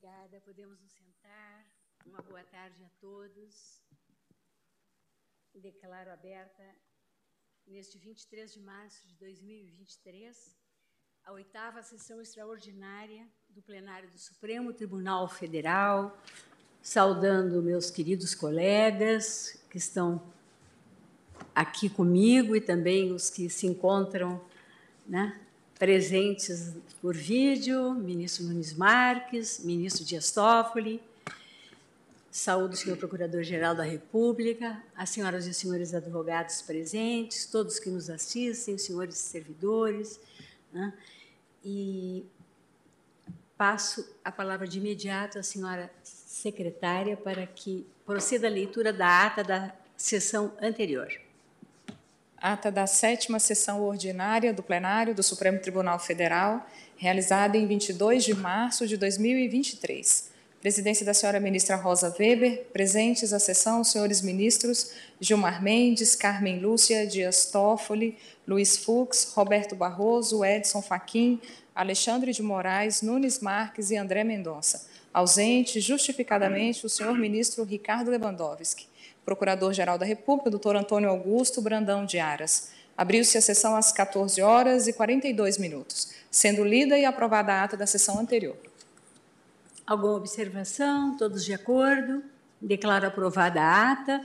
Obrigada. Podemos nos sentar. Uma boa tarde a todos. Declaro aberta, neste 23 de março de 2023, a oitava sessão extraordinária do plenário do Supremo Tribunal Federal, saudando meus queridos colegas que estão aqui comigo e também os que se encontram né, presentes por vídeo, ministro Nunes Marques, ministro Dias Toffoli, saúde o senhor Procurador-Geral da República, as senhoras e senhores advogados presentes, todos que nos assistem, os senhores servidores, né? e passo a palavra de imediato à senhora secretária para que proceda a leitura da ata da sessão anterior. Ata da sétima sessão ordinária do plenário do Supremo Tribunal Federal, realizada em 22 de março de 2023. Presidência da senhora ministra Rosa Weber, presentes à sessão os senhores ministros Gilmar Mendes, Carmen Lúcia Dias Toffoli, Luiz Fux, Roberto Barroso, Edson Fachin, Alexandre de Moraes, Nunes Marques e André Mendonça. Ausente, justificadamente, o senhor ministro Ricardo Lewandowski. Procurador-Geral da República, doutor Antônio Augusto Brandão de Aras. Abriu-se a sessão às 14 horas e 42 minutos, sendo lida e aprovada a ata da sessão anterior. Alguma observação? Todos de acordo? Declaro aprovada a ata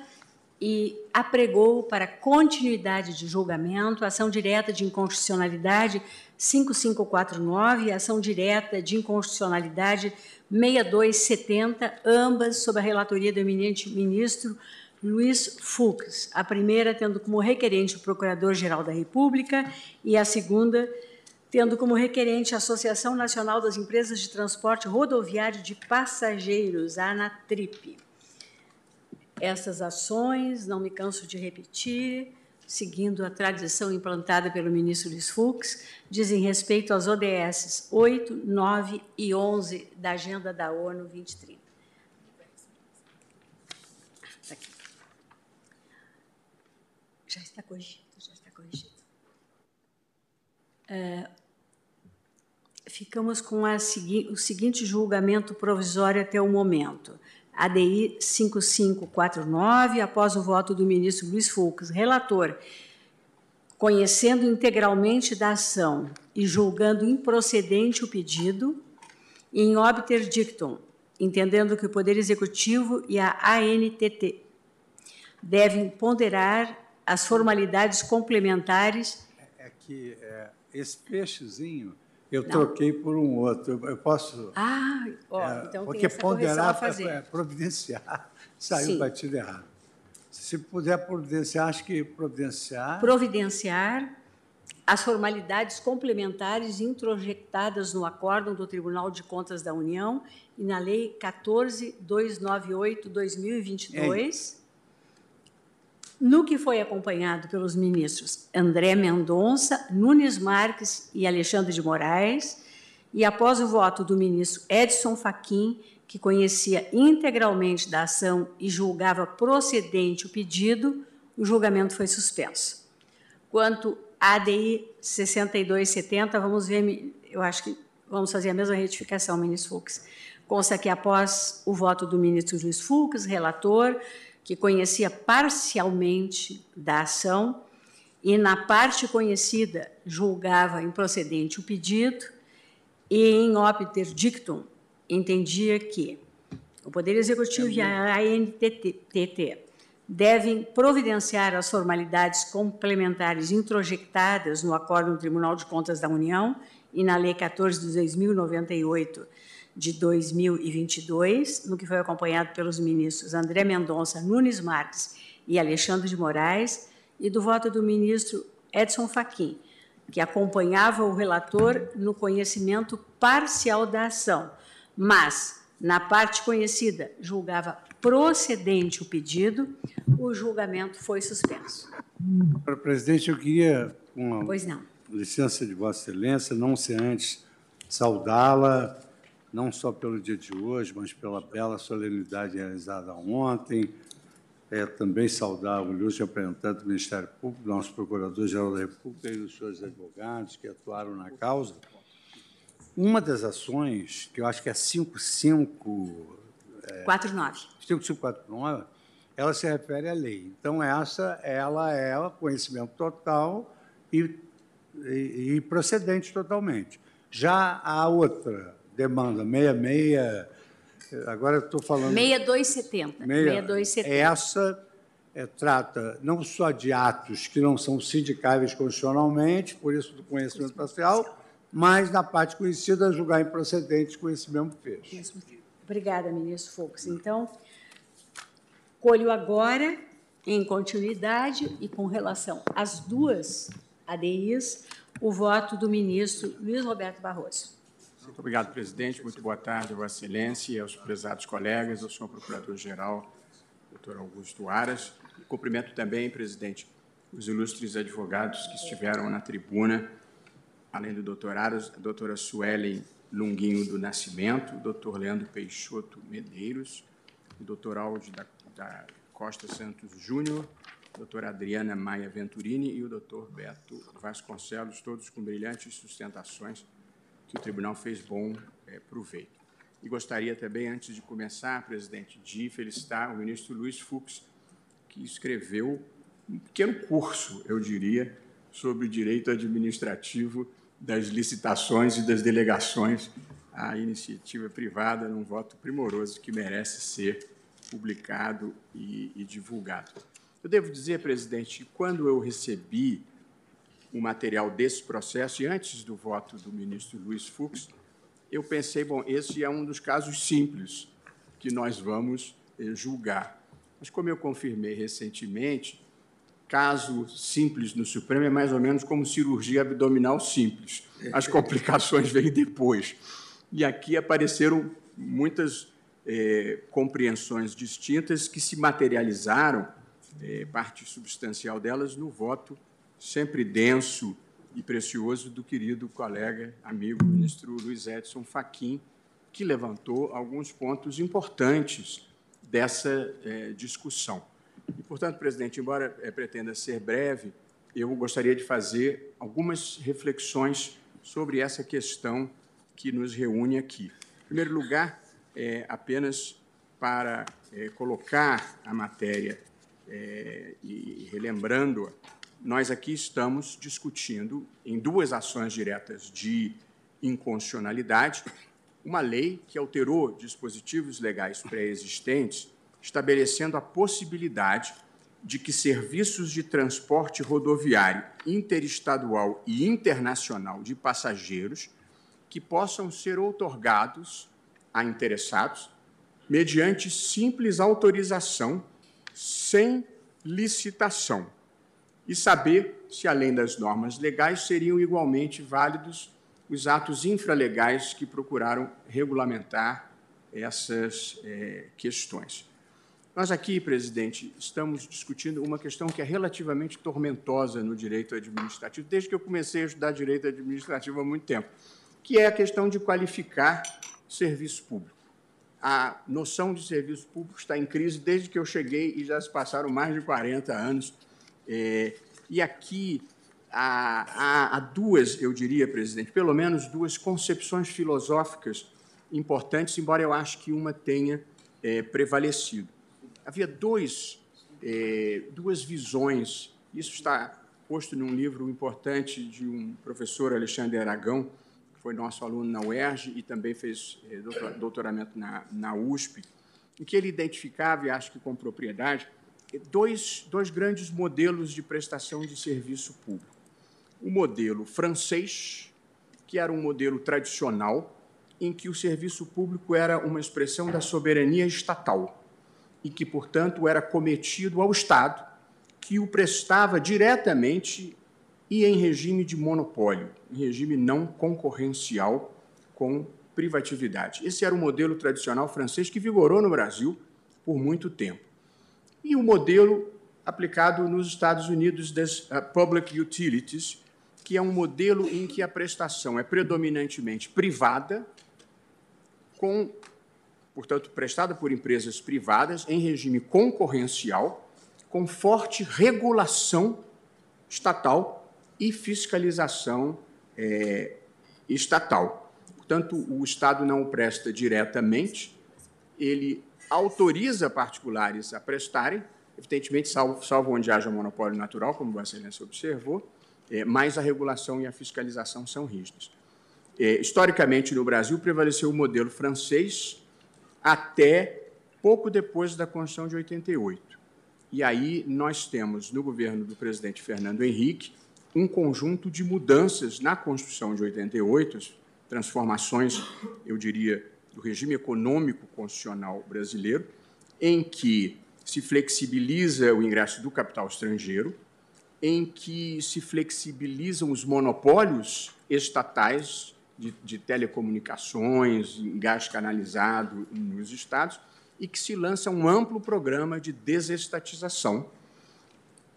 e apregou para continuidade de julgamento a ação direta de inconstitucionalidade 5549 e ação direta de inconstitucionalidade 6270, ambas sob a relatoria do eminente ministro Luiz Fux, a primeira tendo como requerente o Procurador-Geral da República e a segunda tendo como requerente a Associação Nacional das Empresas de Transporte Rodoviário de Passageiros, a ANATRIP. Essas ações, não me canso de repetir, seguindo a tradição implantada pelo ministro Luiz Fux, dizem respeito às ODS 8, 9 e 11 da Agenda da ONU 2030. Já está corrigido, já está corrigido. É, ficamos com a, o seguinte julgamento provisório até o momento. ADI 5549, após o voto do ministro Luiz Fux, relator, conhecendo integralmente da ação e julgando improcedente o pedido, em obter dictum, entendendo que o Poder Executivo e a ANTT devem ponderar as formalidades complementares. É, é que é, esse peixezinho eu Não. troquei por um outro. Eu posso. Ah, ó, é, então porque tem essa ponderar fazer. É, providenciar saiu Sim. batido errado. Se puder providenciar, acho que providenciar. Providenciar as formalidades complementares introjectadas no acórdão do Tribunal de Contas da União e na Lei 14298/2022 no que foi acompanhado pelos ministros André Mendonça, Nunes Marques e Alexandre de Moraes, e após o voto do ministro Edson Fachin, que conhecia integralmente da ação e julgava procedente o pedido, o julgamento foi suspenso. Quanto à ADI 6270, vamos ver, eu acho que vamos fazer a mesma retificação, ministro Fux. Consta que após o voto do ministro Luiz Fux, relator, que conhecia parcialmente da ação e, na parte conhecida, julgava improcedente o pedido e, em opter dictum, entendia que o Poder Executivo e a ANTT devem providenciar as formalidades complementares introjectadas no Acordo do Tribunal de Contas da União e na Lei 14 de 2098 de 2022, no que foi acompanhado pelos ministros André Mendonça, Nunes Marques e Alexandre de Moraes, e do voto do ministro Edson Fachin, que acompanhava o relator no conhecimento parcial da ação, mas, na parte conhecida, julgava procedente o pedido, o julgamento foi suspenso. Presidente, eu queria, com não. licença de Vossa Excelência, não se antes saudá-la não só pelo dia de hoje, mas pela bela solenidade realizada ontem. É, também saudar o ilustre representante do Ministério Público, nosso Procurador-Geral da República e os seus advogados que atuaram na causa. Uma das ações, que eu acho que é 55... É, 49. 5549, ela se refere à lei. Então, essa ela é conhecimento total e, e, e procedente totalmente. Já a outra demanda, 66, agora estou falando... 6270. 6270. Essa é, trata não só de atos que não são sindicáveis constitucionalmente, por isso do conhecimento parcial, mas na parte conhecida, julgar improcedente com esse mesmo fecho. Obrigada, ministro Fux. Então, colho agora, em continuidade e com relação às duas ADIs, o voto do ministro Luiz Roberto Barroso. Muito obrigado, presidente. Muito boa tarde, Vossa Excelência, aos prezados colegas, ao senhor Procurador-Geral, doutor Augusto Aras. Cumprimento também, presidente, os ilustres advogados que estiveram na tribuna, além do doutor Aras, a doutora Suelen Lunguinho do Nascimento, o doutor Leandro Peixoto Medeiros, o doutor Aldo da, da Costa Santos Júnior, doutora Adriana Maia Venturini e o doutor Beto Vasconcelos, todos com brilhantes sustentações que o tribunal fez bom é, proveito. E gostaria também, antes de começar, presidente, de felicitar o ministro Luiz Fux, que escreveu um pequeno curso, eu diria, sobre o direito administrativo das licitações e das delegações à iniciativa privada, num voto primoroso que merece ser publicado e, e divulgado. Eu devo dizer, presidente, que quando eu recebi o material desse processo, e antes do voto do ministro Luiz Fux, eu pensei, bom, esse é um dos casos simples que nós vamos eh, julgar. Mas, como eu confirmei recentemente, caso simples no Supremo é mais ou menos como cirurgia abdominal simples. As complicações vêm depois. E aqui apareceram muitas é, compreensões distintas que se materializaram, é, parte substancial delas, no voto sempre denso e precioso do querido colega, amigo, ministro Luiz Edson Fachin, que levantou alguns pontos importantes dessa é, discussão. E, portanto, presidente, embora é, pretenda ser breve, eu gostaria de fazer algumas reflexões sobre essa questão que nos reúne aqui. Em primeiro lugar, é, apenas para colocar a matéria e relembrando-a, nós aqui estamos discutindo em duas ações diretas de inconstitucionalidade uma lei que alterou dispositivos legais pré-existentes, estabelecendo a possibilidade de que serviços de transporte rodoviário interestadual e internacional de passageiros que possam ser outorgados a interessados mediante simples autorização sem licitação e saber se, além das normas legais, seriam igualmente válidos os atos infralegais que procuraram regulamentar essas é, questões. Nós aqui, presidente, estamos discutindo uma questão que é relativamente tormentosa no direito administrativo, desde que eu comecei a estudar direito administrativo há muito tempo, que é a questão de qualificar serviço público. A noção de serviço público está em crise desde que eu cheguei e já se passaram mais de 40 anos. É, e aqui há, há, há duas, eu diria, presidente, pelo menos duas concepções filosóficas importantes, embora eu acho que uma tenha é, prevalecido. Havia dois, é, duas visões, isso está posto num livro importante de um professor, Alexandre Aragão, que foi nosso aluno na UERJ e também fez é, doutoramento na, na USP, em que ele identificava, e acho que com propriedade, dois, dois grandes modelos de prestação de serviço público o modelo francês, que era um modelo tradicional, em que o serviço público era uma expressão da soberania estatal e que, portanto, era cometido ao Estado, que o prestava diretamente e em regime de monopólio, em regime não concorrencial com privatividade. Esse era o modelo tradicional francês que vigorou no Brasil por muito tempo. E o modelo aplicado nos Estados Unidos das uh, public utilities, que é um modelo em que a prestação é predominantemente privada, com, portanto, prestada por empresas privadas em regime concorrencial, com forte regulação estatal e fiscalização é, estatal. Portanto, o Estado não presta diretamente, ele autoriza particulares a prestarem, evidentemente, salvo, salvo onde haja monopólio natural, como Vossa Excelência observou, é, mas a regulação e a fiscalização são rígidas. É, historicamente, no Brasil, prevaleceu o modelo francês até pouco depois da Constituição de 88. E aí nós temos, no governo do presidente Fernando Henrique, um conjunto de mudanças na Constituição de 88, transformações, eu diria, do regime econômico constitucional brasileiro, em que se flexibiliza o ingresso do capital estrangeiro, em que se flexibilizam os monopólios estatais de, de telecomunicações, gás canalizado nos estados, e que se lança um amplo programa de desestatização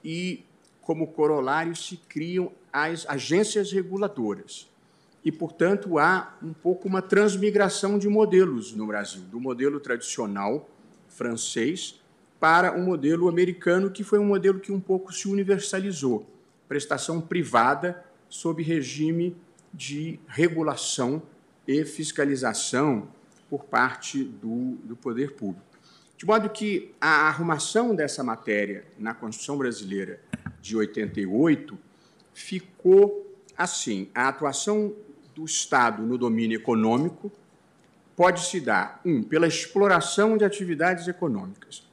e, como corolário, se criam as agências reguladoras. E, portanto, há um pouco uma transmigração de modelos no Brasil, do modelo tradicional francês para um modelo americano, que foi um modelo que um pouco se universalizou prestação privada sob regime de regulação e fiscalização por parte do, do poder público. De modo que a arrumação dessa matéria na Constituição Brasileira de 88 ficou assim: a atuação do Estado no domínio econômico pode se dar, um, pela exploração de atividades econômicas.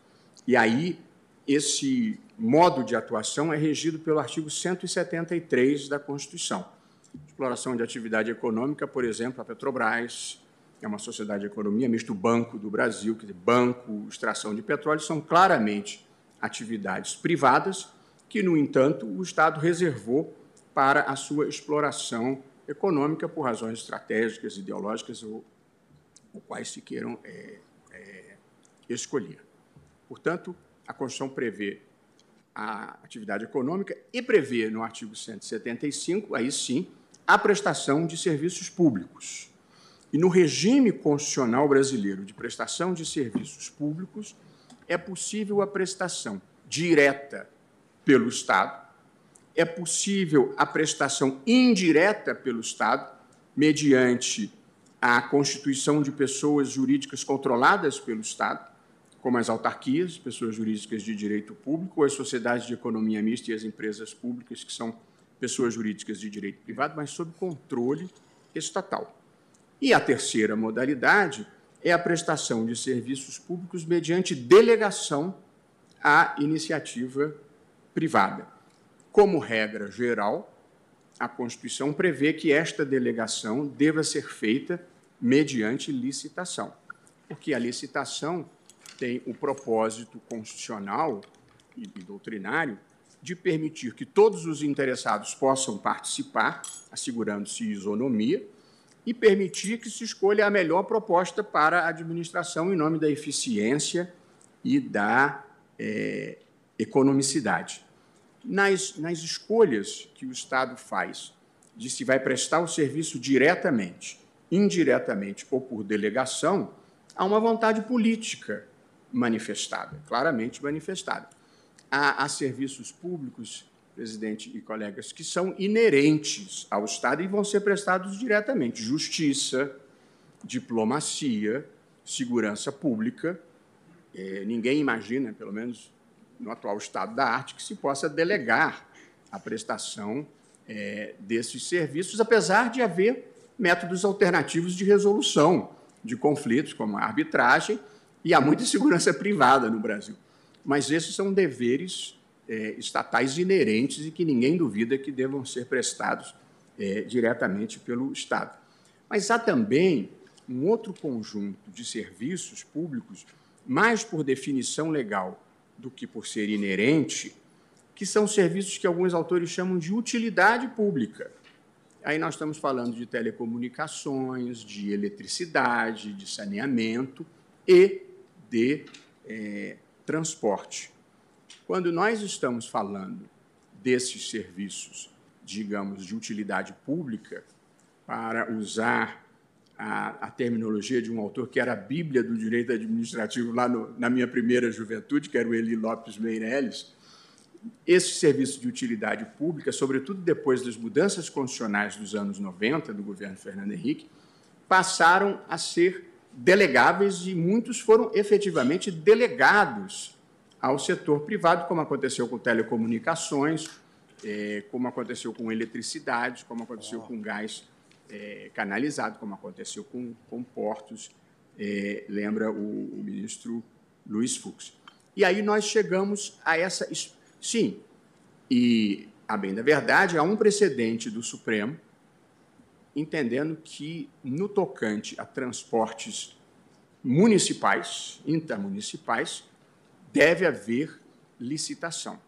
E aí, esse modo de atuação é regido pelo artigo 173 da Constituição. Exploração de atividade econômica, por exemplo, a Petrobras, é uma sociedade de economia misto Banco do Brasil, que banco, extração de petróleo, são claramente atividades privadas que, no entanto, o Estado reservou para a sua exploração econômica por razões estratégicas, ideológicas ou, ou quais se queiram é, é, escolher. Portanto, a Constituição prevê a atividade econômica e prevê, no artigo 175, aí sim, a prestação de serviços públicos. E no regime constitucional brasileiro de prestação de serviços públicos, é possível a prestação direta pelo Estado, é possível a prestação indireta pelo Estado, mediante a constituição de pessoas jurídicas controladas pelo Estado, como as autarquias, pessoas jurídicas de direito público, ou as sociedades de economia mista e as empresas públicas, que são pessoas jurídicas de direito privado, mas sob controle estatal. E a terceira modalidade é a prestação de serviços públicos mediante delegação à iniciativa privada. Como regra geral, a Constituição prevê que esta delegação deva ser feita mediante licitação, porque a licitação tem o propósito constitucional e doutrinário de permitir que todos os interessados possam participar, assegurando-se isonomia, e permitir que se escolha a melhor proposta para a administração em nome da eficiência e da é, economicidade. Nas, nas escolhas que o Estado faz de se vai prestar o serviço diretamente, indiretamente ou por delegação, há uma vontade política manifestada, claramente manifestada. Há, há serviços públicos presidente e colegas, que são inerentes ao Estado e vão ser prestados diretamente. Justiça, diplomacia, segurança pública. É, ninguém imagina, pelo menos no atual estado da arte, que se possa delegar a prestação é, desses serviços, apesar de haver métodos alternativos de resolução de conflitos, como a arbitragem, e há muita segurança privada no Brasil. Mas esses são deveres é, estatais inerentes e que ninguém duvida que devam ser prestados é, diretamente pelo Estado. Mas há também um outro conjunto de serviços públicos, mais por definição legal do que por ser inerente, que são serviços que alguns autores chamam de utilidade pública. Aí nós estamos falando de telecomunicações, de eletricidade, de saneamento e de é, transporte. Quando nós estamos falando desses serviços, digamos, de utilidade pública, para usar a, a, terminologia de um autor que era a Bíblia do direito administrativo lá no, na minha primeira juventude, que era o Eli Lopes Meirelles, esse serviço de utilidade pública, sobretudo depois das mudanças constitucionais dos anos 90 do governo Fernando Henrique, passaram a ser delegáveis e muitos foram efetivamente delegados ao setor privado, como aconteceu com telecomunicações, é, como aconteceu com eletricidade, como aconteceu com gás é, canalizado, como aconteceu com, com portos, é, lembra o, o, ministro Luiz Fux. E aí nós chegamos a essa. Sim, e, a bem da verdade, há um precedente do Supremo, entendendo que, no tocante a transportes municipais, intermunicipais, deve haver licitação.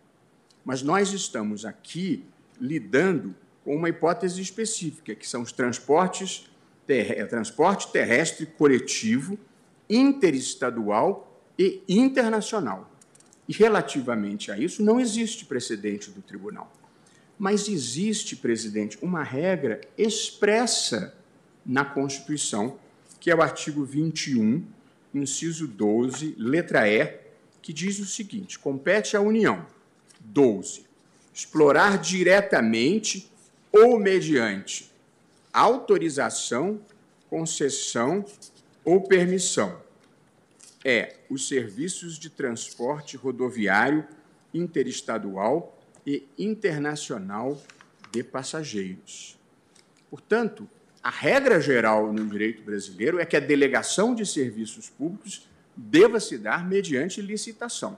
Mas nós estamos aqui lidando com uma hipótese específica, que são os transportes ter, é, transporte terrestre coletivo, interestadual e internacional. E relativamente a isso, não existe precedente do tribunal. Mas existe, presidente, uma regra expressa na Constituição, que é o artigo 21, inciso 12, letra E, que diz o seguinte: compete à União 12. Explorar diretamente ou mediante autorização, concessão ou permissão. É os serviços de transporte rodoviário interestadual e internacional de passageiros. Portanto, a regra geral no direito brasileiro é que a delegação de serviços públicos deva se dar mediante licitação.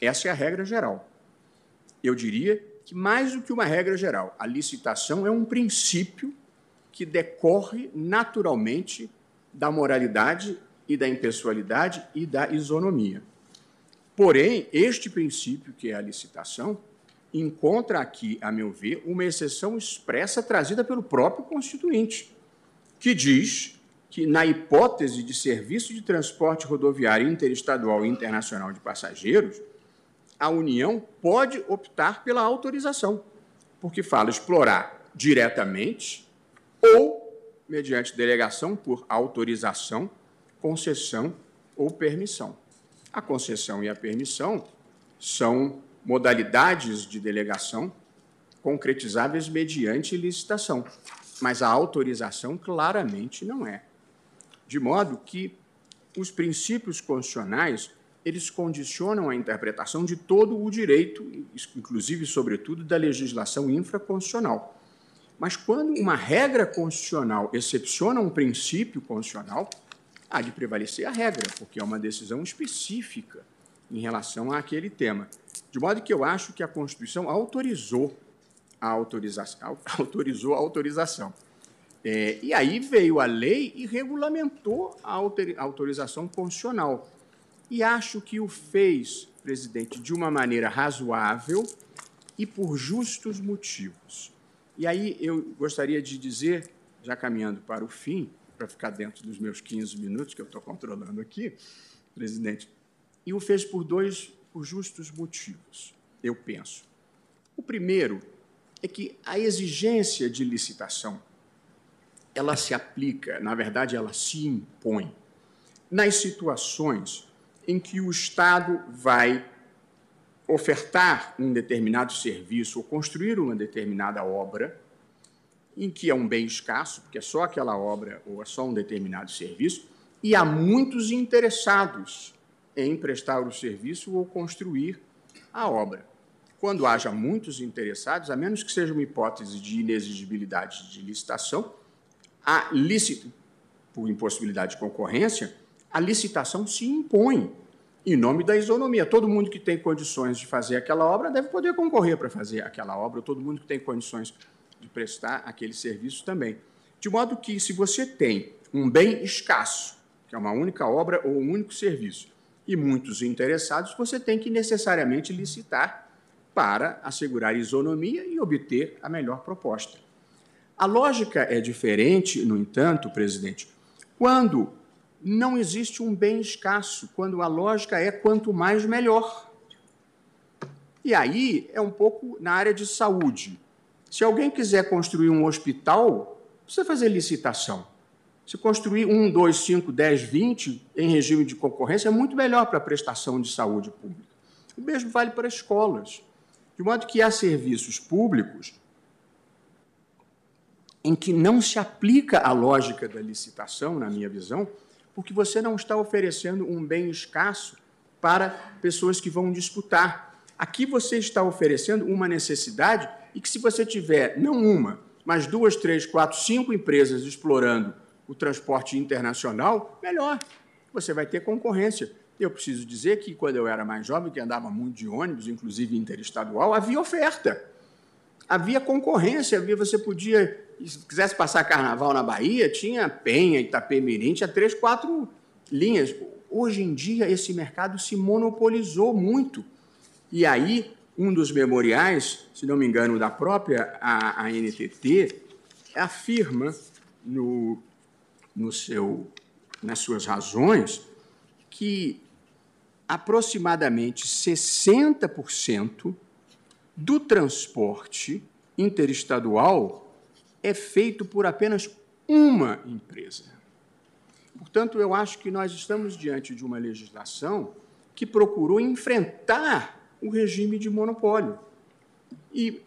Essa é a regra geral eu diria que mais do que uma regra geral, a licitação é um princípio que decorre naturalmente da moralidade e da impessoalidade e da isonomia. Porém, este princípio, que é a licitação, encontra aqui, a meu ver, uma exceção expressa trazida pelo próprio Constituinte, que diz que, na hipótese de serviço de transporte rodoviário interestadual e internacional de passageiros, a União pode optar pela autorização, porque fala explorar diretamente ou mediante delegação por autorização, concessão ou permissão. A concessão e a permissão são modalidades de delegação concretizáveis mediante licitação, mas a autorização claramente não é. De modo que os princípios constitucionais eles condicionam a interpretação de todo o direito, inclusive, sobretudo, da legislação infraconstitucional. Mas quando uma regra constitucional excepciona um princípio constitucional, há de prevalecer a regra, porque é uma decisão específica em relação àquele tema. De modo que eu acho que a Constituição autorizou a autorização. Autorizou a autorização. É, e aí veio a lei e regulamentou a autorização constitucional e acho que o fez, presidente, de uma maneira razoável e por justos motivos. E aí eu gostaria de dizer, já caminhando para o fim, para ficar dentro dos meus 15 minutos que eu estou controlando aqui, presidente, e o fez por dois, por justos motivos, eu penso. O primeiro é que a exigência de licitação ela se aplica, na verdade, ela se impõe nas situações em que o Estado vai ofertar um determinado serviço ou construir uma determinada obra, em que é um bem escasso, porque é só aquela obra ou é só um determinado serviço, e há muitos interessados em prestar o serviço ou construir a obra. Quando haja muitos interessados, a menos que seja uma hipótese de inexigibilidade de licitação, a lícito, por impossibilidade de concorrência, a licitação se impõe em nome da isonomia. Todo mundo que tem condições de fazer aquela obra deve poder concorrer para fazer aquela obra, todo mundo que tem condições de prestar aquele serviço também. De modo que, se você tem um bem escasso, que é uma única obra ou um único serviço, e muitos interessados, você tem que necessariamente licitar para assegurar isonomia e obter a melhor proposta. A lógica é diferente, no entanto, presidente, quando não existe um bem escasso, quando a lógica é quanto mais melhor. E aí é um pouco na área de saúde. Se alguém quiser construir um hospital, precisa fazer licitação. Se construir um, dois, cinco, dez, vinte em regime de concorrência, é muito melhor para a prestação de saúde pública. O mesmo vale para escolas. De modo que há serviços públicos em que não se aplica a lógica da licitação, na minha visão, porque você não está oferecendo um bem escasso para pessoas que vão disputar. Aqui você está oferecendo uma necessidade e que, se você tiver não uma, mas duas, três, quatro, cinco empresas explorando o transporte internacional, melhor. Você vai ter concorrência. Eu preciso dizer que, quando eu era mais jovem, que andava muito de ônibus, inclusive interestadual, havia oferta. Havia concorrência, havia, você podia, se quisesse passar carnaval na Bahia, tinha Penha, Itapemirim, tinha três, quatro linhas. Hoje em dia, esse mercado se monopolizou muito. E aí, um dos memoriais, se não me engano, da própria ANTT, afirma no, no seu, nas suas razões que aproximadamente 60% do transporte interestadual é feito por apenas uma empresa. Portanto, eu acho que nós estamos diante de uma legislação que procurou enfrentar o regime de monopólio e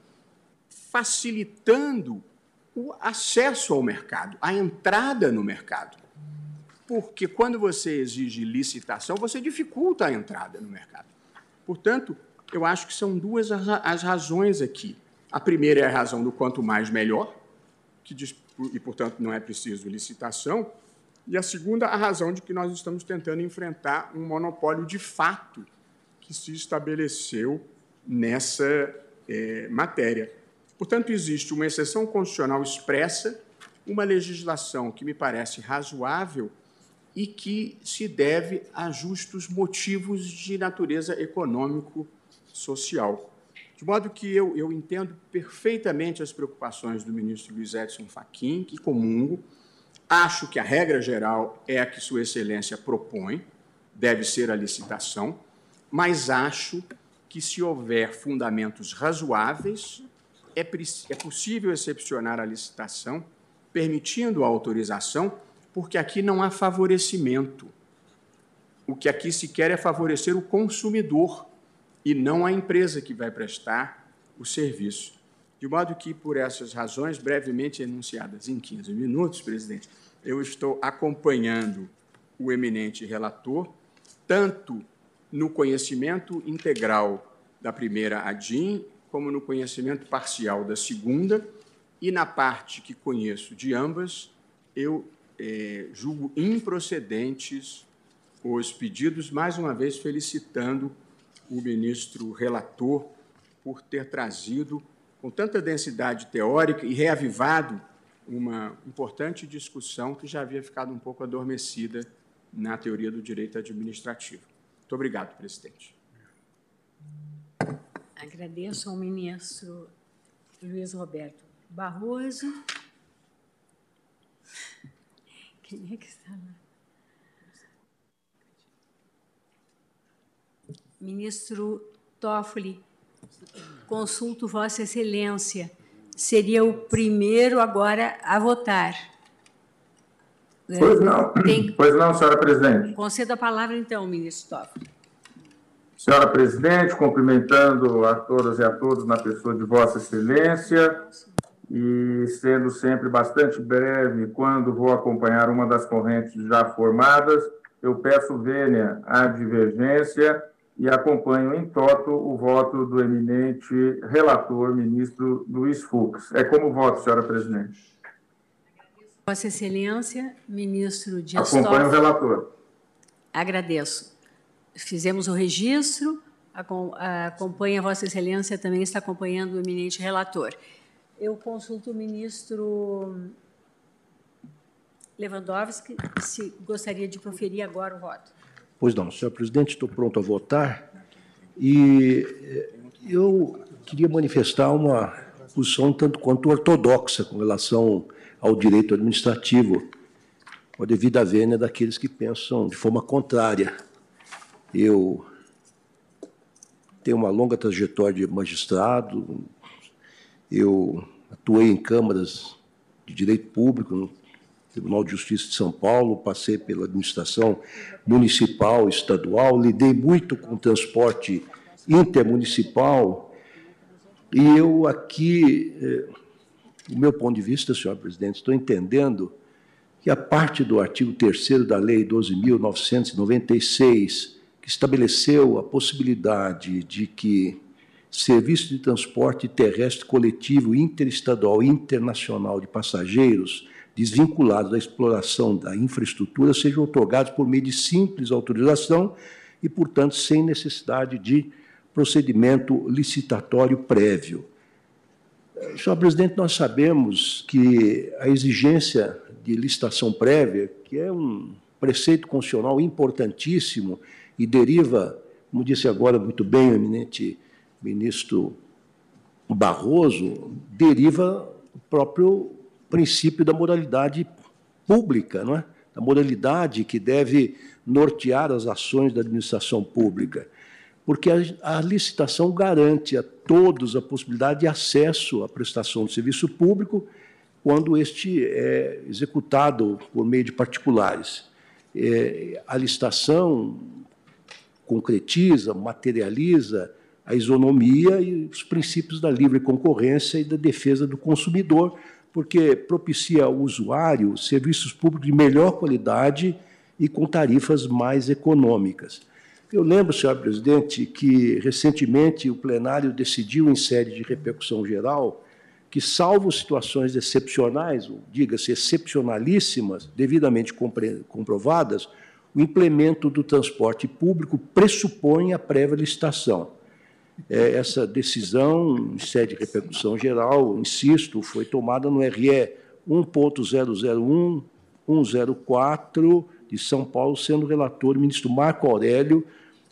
facilitando o acesso ao mercado, a entrada no mercado. Porque quando você exige licitação, você dificulta a entrada no mercado. Portanto, eu acho que são duas as razões aqui. A primeira é a razão do quanto mais melhor, que diz, e, portanto, não é preciso licitação. E a segunda, a razão de que nós estamos tentando enfrentar um monopólio de fato que se estabeleceu nessa é, matéria. Portanto, existe uma exceção constitucional expressa, uma legislação que me parece razoável e que se deve a justos motivos de natureza econômico-social. De modo que eu, eu entendo perfeitamente as preocupações do ministro Luiz Edson Fachin, que comungo, acho que a regra geral é a que Sua Excelência propõe, deve ser a licitação, mas acho que, se houver fundamentos razoáveis, é, é possível excepcionar a licitação, permitindo a autorização, porque aqui não há favorecimento. O que aqui se quer é favorecer o consumidor e não a empresa que vai prestar o serviço. De modo que, por essas razões, brevemente enunciadas em 15 minutos, presidente, eu estou acompanhando o eminente relator, tanto no conhecimento integral da primeira ADIM, como no conhecimento parcial da segunda, e na parte que conheço de ambas, eu é, julgo improcedentes os pedidos, mais uma vez felicitando o ministro relator por ter trazido com tanta densidade teórica e reavivado uma importante discussão que já havia ficado um pouco adormecida na teoria do direito administrativo. Muito obrigado, presidente. Agradeço ao ministro Luiz Roberto Barroso. Quem é que está lá? Ministro Toffoli, consulto Vossa Excelência. Seria o primeiro agora a votar. Pois não, Tem... pois não, senhora presidente. Conceda a palavra, então, ministro Toffoli. Senhora presidente, cumprimentando a todas e a todos na pessoa de Vossa Excelência e sendo sempre bastante breve quando vou acompanhar uma das correntes já formadas, eu peço vênia à divergência e acompanho em toto o voto do eminente relator, ministro Luiz Fux. É como voto, senhora presidente. Vossa Excelência, ministro Dias Acompanho o relator. Agradeço. Fizemos o registro, acompanha Vossa Excelência, também está acompanhando o eminente relator. Eu consulto o ministro Lewandowski, se gostaria de proferir agora o voto. Pois não, senhor presidente, estou pronto a votar. E eh, eu queria manifestar uma posição tanto quanto ortodoxa com relação ao direito administrativo, com a devida vênia daqueles que pensam de forma contrária. Eu tenho uma longa trajetória de magistrado, eu atuei em câmaras de direito público, no Tribunal de Justiça de São Paulo, passei pela administração municipal, estadual, lidei muito com transporte intermunicipal, e eu aqui eh, do meu ponto de vista, senhor presidente, estou entendendo que a parte do artigo 3 da Lei 12.996, que estabeleceu a possibilidade de que serviço de transporte terrestre coletivo interestadual e internacional de passageiros desvinculados da exploração da infraestrutura sejam otorgados por meio de simples autorização e, portanto, sem necessidade de procedimento licitatório prévio. Senhor presidente, nós sabemos que a exigência de licitação prévia, que é um preceito constitucional importantíssimo e deriva, como disse agora muito bem o eminente ministro Barroso, deriva próprio princípio da moralidade pública, não é? da moralidade que deve nortear as ações da administração pública porque a, a, licitação garante a todos a possibilidade de acesso à prestação de serviço público quando este é executado por meio de particulares. É, a licitação concretiza, materializa a isonomia e os princípios da livre concorrência e da defesa do consumidor, porque propicia ao usuário serviços públicos de melhor qualidade e com tarifas mais econômicas. Eu lembro, senhor presidente, que recentemente o plenário decidiu, em sede de repercussão geral, que, salvo situações excepcionais, diga-se excepcionalíssimas, devidamente comprovadas, o implemento do transporte público pressupõe a prévia licitação. É, essa decisão, em sede de repercussão geral, insisto, foi tomada no RE 1.001 104 de São Paulo, sendo relator o ministro Marco Aurélio,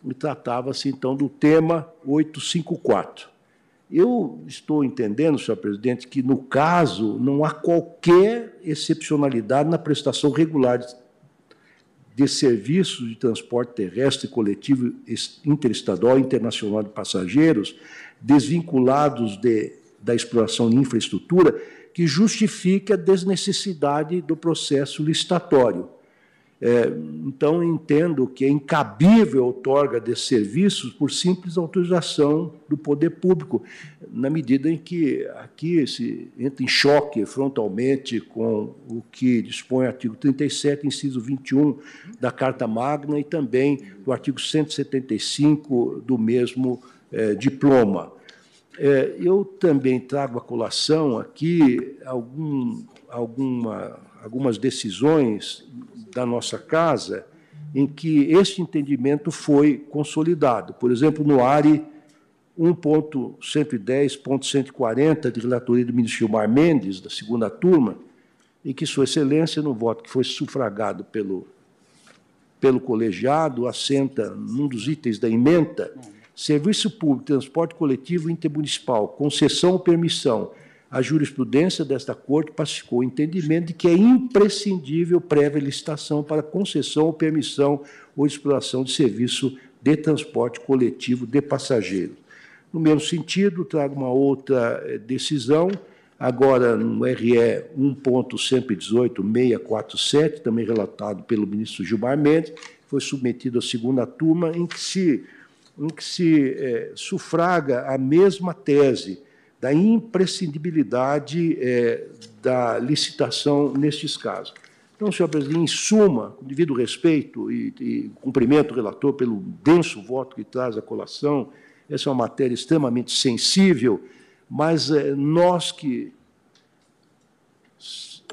e tratava-se então do tema 854. Eu estou entendendo, senhor presidente, que no caso não há qualquer excepcionalidade na prestação regular de, serviços de transporte terrestre coletivo interestadual e internacional de passageiros, desvinculados de, da exploração de infraestrutura, que justifique a desnecessidade do processo licitatório. É, então, entendo que é incabível a outorga desses serviços por simples autorização do poder público, na medida em que aqui se entra em choque frontalmente com o que dispõe o artigo 37, inciso 21 da Carta Magna e também do artigo 175 do mesmo é, diploma. É, eu também trago à colação aqui algum, alguma, algumas decisões da nossa casa em que este entendimento foi consolidado. Por exemplo, no ARI 1.110.140, de relatoria do ministro Gilmar Mendes, da segunda turma, em que Sua Excelência, no voto que foi sufragado pelo, pelo colegiado, assenta num dos itens da emenda, serviço público, transporte coletivo intermunicipal, concessão ou permissão a jurisprudência desta Corte pacificou o entendimento de que é imprescindível prévia licitação para concessão ou permissão ou exploração de serviço de transporte coletivo de passageiros. No mesmo sentido, trago uma outra eh, decisão, agora no RE 1.118.647, também relatado pelo ministro Gilmar Mendes, foi submetido à segunda turma, em que se, em que se é, sufraga a mesma tese da imprescindibilidade é, da licitação nestes casos. Então, senhor presidente, em suma, com devido respeito e, e cumprimento o relator pelo denso voto que traz a colação, essa é uma matéria extremamente sensível, mas é, nós que,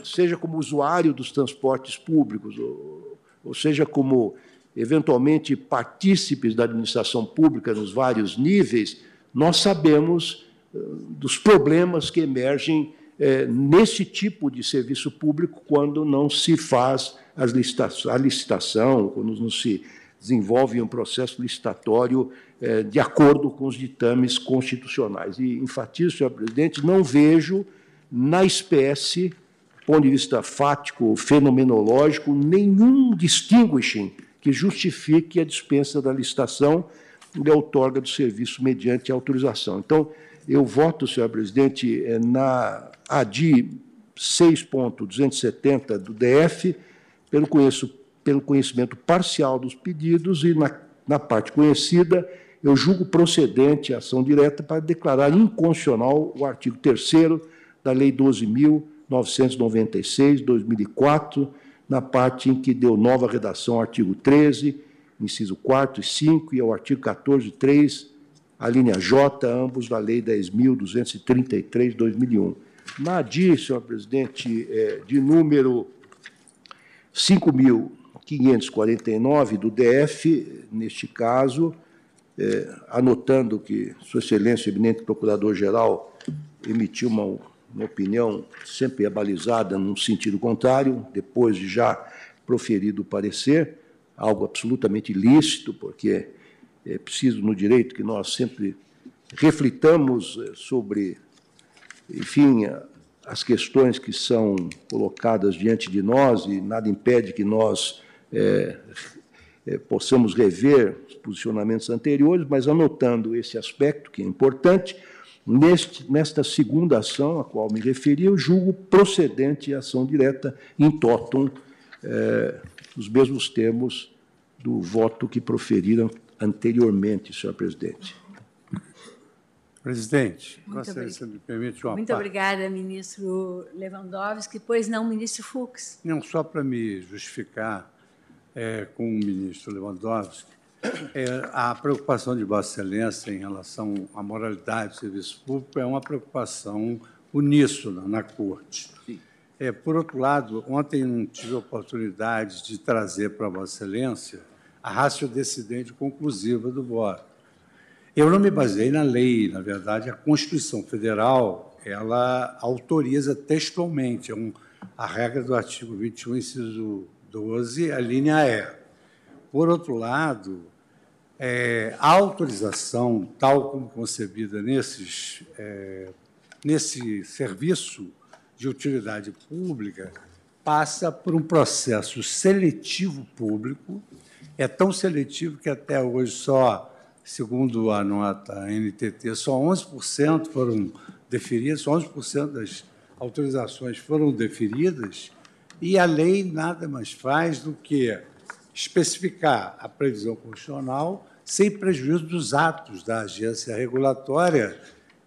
seja como usuário dos transportes públicos, ou, ou seja como eventualmente partícipes da administração pública nos vários níveis, nós sabemos dos problemas que emergem é, nesse tipo de serviço público quando não se faz licitação, a licitação, quando não se desenvolve um processo licitatório é, de acordo com os ditames constitucionais. E enfatizo, senhor presidente, não vejo na espécie, do ponto de vista fático, fenomenológico, nenhum distinguishing que justifique a dispensa da licitação e a outorga do serviço mediante autorização. Então, eu voto, senhor presidente, eh, na ADI 6.270 do DF, pelo, conheço, pelo conhecimento parcial dos pedidos e, na, na parte conhecida, eu julgo procedente a ação direta para declarar inconstitucional o artigo 3 da Lei 12.996, 2004, na parte em que deu nova redação ao artigo 13, inciso 4 e 5, e ao artigo 14, 3, a linha J, ambos da Lei 10.233, 2001. Na DI, senhor presidente, é, de número 5.549 do DF, neste caso, é, anotando que Sua Excelência, eminente Procurador-Geral, emitiu uma, uma opinião sempre abalizada num sentido contrário, depois de já proferido o parecer, algo absolutamente ilícito, porque é preciso no direito que nós sempre reflitamos é, sobre, enfim, as questões que são colocadas diante de nós e nada impede que nós é, é, possamos rever os posicionamentos anteriores, mas anotando esse aspecto, que é importante, neste, nesta segunda ação a qual me referi, eu julgo procedente a ação direta em totum, é, os mesmos termos do voto que proferiram anteriormente, senhor presidente. Presidente, Muito se me permite uma Muito parte. obrigada, ministro Lewandowski. Pois não, ministro Fux. Não, só para me justificar é, com o ministro Lewandowski, é, a preocupação de Vossa Excelência em relação à moralidade do serviço público é uma preocupação uníssona na Corte. É, por outro lado, ontem não tive a oportunidade de trazer para Vossa Excelência a ratio decidente conclusiva do voto. Eu não me baseei na lei, na verdade, a Constituição Federal, ela autoriza textualmente, é um, a regra do artigo 21, inciso 12, a linha E. Por outro lado, é, a autorização, tal como concebida nesses, é, nesse serviço de utilidade pública, passa por um processo seletivo público. É tão seletivo que até hoje só, segundo a nota NTT, só 11% foram deferidas, só 11% das autorizações foram deferidas. E a lei nada mais faz do que especificar a previsão constitucional sem prejuízo dos atos da agência regulatória,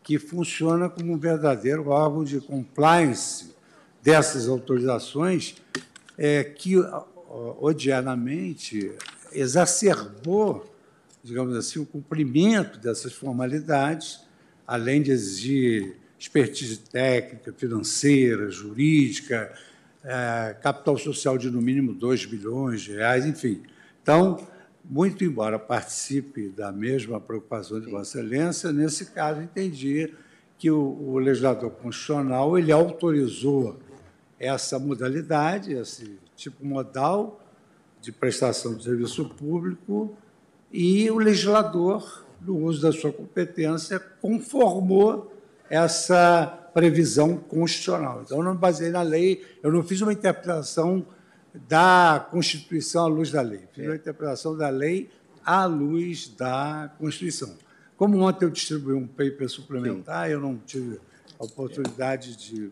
que funciona como um verdadeiro órgão de compliance dessas autorizações, é, que, odiadamente, exacerbou, digamos assim, o cumprimento dessas formalidades, além de exigir expertise técnica, financeira, jurídica, é, capital social de no mínimo 2 bilhões de reais, enfim. Então, muito embora participe da mesma preocupação de Vossa Excelência, nesse caso entendi que o, o legislador constitucional ele autorizou essa modalidade, esse tipo modal de prestação de serviço público, e o legislador, no uso da sua competência, conformou essa previsão constitucional. Então, eu não baseei na lei, eu não fiz uma interpretação da Constituição à luz da lei, fiz uma interpretação da lei à luz da Constituição. Como ontem eu distribuí um paper suplementar, Sim. eu não tive a oportunidade de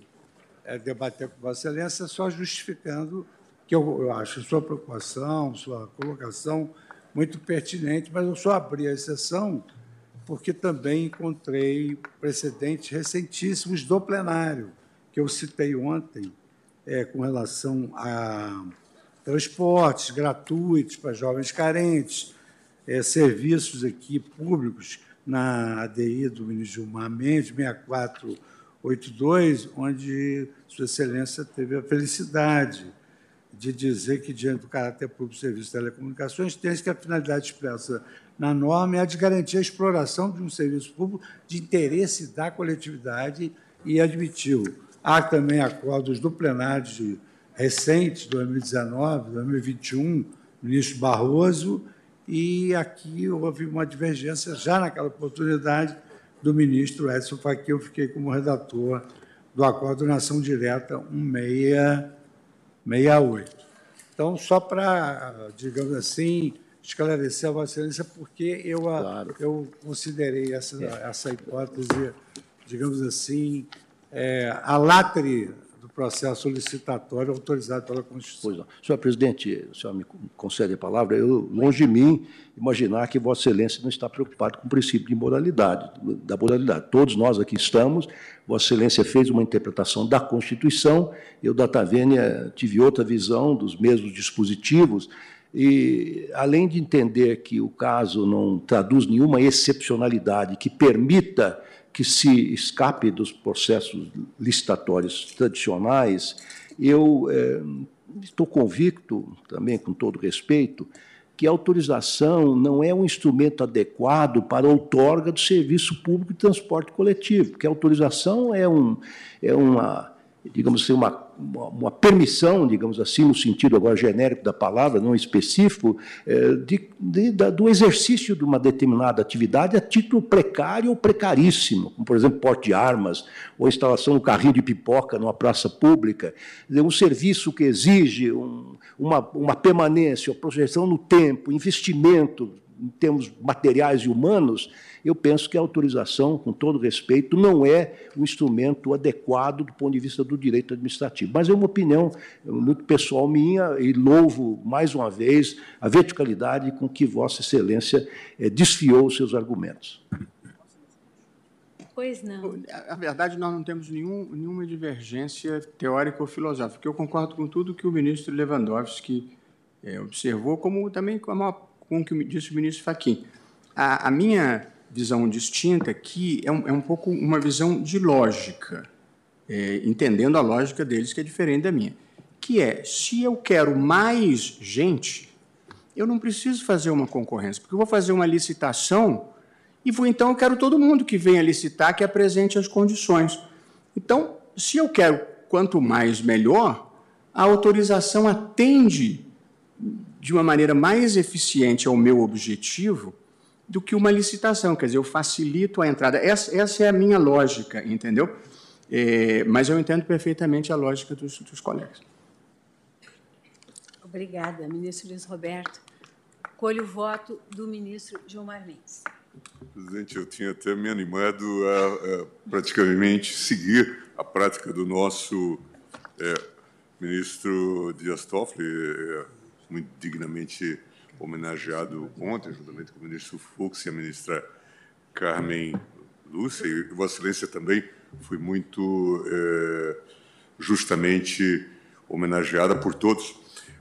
é, debater com Vossa Excelência, só justificando que eu, eu acho sua preocupação, sua colocação muito pertinente, mas eu só abri a exceção porque também encontrei precedentes recentíssimos do plenário, que eu citei ontem, é, com relação a transportes gratuitos para jovens carentes, é, serviços aqui públicos na ADI do ministro Gilmar Mendes, 6482, onde Sua Excelência teve a felicidade de dizer que, diante do caráter público do serviço de telecomunicações, tem que a finalidade expressa na norma é a de garantir a exploração de um serviço público de interesse da coletividade e admitiu. Há também acordos do plenário de recentes, 2019, 2021, ministro Barroso, e aqui houve uma divergência, já naquela oportunidade, do ministro Edson Fachin, eu fiquei como redator do Acordo Nação Direta 1668. Então, só para, digamos assim, esclarecer a Vossa Excelência porque eu, claro. eu considerei essa, é. essa hipótese, digamos assim, é, a latre processo licitatório autorizado pela Constituição. Pois não. Senhor presidente, o senhor me concede a palavra. Eu, longe de mim imaginar que Vossa Excelência não está preocupado com o princípio de moralidade, da moralidade. Todos nós aqui estamos. Vossa Excelência fez uma interpretação da Constituição. Eu, da Tavênia, tive outra visão dos mesmos dispositivos. E, além de entender que o caso não traduz nenhuma excepcionalidade que permita que se escape dos processos licitatórios tradicionais, eu é, estou convicto, também com todo respeito, que a autorização não é um instrumento adequado para a outorga do serviço público de transporte coletivo, porque a autorização é, um, é uma, digamos assim, uma uma, uma, permissão, digamos assim, no sentido agora genérico da palavra, não específico, é, de, de, da, do exercício de uma determinada atividade a título precário ou precaríssimo, como, por exemplo, porte de armas, ou instalação do carrinho de pipoca numa praça pública. Um serviço que exige um, uma, uma permanência, uma projeção no tempo, investimento em termos materiais e humanos, eu penso que a autorização, com todo respeito, não é um instrumento adequado do ponto de vista do direito administrativo. Mas é uma opinião muito pessoal minha e louvo, mais uma vez, a verticalidade com que Vossa Excelência eh, desfiou os seus argumentos. Pois não. Na verdade, nós não temos nenhum, nenhuma divergência teórica ou filosófica. Eu concordo com tudo que o ministro Lewandowski é, observou, como também com, a, com o que disse o ministro Fachin. A, a minha visão distinta que é um, é um pouco uma visão de lógica, é, entendendo a lógica deles, que é diferente da minha. Que é, se eu quero mais gente, eu não preciso fazer uma concorrência, porque eu vou fazer uma licitação e vou, então eu quero todo mundo que venha licitar que apresente as condições. Então, se eu quero quanto mais melhor, a autorização atende de uma maneira mais eficiente ao meu objetivo do que uma licitação, quer dizer, eu facilito a entrada. Essa, essa é a minha lógica, entendeu? É, mas eu entendo perfeitamente a lógica dos, dos colegas. Obrigada, ministro Luiz Roberto. Colho o voto do ministro Gilmar Mendes. Presidente, eu tinha até me animado a, a praticamente seguir a prática do nosso é, ministro Dias Toffoli, é, muito dignamente homenageado ontem, juntamente com o ministro Fux e a ministra Carmen Lúcia, e Vossa Excelência também foi muito é, justamente homenageada por todos.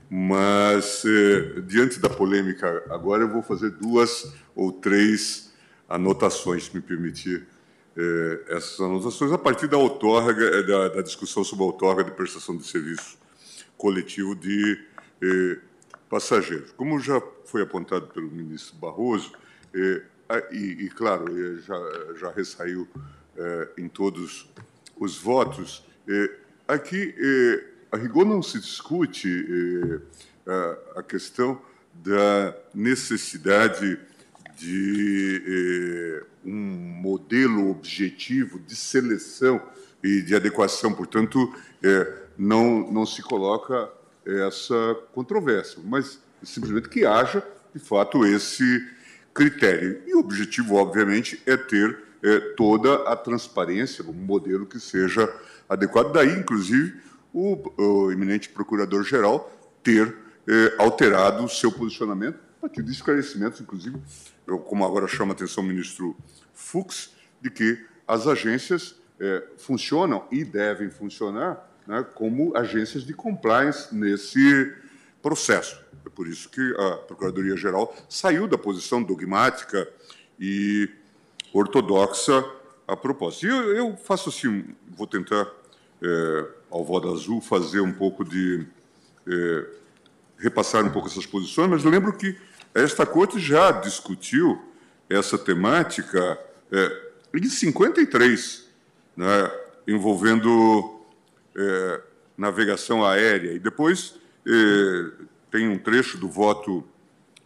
Mas, é, diante da polêmica, agora eu vou fazer duas ou três anotações, se me permitir é, essas anotações, a partir da outorga, da, da, discussão sobre a outorga de prestação de serviço coletivo de passageiros. Como já foi apontado pelo ministro Barroso, é, e, e, claro, é, já, já ressaiu é, em todos os votos, aqui, a rigor, não se discute a, a, questão da necessidade de um modelo objetivo de seleção e de adequação, portanto, não, não se coloca essa controvérsia, mas simplesmente que haja, de fato, esse critério. E o objetivo, obviamente, é ter é, toda a transparência, um modelo que seja adequado. Daí, inclusive, o, o eminente procurador-geral ter é, alterado o seu posicionamento, a partir de esclarecimentos, inclusive, eu, como agora chama a atenção o ministro Fux, de que as agências é, funcionam e devem funcionar né, como agências de compliance nesse processo. É por isso que a Procuradoria-Geral saiu da posição dogmática e ortodoxa a propósito. E eu, eu faço assim, vou tentar, é, ao voto azul, fazer um pouco de... É, repassar um pouco essas posições, mas lembro que esta Corte já discutiu essa temática é, em 53, né, envolvendo é, navegação aérea. E depois é, tem um trecho do voto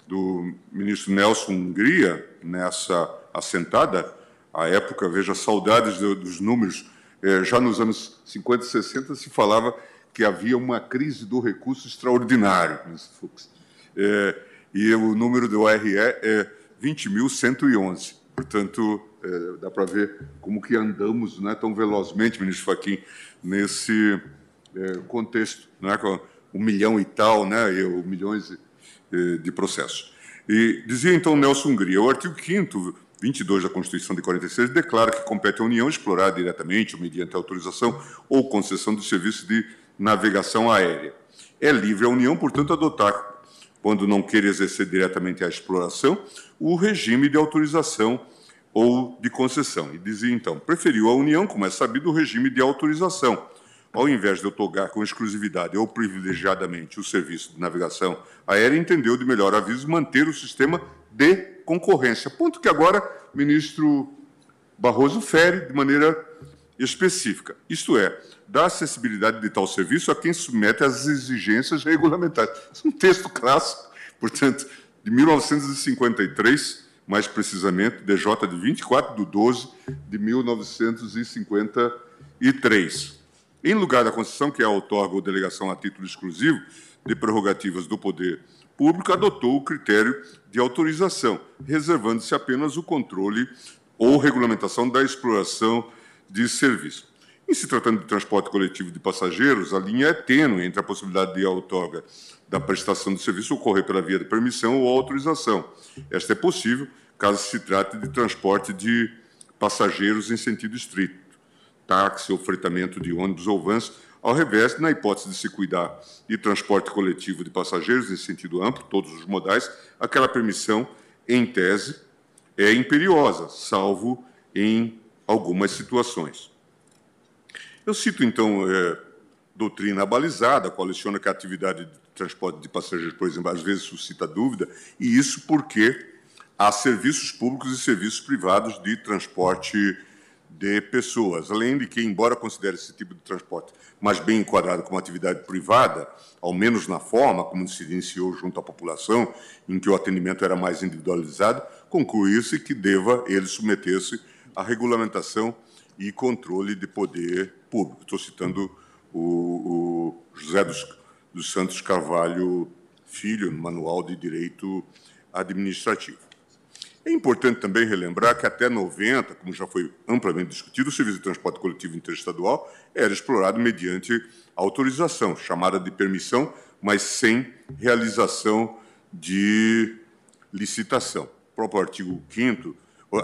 do ministro Nelson Hungria nessa assentada. À época, veja, saudades dos números. É, já nos anos 50 e 60 se falava que havia uma crise do recurso extraordinário, ministro Fux. É, e o número do ORE é 20.111. Portanto, é, dá para ver como que andamos né, tão velozmente, ministro Fachin, nesse é, contexto, é? com um milhão e tal, né? e, milhões de, de processos. E dizia então Nelson Hungria, o artigo 5 22 da Constituição de 46 declara que compete à União explorar diretamente ou mediante autorização ou concessão de serviço de navegação aérea. É livre a União, portanto, adotar, quando não queira exercer diretamente a exploração, o regime de autorização ou de concessão. E dizia então, preferiu a União, como é sabido, o regime de autorização, ao invés de otorgar com exclusividade ou privilegiadamente o serviço de navegação aérea, entendeu de melhor aviso manter o sistema de concorrência. Ponto que agora o ministro Barroso fere de maneira específica. Isto é, dá acessibilidade de tal serviço a quem submete às exigências regulamentares. Isso é um texto clássico, portanto, de 1953, mais precisamente, DJ de 24 de 12 de 1953. Em lugar da concessão, que é a outorga ou delegação a título exclusivo de prerrogativas do poder público, adotou o critério de autorização, reservando-se apenas o controle ou regulamentação da exploração de serviço. Em se tratando de transporte coletivo de passageiros, a linha é tênue entre a possibilidade de outorga da prestação de serviço ocorrer pela via de permissão ou autorização. Esta é possível caso se trate de transporte de passageiros em sentido estrito, táxi ou fretamento de ônibus ou vans, ao revés, na hipótese de se cuidar de transporte coletivo de passageiros em sentido amplo, todos os modais, aquela permissão, em tese, é imperiosa, salvo em algumas situações. Eu cito, então, é, doutrina balizada, coleciona que a atividade de transporte de passageiros, por exemplo, às vezes suscita dúvida, e isso porque há serviços públicos e serviços privados de transporte de pessoas, além de que, embora considere esse tipo de transporte mais bem enquadrado como atividade privada, ao menos na forma como se iniciou junto à população, em que o atendimento era mais individualizado, conclui-se que deva ele submeter-se à regulamentação e controle de poder público. Estou citando o, o José dos, dos Santos Carvalho Filho, no Manual de Direito Administrativo. É importante também relembrar que até 90, como já foi amplamente discutido, o serviço de transporte coletivo interestadual era explorado mediante autorização, chamada de permissão, mas sem realização de licitação. O próprio artigo 5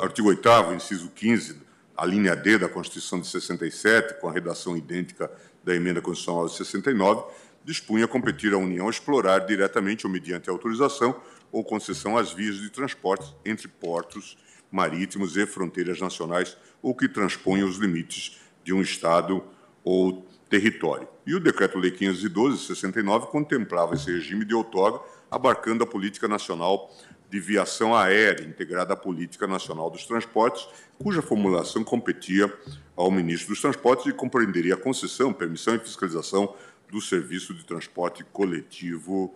artigo 8 inciso 15, a linha D da Constituição de 67, com a redação idêntica da emenda constitucional de 69, dispunha competir à União explorar diretamente ou mediante autorização ou concessão as vias de transporte entre portos marítimos e fronteiras nacionais ou que transponham os limites de um Estado ou território. E o Decreto-Lei 512, 69, contemplava esse regime de outorga, abarcando a política nacional de viação aérea, integrada à política nacional dos transportes, cuja formulação competia ao ministro dos Transportes e compreenderia a concessão, permissão e fiscalização do serviço de transporte coletivo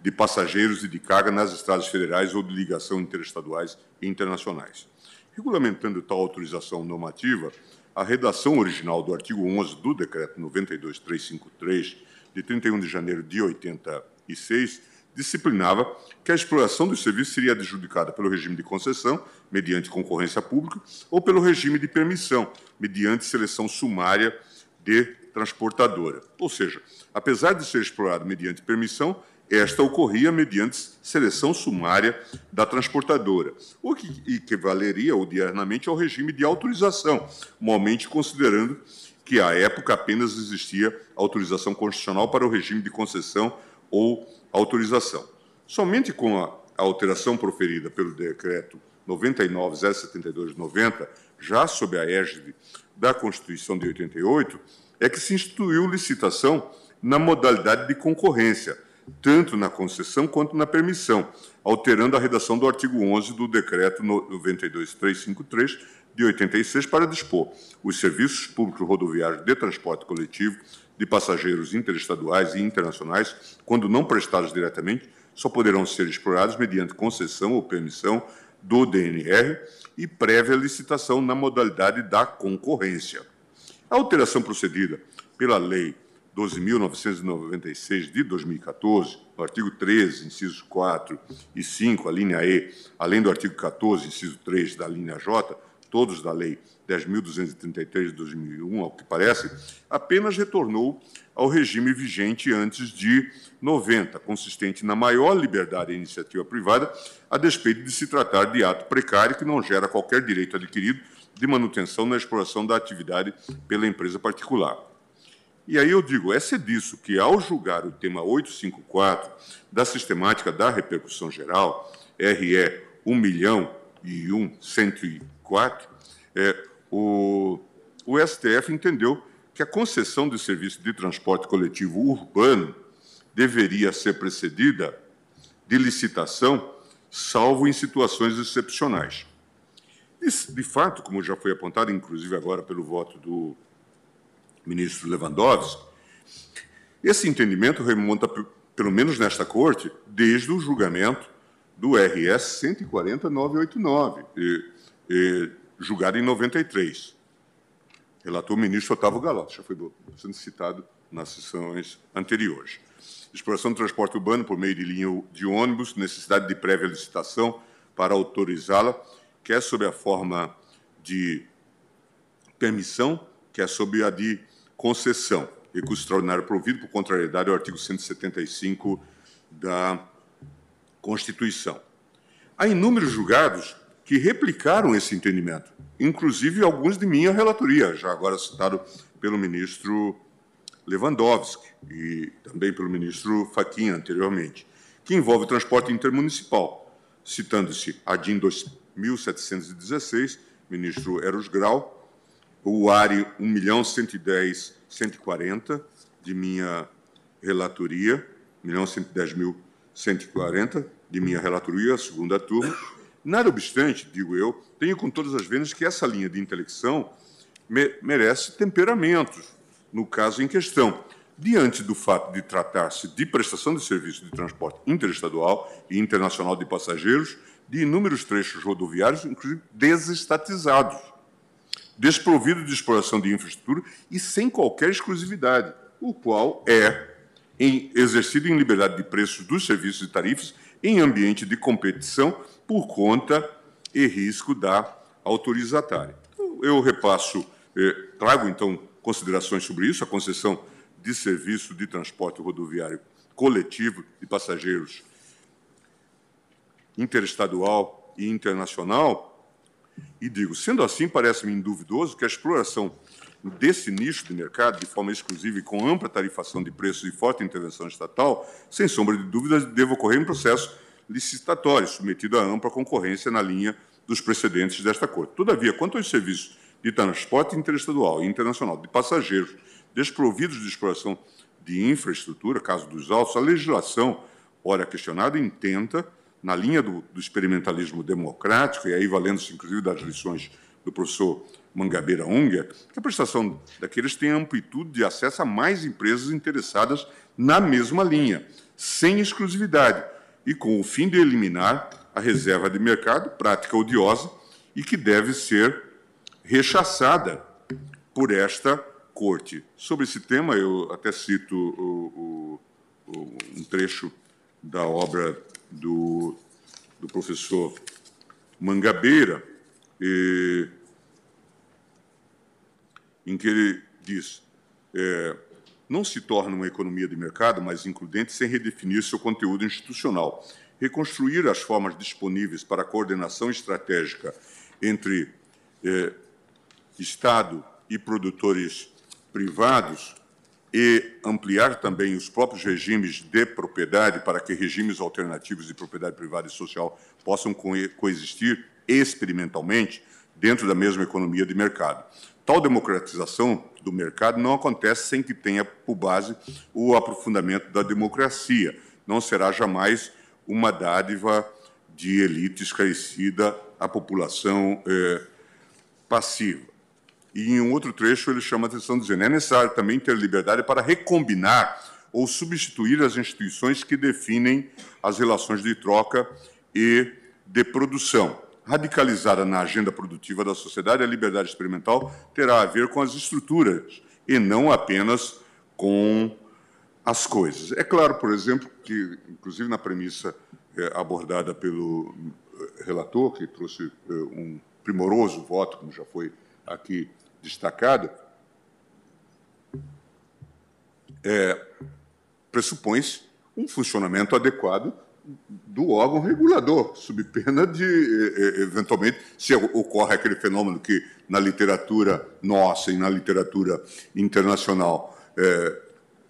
de passageiros e de carga nas estradas federais ou de ligação interestaduais e internacionais. Regulamentando tal autorização normativa, a redação original do artigo 11 do Decreto 92353, de 31 de janeiro de 86, disciplinava que a exploração dos serviços seria adjudicada pelo regime de concessão, mediante concorrência pública, ou pelo regime de permissão, mediante seleção sumária de transportadora. Ou seja, apesar de ser explorado mediante permissão, esta ocorria mediante seleção sumária da transportadora, o que equivaleria odiernamente ao regime de autorização, momentos considerando que, à época, apenas existia autorização constitucional para o regime de concessão ou autorização. Somente com a alteração proferida pelo decreto 99.072/90, já sob a égide da Constituição de 88, é que se instituiu licitação na modalidade de concorrência, tanto na concessão quanto na permissão, alterando a redação do artigo 11 do Decreto 92.353 de 86 para dispor os serviços públicos rodoviários de transporte coletivo de passageiros interestaduais e internacionais, quando não prestados diretamente, só poderão ser explorados mediante concessão ou permissão do DNR e prévia licitação na modalidade da concorrência. A alteração procedida pela Lei 12.996 de 2014, no artigo 13, incisos 4 e 5, a linha E, além do artigo 14, inciso 3 da linha J, todos da Lei 10.233 de 2001, ao que parece, apenas retornou ao regime vigente antes de 90, consistente na maior liberdade da iniciativa privada, a despeito de se tratar de ato precário que não gera qualquer direito adquirido de manutenção na exploração da atividade pela empresa particular. E aí eu digo, é ser disso que, ao julgar o tema 854 da sistemática da repercussão geral, RE 1 milhão e 1, 104, é, o, o STF entendeu que a concessão de serviço de transporte coletivo urbano deveria ser precedida de licitação, salvo em situações excepcionais. De fato, como já foi apontado, inclusive agora pelo voto do ministro Lewandowski, esse entendimento remonta, pelo menos nesta corte, desde o julgamento do RS 140989, e, e, julgado em 93. Relator o ministro Otávio Galotti, já foi sendo citado nas sessões anteriores. Exploração do transporte urbano por meio de linha de ônibus, necessidade de prévia licitação para autorizá-la, quer sob a forma de permissão, quer sob a de concessão. Recurso extraordinário provido por contrariedade ao artigo 175 da Constituição. Há inúmeros julgados que replicaram esse entendimento, inclusive alguns de minha relatoria, já agora citado pelo ministro Lewandowski e também pelo ministro Fachin anteriormente, que envolve transporte intermunicipal, citando-se a DIN 2716, ministro Eros Grau, o ARI 1.110.140 de minha relatoria, 1.110.140 de minha relatoria, segunda turma, Nada obstante, digo eu, tenho com todas as vezes que essa linha de intelecção me merece temperamentos, no caso em questão. Diante do fato de tratar-se de prestação de serviço de transporte interestadual e internacional de passageiros, de inúmeros trechos rodoviários, inclusive desestatizados, desprovidos de exploração de infraestrutura e sem qualquer exclusividade, o qual é em, exercido em liberdade de preços dos serviços e tarifas em ambiente de competição por conta e risco da autorizatária. Então, eu repasso, eh, trago então considerações sobre isso, a concessão de serviço de transporte rodoviário coletivo de passageiros interestadual e internacional, e digo, sendo assim, parece-me induvidoso que a exploração desse nicho de mercado, de forma exclusiva e com ampla tarifação de preços e forte intervenção estatal, sem sombra de dúvidas, deva ocorrer em processo licitatório, submetido a ampla concorrência na linha dos precedentes desta Corte. Todavia, quanto aos serviços de transporte interestadual e internacional de passageiros desprovidos de exploração de infraestrutura, caso dos autos, a legislação, ora questionada, intenta, na linha do, do experimentalismo democrático, e aí valendo-se inclusive das lições do professor Mangabeira Unger, que a prestação daqueles tenha amplitude de acesso a mais empresas interessadas na mesma linha, sem exclusividade, e com o fim de eliminar a reserva de mercado, prática odiosa e que deve ser rechaçada por esta corte. Sobre esse tema, eu até cito o, o, o, um trecho da obra do, do professor Mangabeira, em que ele diz: é, não se torna uma economia de mercado mais includente sem redefinir seu conteúdo institucional, reconstruir as formas disponíveis para a coordenação estratégica entre eh, Estado e produtores privados e ampliar também os próprios regimes de propriedade para que regimes alternativos de propriedade privada e social possam coexistir experimentalmente dentro da mesma economia de mercado. Tal democratização do mercado não acontece sem que tenha por base o aprofundamento da democracia. Não será jamais uma dádiva de elite esclarecida à população é, passiva. E em um outro trecho ele chama a atenção dizendo é necessário também ter liberdade para recombinar ou substituir as instituições que definem as relações de troca e de produção radicalizada na agenda produtiva da sociedade, a liberdade experimental terá a ver com as estruturas e não apenas com as coisas. É claro, por exemplo, que, inclusive na premissa é, abordada pelo eh, relator, que trouxe é, um primoroso voto, como já foi aqui destacado, é, pressupõe-se um funcionamento adequado do órgão regulador, sob pena de, eventualmente, se ocorre aquele fenômeno que na literatura nossa e na literatura internacional é,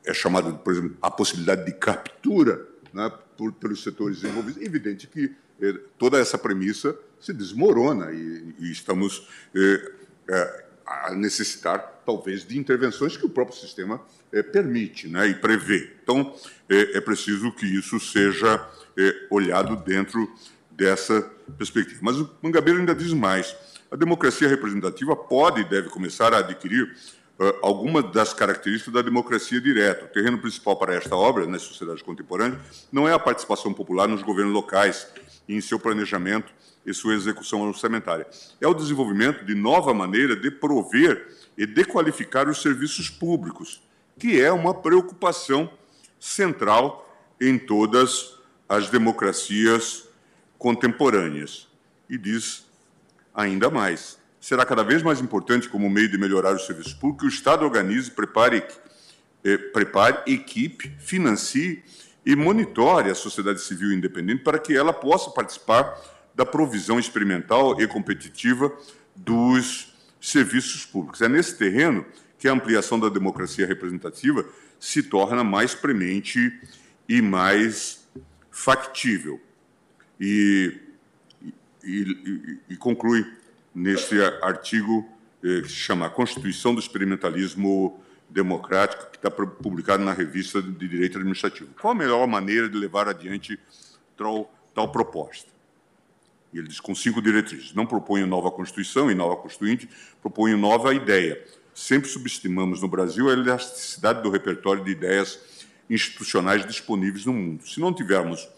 é chamado, por exemplo, a possibilidade de captura né, por, pelos setores envolvidos. É evidente que é, toda essa premissa se desmorona e, e estamos é, é, a necessitar, talvez, de intervenções que o próprio sistema é, permite né, e prevê. Então, é, é preciso que isso seja é, olhado dentro dessa perspectiva. Mas o Mangabeira ainda diz mais. A democracia representativa pode e deve começar a adquirir uh, algumas das características da democracia direta. O terreno principal para esta obra, na sociedade contemporânea, não é a participação popular nos governos locais em seu planejamento e sua execução orçamentária. É o desenvolvimento de nova maneira de prover e de qualificar os serviços públicos, que é uma preocupação central em todas as democracias contemporâneas. E diz ainda mais: será cada vez mais importante, como meio de melhorar os serviços públicos, que o Estado organize, prepare, eh, prepare equipe, financie e monitore a sociedade civil independente para que ela possa participar da provisão experimental e competitiva dos serviços públicos. É nesse terreno que a ampliação da democracia representativa se torna mais premente e mais factível. E, e, e, e conclui neste artigo eh, que se chama Constituição do Experimentalismo Democrático, que está publicado na revista de Direito Administrativo. Qual a melhor maneira de levar adiante tal, tal proposta? E ele diz, com cinco diretrizes. Não proponho nova Constituição e nova Constituinte, proponho nova ideia. Sempre subestimamos no Brasil a elasticidade do repertório de ideias institucionais disponíveis no mundo. Se não tivermos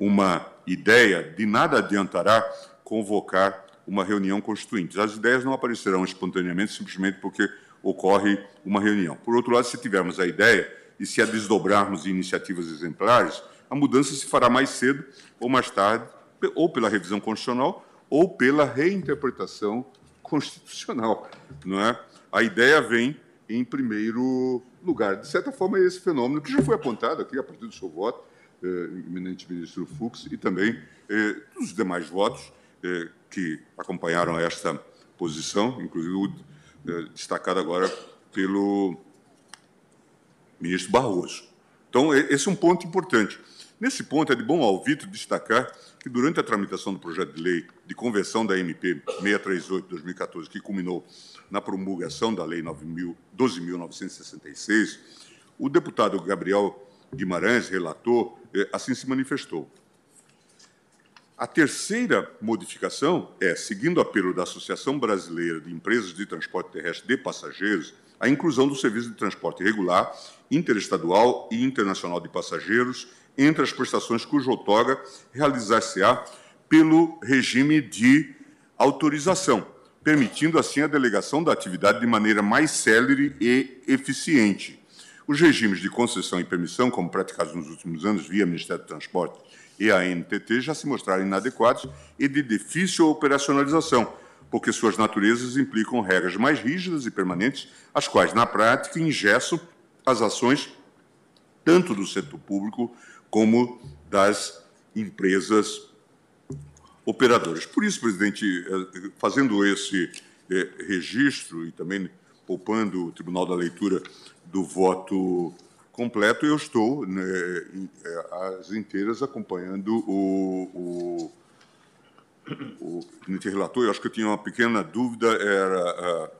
uma ideia, de nada adiantará convocar uma reunião constituinte. As ideias não aparecerão espontaneamente, simplesmente porque ocorre uma reunião. Por outro lado, se tivermos a ideia e se a desdobrarmos em iniciativas exemplares, a mudança se fará mais cedo ou mais tarde, ou pela revisão constitucional ou pela reinterpretação constitucional, não é? A ideia vem em primeiro lugar. De certa forma, é esse fenômeno que já foi apontado aqui a partir do seu voto, eh, eminente ministro Fux, e também eh, dos demais votos eh, que acompanharam esta posição, inclusive eh, destacado agora pelo ministro Barroso. Então, esse é um ponto importante. Nesse ponto, é de bom alvito destacar que, durante a tramitação do projeto de lei de conversão da MP 638 de 2014, que culminou na promulgação da Lei 12.966, o deputado Gabriel Guimarães, relator, eh, assim se manifestou. A terceira modificação é, seguindo o apelo da Associação Brasileira de Empresas de Transporte Terrestre de Passageiros, a inclusão do serviço de transporte regular, interestadual e internacional de passageiros entre as prestações cuja outorga realizar-se-á pelo regime de autorização, permitindo assim a delegação da atividade de maneira mais célere e eficiente. Os regimes de concessão e permissão, como praticados nos últimos anos via Ministério do Transporte e a NTT, já se mostraram inadequados e de difícil operacionalização, porque suas naturezas implicam regras mais rígidas e permanentes, as quais, na prática, ingessam as ações tanto do setor público como das empresas operadoras. Por isso, presidente, eh, fazendo esse eh, registro e também poupando o Tribunal da Leitura do voto completo, eu estou né, às eh, inteiras acompanhando o, o, o relator. Eu acho que eu tinha uma pequena dúvida, era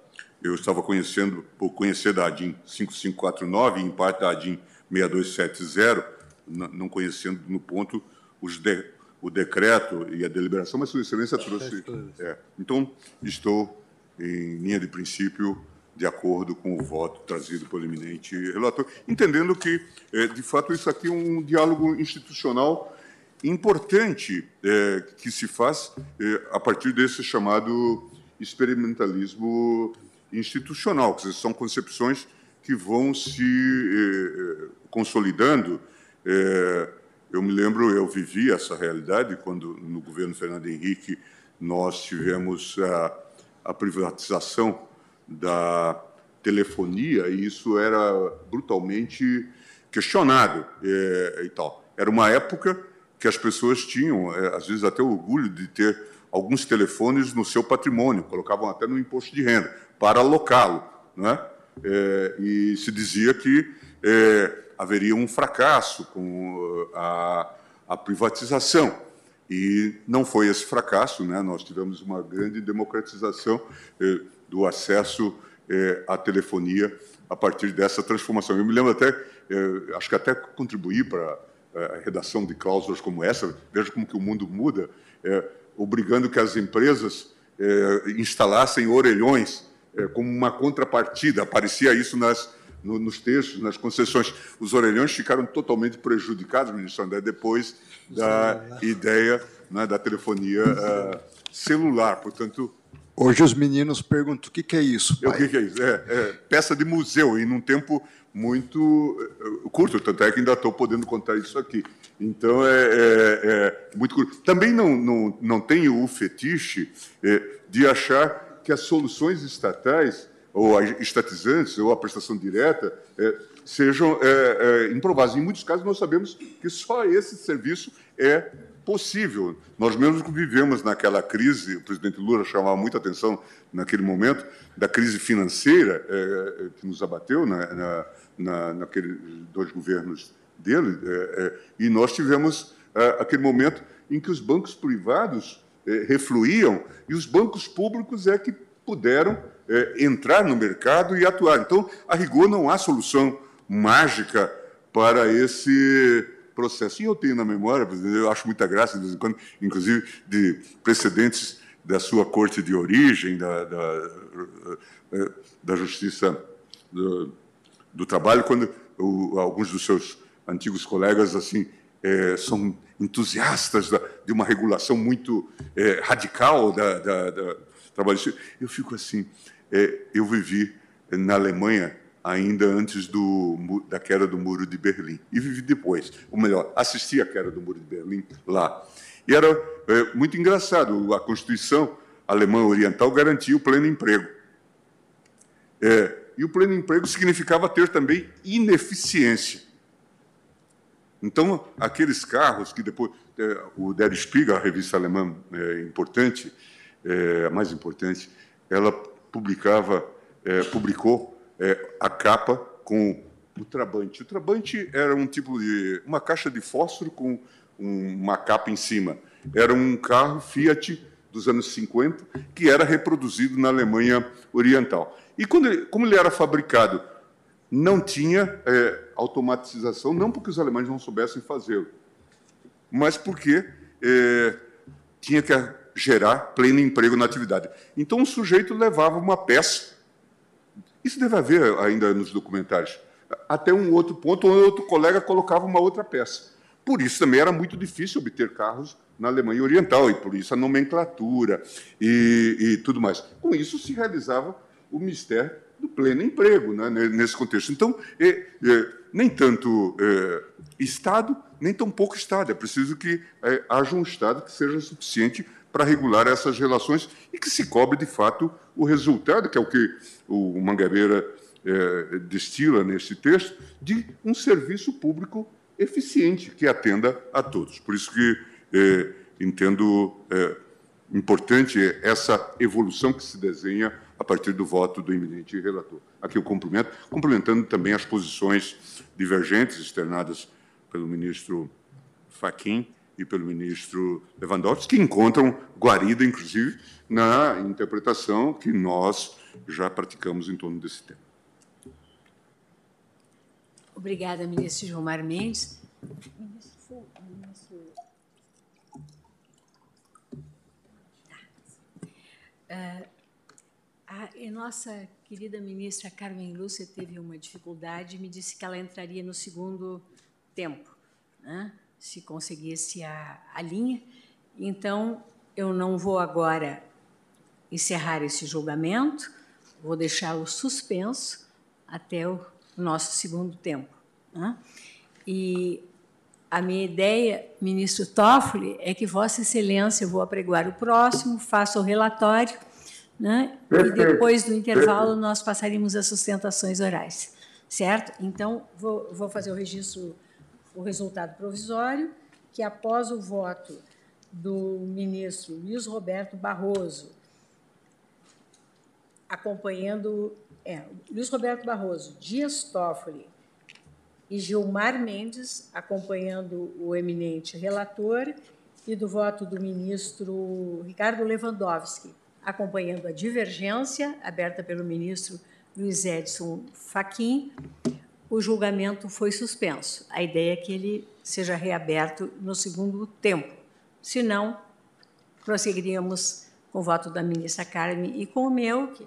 eu estava conhecendo, por conhecer da ADIM 5549 e, em parte, da ADIM 6270, não conhecendo no ponto os de, o decreto e a deliberação, mas Sua Excelência trouxe. É, então, estou em linha de princípio de acordo com o voto trazido pelo eminente relator, entendendo que, é, de fato, isso aqui é um diálogo institucional importante é, que se faz é, a partir desse chamado experimentalismo institucional, que são concepções que vão se consolidando. Eu me lembro, eu vivi essa realidade quando, no governo Fernando Henrique, nós tivemos a, a privatização da telefonia e isso era brutalmente questionado e, e tal. Era uma época que as pessoas tinham, é, às vezes, até orgulho de ter alguns telefones no seu patrimônio, colocavam até no imposto de renda, para alocá-lo. Né? É, e se dizia que é, haveria um fracasso com a, a, privatização. E não foi esse fracasso, né? nós tivemos uma grande democratização é, do acesso é, à telefonia a partir dessa transformação. Eu me lembro até, é, acho que até contribuí para a redação de cláusulas como essa, veja como que o mundo muda, é, obrigando que as empresas é, instalassem orelhões é, como uma contrapartida. Aparecia isso nas, no, nos textos, nas concessões. Os orelhões ficaram totalmente prejudicados, ministro André, depois da ideia né, da telefonia uh, celular. Portanto, Hoje os meninos perguntam o que, que é isso. Pai? O que, que é isso? É, é, peça de museu, e num tempo muito eh, curto, tanto é que ainda estou podendo contar isso aqui. Então, é, é, é muito curto. Também não, não, não tenho o fetiche é, de achar que as soluções estatais, ou estatizantes, ou a prestação direta, é, sejam improváveis. Em muitos casos, nós sabemos que só esse serviço é possível. Nós mesmos vivemos naquela crise, o presidente Lula chamava muita atenção naquele momento, da crise financeira que nos abateu na, na na, naqueles dois governos dele, é, é, e nós tivemos é, aquele momento em que os bancos privados é, refluíam e os bancos públicos é que puderam é, entrar no mercado e atuar. Então, a rigor, não há solução mágica para esse processo. E eu tenho na memória, eu acho muita graça, de vez em quando, inclusive, de precedentes da sua corte de origem, da, da, da justiça. Do, do trabalho, quando o, alguns dos seus antigos colegas assim é, são entusiastas da, de uma regulação muito é, radical da, da, da trabalho. Eu fico assim, é, eu vivi na Alemanha ainda antes do, da queda do Muro de Berlim. E vivi depois, ou melhor, assisti à queda do Muro de Berlim lá. E era é, muito engraçado, a Constituição alemã oriental garantia o pleno emprego. É, e o pleno emprego significava ter também ineficiência. Então, aqueles carros que depois. É, o Der Spiegel, a revista alemã é, importante, é, a mais importante, ela publicava, é, publicou é, a capa com o Trabante. O Trabante era um tipo de. uma caixa de fósforo com uma capa em cima. Era um carro Fiat dos anos 50 que era reproduzido na Alemanha Oriental. E quando ele, como ele era fabricado, não tinha é, automatização, não porque os alemães não soubessem fazê-lo, mas porque é, tinha que gerar pleno emprego na atividade. Então, o sujeito levava uma peça. Isso deve haver ainda nos documentários. Até um outro ponto, onde outro colega colocava uma outra peça. Por isso também era muito difícil obter carros na Alemanha Oriental, e por isso a nomenclatura e, e tudo mais. Com isso se realizava o mistério do pleno emprego né, nesse contexto. Então, é, é, nem tanto é, Estado, nem tão pouco Estado. É preciso que é, haja um Estado que seja suficiente para regular essas relações e que se cobre, de fato, o resultado, que é o que o Mangabeira é, destila nesse texto, de um serviço público eficiente que atenda a todos. Por isso que é, entendo importante essa evolução que se desenha a partir do voto do eminente relator. Aqui eu cumprimento, cumprimentando também as posições divergentes externadas pelo ministro Fachin e pelo ministro Lewandowski, que encontram guarida, inclusive, na interpretação que nós já praticamos em torno desse tema. Obrigada, ministro Gilmar Mendes. Ministro, ministro... Tá. Uh, a, nossa querida ministra Carmen Lúcia teve uma dificuldade e me disse que ela entraria no segundo tempo, né? Se conseguisse a, a linha. Então, eu não vou agora encerrar esse julgamento, vou deixá-lo suspenso até o nosso segundo tempo. Né? E a minha ideia, ministro Toffoli, é que Vossa Excelência, eu vou apregoar o próximo, faça o relatório, né? e depois do intervalo nós passaremos as sustentações orais, certo? Então, vou, vou fazer o registro, o resultado provisório, que após o voto do ministro Luiz Roberto Barroso, acompanhando é, Luiz Roberto Barroso, Dias Toffoli e Gilmar Mendes, acompanhando o eminente relator, e do voto do ministro Ricardo Lewandowski, acompanhando a divergência aberta pelo ministro Luiz Edson Fachin, o julgamento foi suspenso. A ideia é que ele seja reaberto no segundo tempo. Se não, prosseguiríamos com o voto da ministra Carmen e com o meu, que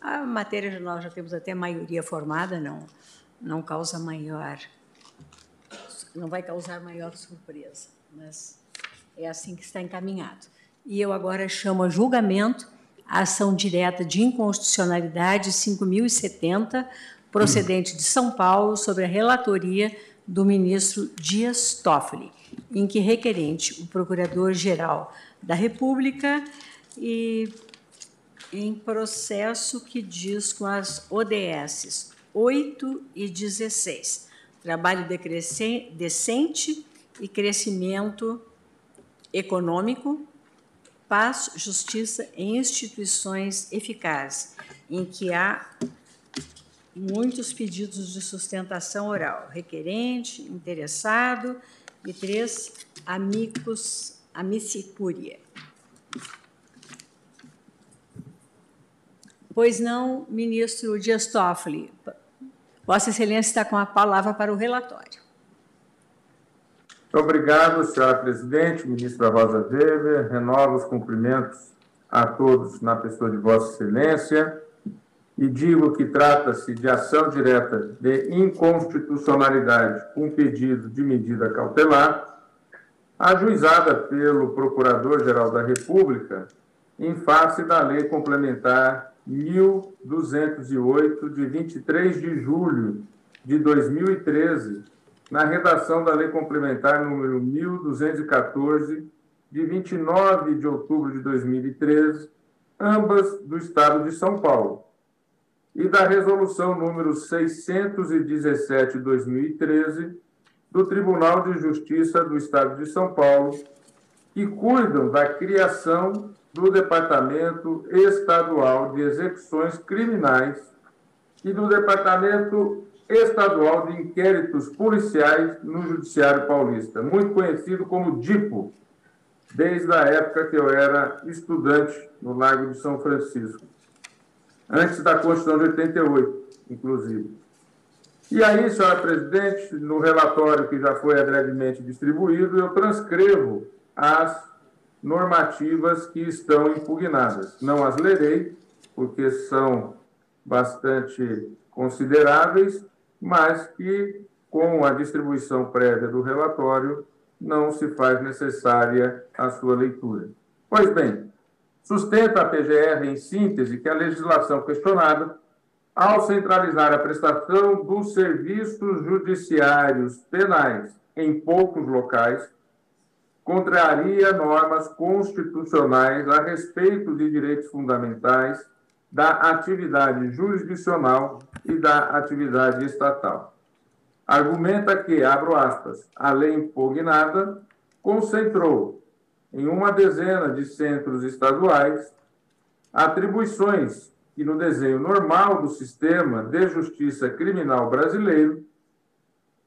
a matéria nós já temos até maioria formada, não, não causa maior, não vai causar maior surpresa, mas é assim que está encaminhado. E eu agora chamo a julgamento a ação direta de inconstitucionalidade 5070, procedente de São Paulo, sobre a relatoria do ministro Dias Toffoli, em que requerente o Procurador-Geral da República e em processo que diz com as ODS 8 e 16, trabalho decente e crescimento econômico, paz, justiça em instituições eficazes, em que há muitos pedidos de sustentação oral, requerente, interessado e três amigos amicicúria. Pois não, ministro Dias Toffoli. Vossa Excelência está com a palavra para o relatório. Obrigado, senhora presidente, ministra Rosa Weber. Renovo os cumprimentos a todos na pessoa de Vossa Excelência e digo que trata-se de ação direta de inconstitucionalidade com pedido de medida cautelar, ajuizada pelo Procurador-Geral da República em face da Lei Complementar 1208, de 23 de julho de 2013, na redação da Lei Complementar número 1214, de 29 de outubro de 2013, ambas do Estado de São Paulo, e da Resolução número 617 de 2013, do Tribunal de Justiça do Estado de São Paulo, que cuidam da criação do Departamento Estadual de Execuções Criminais e do Departamento Estadual de Inquéritos Policiais no Judiciário Paulista, muito conhecido como DIPO, desde a época que eu era estudante no Lago de São Francisco, antes da Constituição de 88, inclusive. E aí, senhora presidente, no relatório que já foi brevemente distribuído, eu transcrevo as normativas que estão impugnadas. Não as lerei, porque são bastante consideráveis, mas que, com a distribuição prévia do relatório, não se faz necessária a sua leitura. Pois bem, sustenta a PGR, em síntese, que a legislação questionada, ao centralizar a prestação dos serviços judiciários penais em poucos locais, contraria normas constitucionais a respeito de direitos fundamentais, da atividade jurisdicional e da atividade estatal. Argumenta que, abro aspas, a lei impugnada concentrou em uma dezena de centros estaduais atribuições que, no desenho normal do sistema de justiça criminal brasileiro,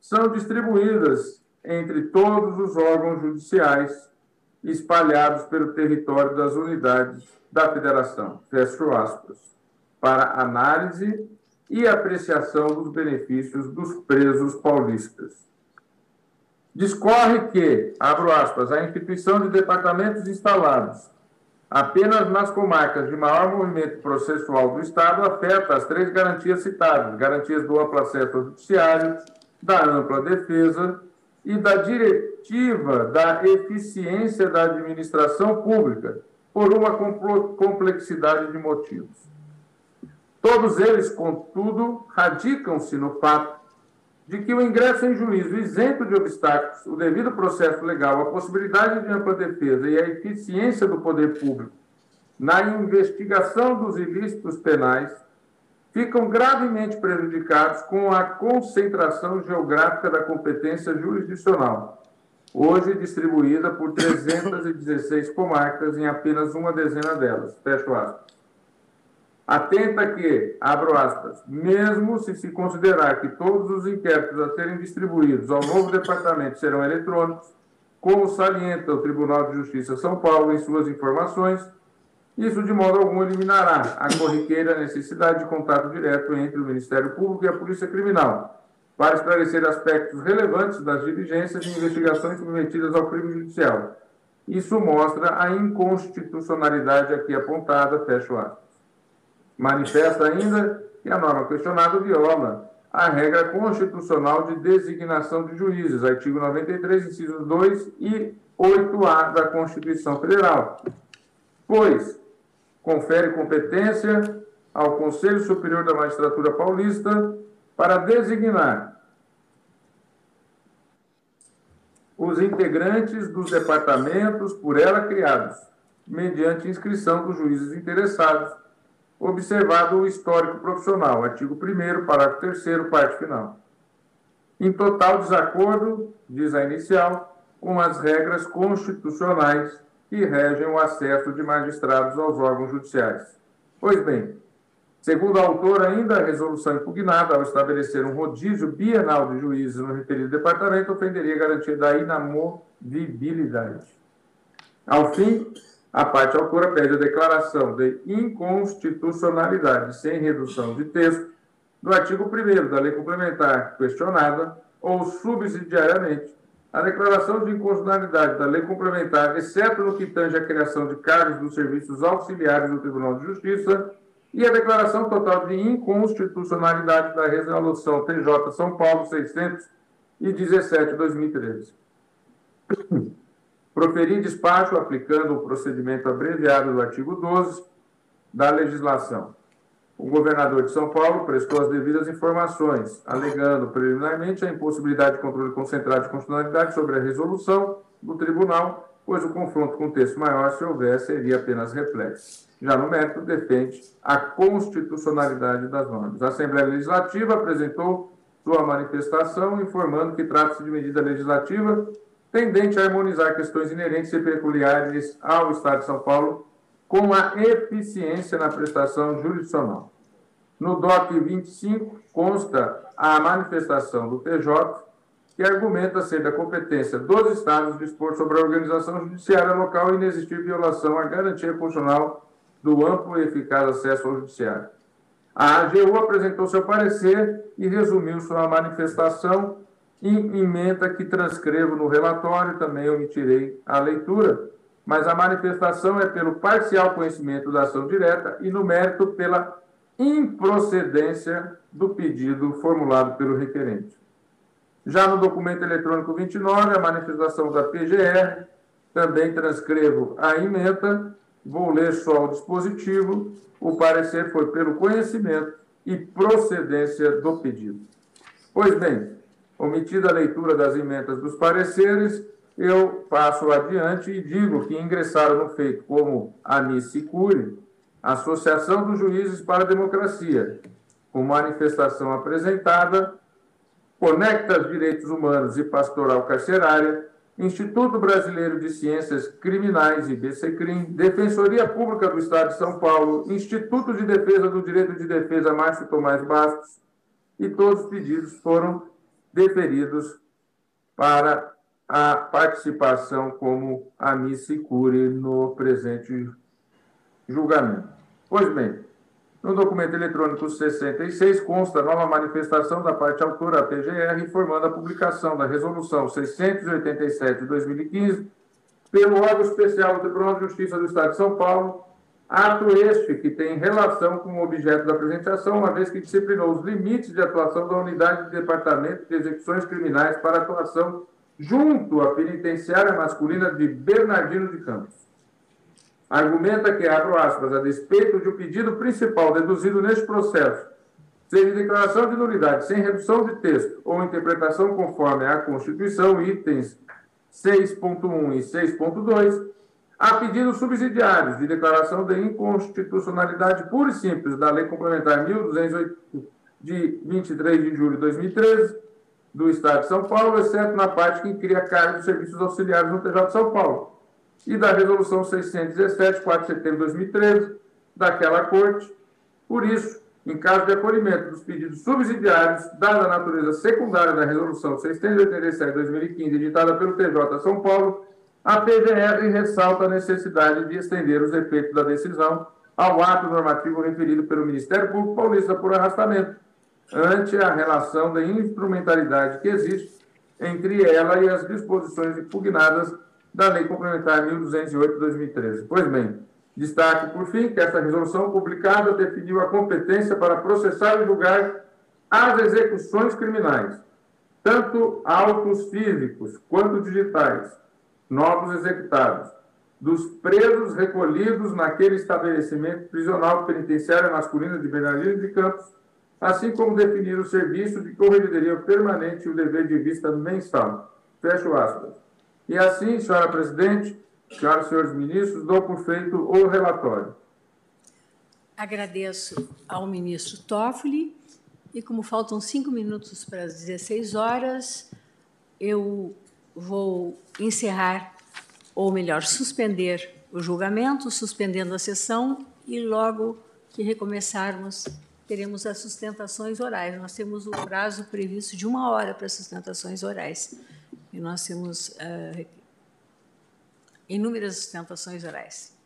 são distribuídas entre todos os órgãos judiciais espalhados pelo território das unidades da federação, fecho aspas, para análise e apreciação dos benefícios dos presos paulistas. Discorre que, abro aspas, a instituição de departamentos instalados apenas nas comarcas de maior movimento processual do Estado afeta as três garantias citadas: garantias do amplo acesso ao judiciário, da ampla defesa e da diretiva da eficiência da administração pública, por uma complexidade de motivos. Todos eles, contudo, radicam-se no fato de que o ingresso em juízo isento de obstáculos, o devido processo legal, a possibilidade de ampla defesa e a eficiência do poder público na investigação dos ilícitos penais ficam gravemente prejudicados com a concentração geográfica da competência jurisdicional, hoje distribuída por 316 comarcas em apenas uma dezena delas. Fecho aspas. Atenta que, abro aspas, mesmo se se considerar que todos os inquéritos a serem distribuídos ao novo departamento serão eletrônicos, como salienta o Tribunal de Justiça São Paulo em suas informações, isso de modo algum eliminará a corriqueira necessidade de contato direto entre o Ministério Público e a Polícia Criminal, para esclarecer aspectos relevantes das diligências e investigações submetidas ao crime judicial. Isso mostra a inconstitucionalidade aqui apontada, fecho aspas. Manifesta ainda que a norma questionada viola a regra constitucional de designação de juízes, artigo 93, incisos 2 e 8A da Constituição Federal, pois confere competência ao Conselho Superior da Magistratura Paulista para designar os integrantes dos departamentos por ela criados, mediante inscrição dos juízes interessados observado o histórico profissional, artigo 1 parágrafo 3 parte final. Em total desacordo, diz a inicial, com as regras constitucionais que regem o acesso de magistrados aos órgãos judiciais. Pois bem, segundo a autora, ainda a resolução impugnada, ao estabelecer um rodízio bienal de juízes no referido departamento, ofenderia a garantia da inamovibilidade. Ao fim, a parte autora pede a declaração de inconstitucionalidade sem redução de texto do artigo 1 da lei complementar questionada ou subsidiariamente a declaração de inconstitucionalidade da lei complementar, exceto no que tange a criação de cargos dos serviços auxiliares do Tribunal de Justiça, e a declaração total de inconstitucionalidade da resolução TJ São Paulo 617 de 2013 proferir despacho aplicando o procedimento abreviado do artigo 12 da legislação. O governador de São Paulo prestou as devidas informações, alegando preliminarmente a impossibilidade de controle concentrado de constitucionalidade sobre a resolução do tribunal, pois o confronto com o texto maior, se houver, seria apenas reflexo. Já no mérito, defende a constitucionalidade das normas. A Assembleia Legislativa apresentou sua manifestação informando que trata-se de medida legislativa tendente a harmonizar questões inerentes e peculiares ao Estado de São Paulo com a eficiência na prestação jurisdicional. No DOC 25 consta a manifestação do TJ, que argumenta ser da competência dos Estados dispor sobre a organização judiciária local e inexistir violação à garantia constitucional do amplo e eficaz acesso ao judiciário. A AGU apresentou seu parecer e resumiu sua manifestação emenda que transcrevo no relatório, também omitirei a leitura, mas a manifestação é pelo parcial conhecimento da ação direta e no mérito pela improcedência do pedido formulado pelo requerente. Já no documento eletrônico 29, a manifestação da PGR, também transcrevo a emenda, vou ler só o dispositivo, o parecer foi pelo conhecimento e procedência do pedido. Pois bem, Omitida a leitura das emendas dos pareceres, eu passo adiante e digo que ingressaram no feito como Anicicure, Associação dos Juízes para a Democracia, com manifestação apresentada, Conectas Direitos Humanos e Pastoral Carcerária, Instituto Brasileiro de Ciências Criminais, IBCCRIM, Defensoria Pública do Estado de São Paulo, Instituto de Defesa do Direito de Defesa Márcio Tomás Bastos, e todos os pedidos foram deferidos para a participação como amicicure no presente julgamento. Pois bem, no documento eletrônico 66 consta nova manifestação da parte autora, a informando a publicação da Resolução 687 de 2015 pelo órgão especial do Tribunal de Justiça do Estado de São Paulo, Ato este que tem relação com o objeto da apresentação, uma vez que disciplinou os limites de atuação da Unidade de Departamento de Execuções Criminais para atuação junto à penitenciária masculina de Bernardino de Campos. Argumenta que, abro aspas, a despeito de o um pedido principal deduzido neste processo seja declaração de nulidade sem redução de texto ou interpretação conforme a Constituição, itens 6.1 e 6.2, a pedidos subsidiários de declaração de inconstitucionalidade pura e simples da Lei Complementar 1208 de 23 de julho de 2013 do Estado de São Paulo, exceto na parte que cria cargos de serviços auxiliares no TJ de São Paulo, e da Resolução 617, 4 de setembro de 2013, daquela Corte. Por isso, em caso de acolhimento dos pedidos subsidiários, dada a natureza secundária da Resolução 687 de 2015, editada pelo TJ de São Paulo, a PGR ressalta a necessidade de estender os efeitos da decisão ao ato normativo referido pelo Ministério Público Paulista por arrastamento, ante a relação da instrumentalidade que existe entre ela e as disposições impugnadas da Lei Complementar 1208 de 2013. Pois bem, destaque, por fim, que essa resolução publicada definiu a competência para processar e julgar as execuções criminais, tanto autos físicos quanto digitais, novos executados, dos presos recolhidos naquele estabelecimento prisional penitenciário masculino de Bernardino de Campos, assim como definir o serviço de corregedoria permanente e o dever de vista mensal. Fecho aspas. E assim, senhora presidente, e senhores ministros, dou por feito o relatório. Agradeço ao ministro Toffoli e, como faltam cinco minutos para as 16 horas, eu vou encerrar, ou melhor, suspender o julgamento, suspendendo a sessão e logo que recomeçarmos teremos as sustentações orais. Nós temos o prazo previsto de uma hora para sustentações orais. E nós temos uh, inúmeras sustentações orais.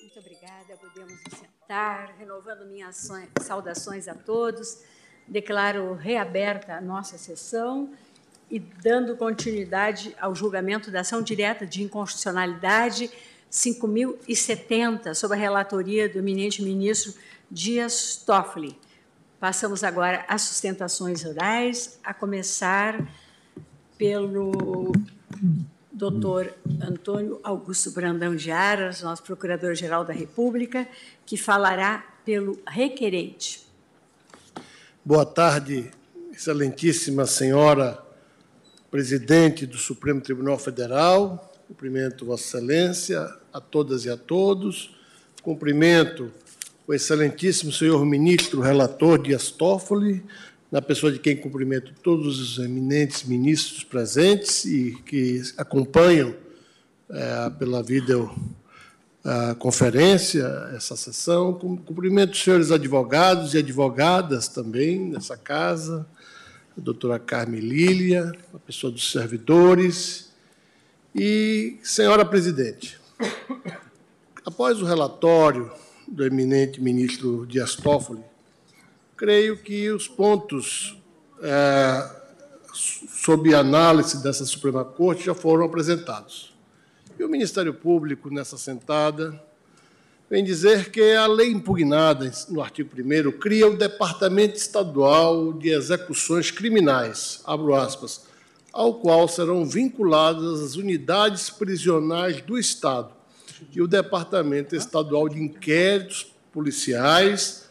Muito obrigada. Podemos sentar, renovando minhas saudações a todos. Declaro reaberta a nossa sessão e dando continuidade ao julgamento da ação direta de inconstitucionalidade 5.070, sob a relatoria do eminente ministro Dias Toffoli. Passamos agora às sustentações orais, a começar pelo doutor Antônio Augusto Brandão de Aras, nosso Procurador-Geral da República, que falará pelo requerente. Boa tarde, excelentíssima senhora presidente do Supremo Tribunal Federal, cumprimento Vossa Excelência, a todas e a todos, cumprimento o excelentíssimo senhor ministro relator Dias Toffoli, na pessoa de quem cumprimento todos os eminentes ministros presentes e que acompanham é, pela videoconferência essa sessão. Cumprimento os senhores advogados e advogadas também nessa casa, a doutora Carme Lília, a pessoa dos servidores. E, senhora presidente, após o relatório do eminente ministro Dias Toffoli, creio que os pontos é, sob análise dessa Suprema Corte já foram apresentados. E o Ministério Público, nessa sentada, vem dizer que a lei impugnada no artigo 1 cria o Departamento Estadual de Execuções Criminais, abro aspas, ao qual serão vinculadas as unidades prisionais do Estado, e o Departamento Estadual de Inquéritos Policiais,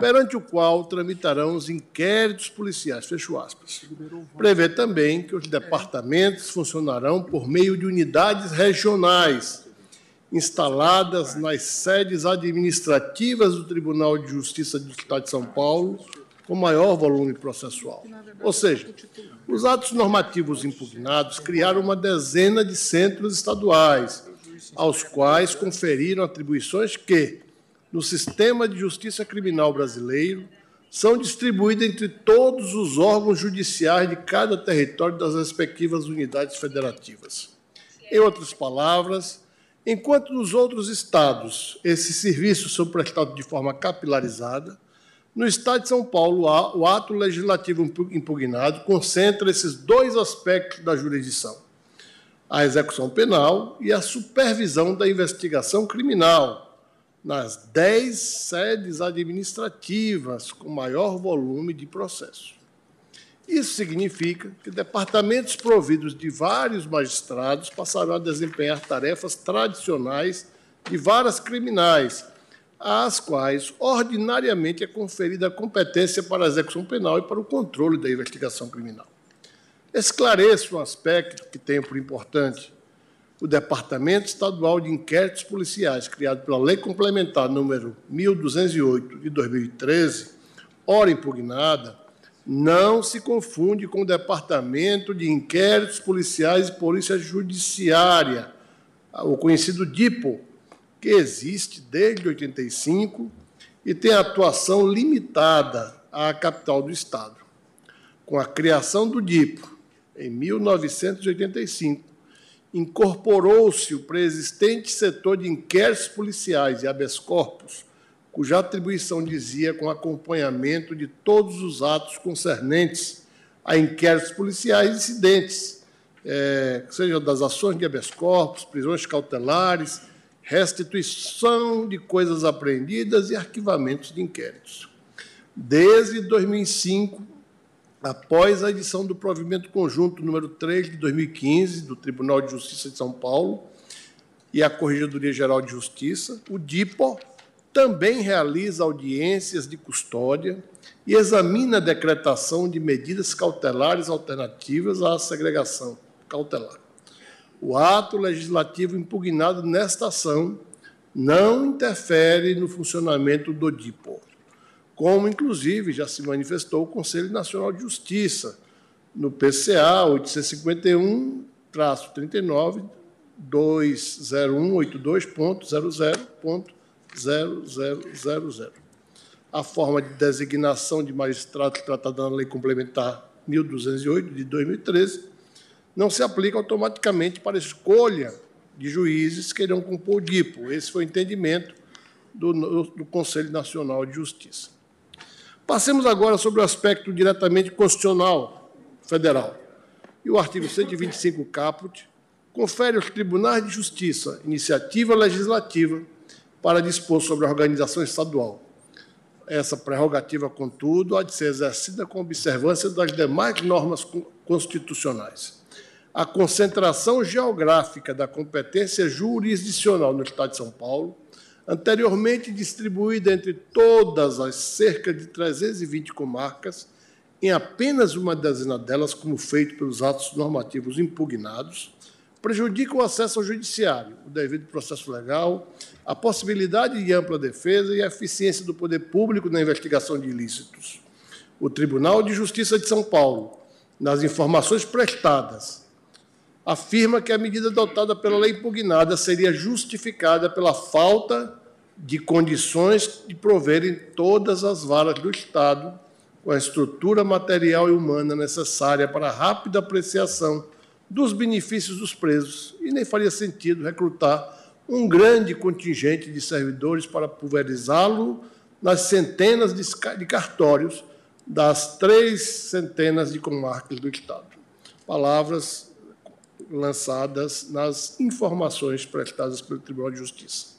perante o qual tramitarão os inquéritos policiais. Fecho aspas. Prevê também que os departamentos funcionarão por meio de unidades regionais, instaladas nas sedes administrativas do Tribunal de Justiça do Estado de São Paulo, com maior volume processual. Ou seja, os atos normativos impugnados criaram uma dezena de centros estaduais, aos quais conferiram atribuições que, no sistema de justiça criminal brasileiro, são distribuídas entre todos os órgãos judiciais de cada território das respectivas unidades federativas. Em outras palavras, enquanto nos outros estados esses serviços são prestados de forma capilarizada, no Estado de São Paulo, o ato legislativo impugnado concentra esses dois aspectos da jurisdição a execução penal e a supervisão da investigação criminal nas dez sedes administrativas com maior volume de processo. Isso significa que departamentos providos de vários magistrados passarão a desempenhar tarefas tradicionais de varas criminais, às quais ordinariamente é conferida a competência para a execução penal e para o controle da investigação criminal. Esclareço um aspecto que tenho por importante. O Departamento Estadual de Inquéritos Policiais, criado pela Lei Complementar número 1208 de 2013, ora impugnada, não se confunde com o Departamento de Inquéritos Policiais e Polícia Judiciária, o conhecido DIPO, que existe desde 85 e tem atuação limitada à capital do Estado. Com a criação do DIPO em 1985, incorporou-se o preexistente setor de inquéritos policiais e habeas corpus, cuja atribuição dizia com acompanhamento de todos os atos concernentes a inquéritos policiais incidentes, é, seja das ações de habeas corpus, prisões cautelares, restituição de coisas apreendidas e arquivamentos de inquéritos. Desde 2005, após a edição do provimento conjunto número 3 de 2015 do Tribunal de Justiça de São Paulo e a Corregedoria Geral de Justiça, o DIPO também realiza audiências de custódia e examina a decretação de medidas cautelares alternativas à segregação cautelar. O ato legislativo impugnado nesta ação não interfere no funcionamento do DIPO como inclusive já se manifestou o Conselho Nacional de Justiça, no PCA 851-39 20182.00.0000. A forma de designação de magistrado tratada na Lei Complementar 1208 de 2013, não se aplica automaticamente para escolha de juízes que irão compor o DIPO. Esse foi o entendimento do, do Conselho Nacional de Justiça. Passemos agora sobre o aspecto diretamente constitucional federal. E o artigo 125 caput confere aos tribunais de justiça iniciativa legislativa para dispor sobre a organização estadual. Essa prerrogativa, contudo, há de ser exercida com observância das demais normas constitucionais a concentração geográfica da competência jurisdicional no Estado de São Paulo, anteriormente distribuída entre todas as cerca de 320 comarcas, em apenas uma dezena delas, como feito pelos atos normativos impugnados, prejudica o acesso ao judiciário, o devido processo legal, a possibilidade de ampla defesa e a eficiência do poder público na investigação de ilícitos. O Tribunal de Justiça de São Paulo, nas informações prestadas afirma que a medida adotada pela lei impugnada seria justificada pela falta de condições de proverem todas as varas do Estado com a estrutura material e humana necessária para a rápida apreciação dos benefícios dos presos e nem faria sentido recrutar um grande contingente de servidores para pulverizá-lo nas centenas de cartórios das três centenas de comarcas do Estado. Palavras lançadas nas informações prestadas pelo Tribunal de Justiça.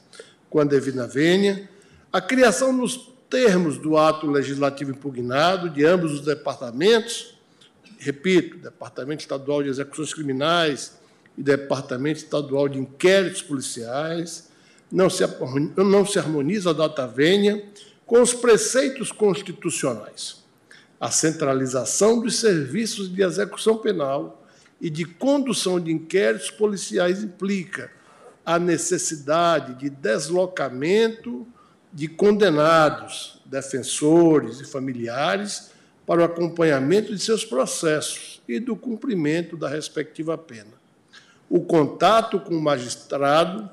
Com a devida vênia, a criação nos termos do ato legislativo impugnado de ambos os departamentos, repito, Departamento Estadual de Execuções Criminais e Departamento Estadual de Inquéritos Policiais, não se, não se harmoniza a data vênia com os preceitos constitucionais. A centralização dos serviços de execução penal e de condução de inquéritos policiais implica a necessidade de deslocamento de condenados, defensores e familiares para o acompanhamento de seus processos e do cumprimento da respectiva pena. O contato com o magistrado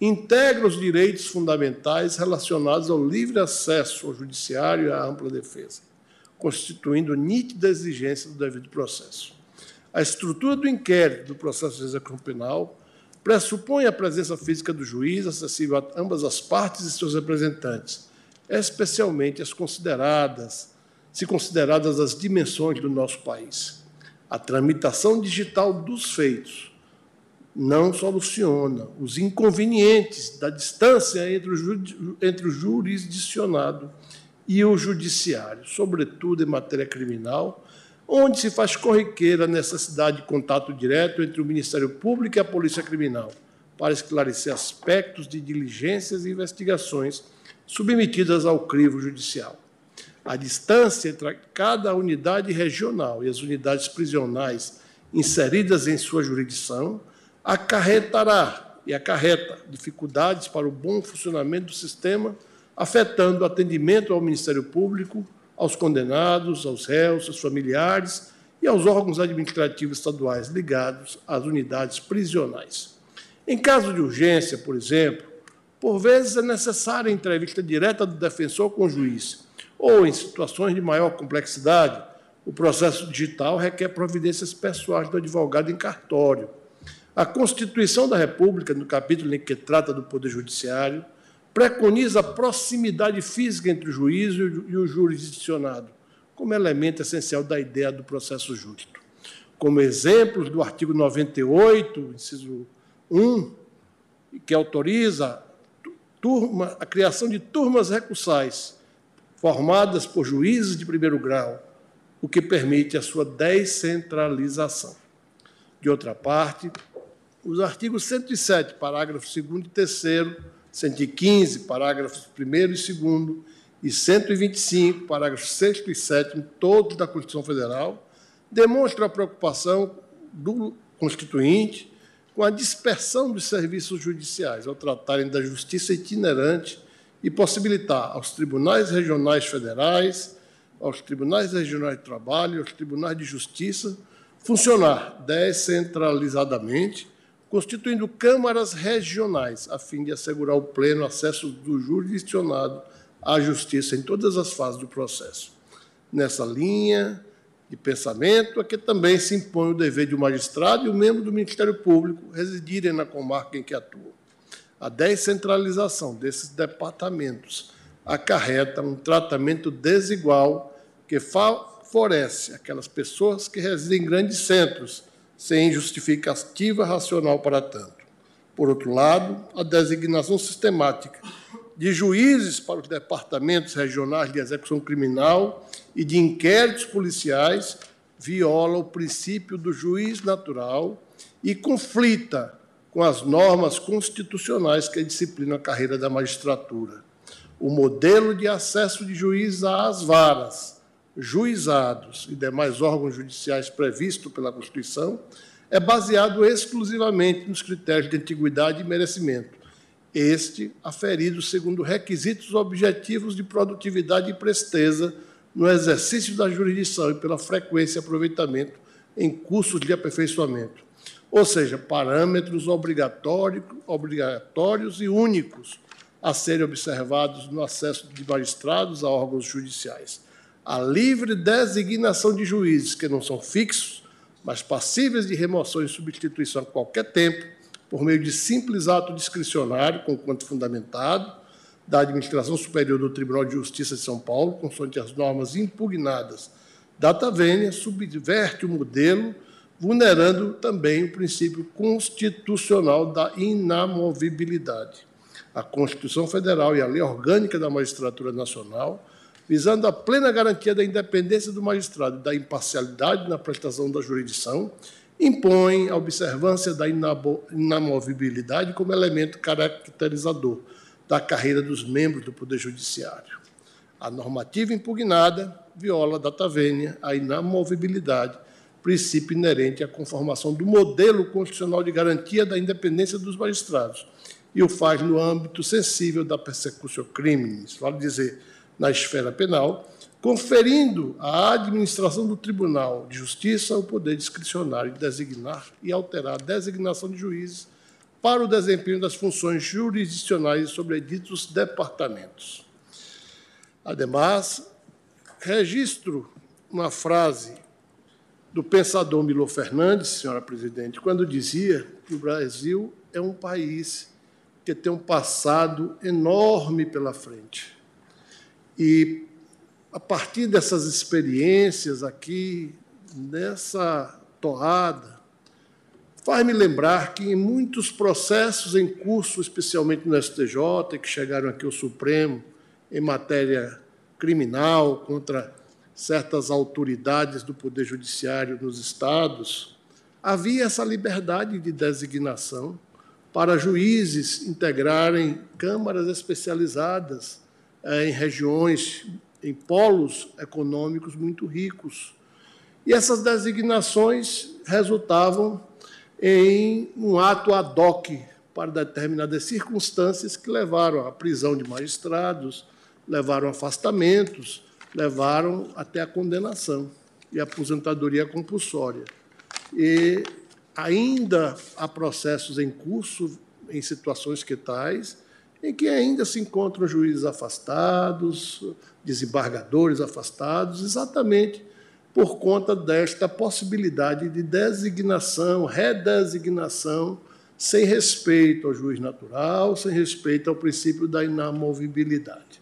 integra os direitos fundamentais relacionados ao livre acesso ao judiciário e à ampla defesa, constituindo nítida exigência do devido processo. A estrutura do inquérito do processo de execução penal pressupõe a presença física do juiz, acessível a ambas as partes e seus representantes, especialmente as consideradas, se consideradas as dimensões do nosso país. A tramitação digital dos feitos não soluciona os inconvenientes da distância entre o, entre o jurisdicionado e o judiciário, sobretudo em matéria criminal, onde se faz corriqueira a necessidade de contato direto entre o Ministério Público e a Polícia Criminal, para esclarecer aspectos de diligências e investigações submetidas ao crivo judicial. A distância entre cada unidade regional e as unidades prisionais inseridas em sua jurisdição acarretará e acarreta dificuldades para o bom funcionamento do sistema, afetando o atendimento ao Ministério Público, aos condenados, aos réus, aos familiares e aos órgãos administrativos estaduais ligados às unidades prisionais. Em caso de urgência, por exemplo, por vezes é necessária a entrevista direta do defensor com o juiz, ou em situações de maior complexidade, o processo digital requer providências pessoais do advogado em cartório. A Constituição da República, no capítulo em que trata do Poder Judiciário, preconiza a proximidade física entre o juiz e o jurisdicionado, como elemento essencial da ideia do processo justo. Como exemplos do artigo 98, inciso 1, que autoriza turma, a criação de turmas recursais formadas por juízes de primeiro grau, o que permite a sua descentralização. De outra parte, os artigos 107, parágrafos 2 e 3 115, parágrafos 1 e 2 e 125, parágrafos 6 e 7, todos da Constituição Federal, demonstram a preocupação do Constituinte com a dispersão dos serviços judiciais, ao tratarem da justiça itinerante e possibilitar aos tribunais regionais federais, aos tribunais regionais de trabalho, aos tribunais de justiça, funcionar descentralizadamente constituindo câmaras regionais, a fim de assegurar o pleno acesso do jurisdicionado à justiça em todas as fases do processo. Nessa linha, de pensamento, a que também se impõe o dever de um magistrado e um membro do Ministério Público residirem na comarca em que atuam. A descentralização desses departamentos acarreta um tratamento desigual que favorece aquelas pessoas que residem em grandes centros, sem justificativa racional para tanto. Por outro lado, a designação sistemática de juízes para os departamentos regionais de execução criminal e de inquéritos policiais viola o princípio do juiz natural e conflita com as normas constitucionais que disciplinam a carreira da magistratura. O modelo de acesso de juízes às varas, juizados e demais órgãos judiciais previsto pela Constituição é baseado exclusivamente nos critérios de antiguidade e merecimento, este aferido segundo requisitos objetivos de produtividade e presteza no exercício da jurisdição e pela frequência e aproveitamento em cursos de aperfeiçoamento, ou seja, parâmetros obrigatórios, obrigatórios e únicos a serem observados no acesso de magistrados a órgãos judiciais. A livre designação de juízes que não são fixos, mas passíveis de remoção e substituição a qualquer tempo, por meio de simples ato discricionário, conquanto fundamentado, da Administração Superior do Tribunal de Justiça de São Paulo, consoante as normas impugnadas da Tavênia, subverte o modelo, vulnerando também o princípio constitucional da inamovibilidade. A Constituição Federal e a Lei Orgânica da Magistratura Nacional, visando a plena garantia da independência do magistrado e da imparcialidade na prestação da jurisdição, impõem a observância da inamovibilidade como elemento caracterizador da carreira dos membros do Poder Judiciário. A normativa impugnada viola da Tavênia a inamovibilidade, princípio inerente à conformação do modelo constitucional de garantia da independência dos magistrados, e o faz no âmbito sensível da persecução crimes, vale dizer, na esfera penal, conferindo à administração do Tribunal de Justiça o poder discricionário de designar e alterar a designação de juízes para o desempenho das funções jurisdicionais sobre ditos departamentos. Ademais, registro uma frase do pensador Milo Fernandes, senhora presidente, quando dizia que o Brasil é um país que tem um passado enorme pela frente. E a partir dessas experiências aqui, nessa toada, faz-me lembrar que em muitos processos em curso, especialmente no STJ, que chegaram aqui ao Supremo, em matéria criminal, contra certas autoridades do Poder Judiciário nos estados, havia essa liberdade de designação para juízes integrarem câmaras especializadas em regiões em polos econômicos muito ricos. E essas designações resultavam em um ato ad hoc para determinadas circunstâncias que levaram à prisão de magistrados, levaram a afastamentos, levaram até a condenação e a aposentadoria compulsória. E ainda há processos em curso em situações que tais, em que ainda se encontram juízes afastados, desembargadores afastados, exatamente por conta desta possibilidade de designação, redesignação, sem respeito ao juiz natural, sem respeito ao princípio da inamovibilidade.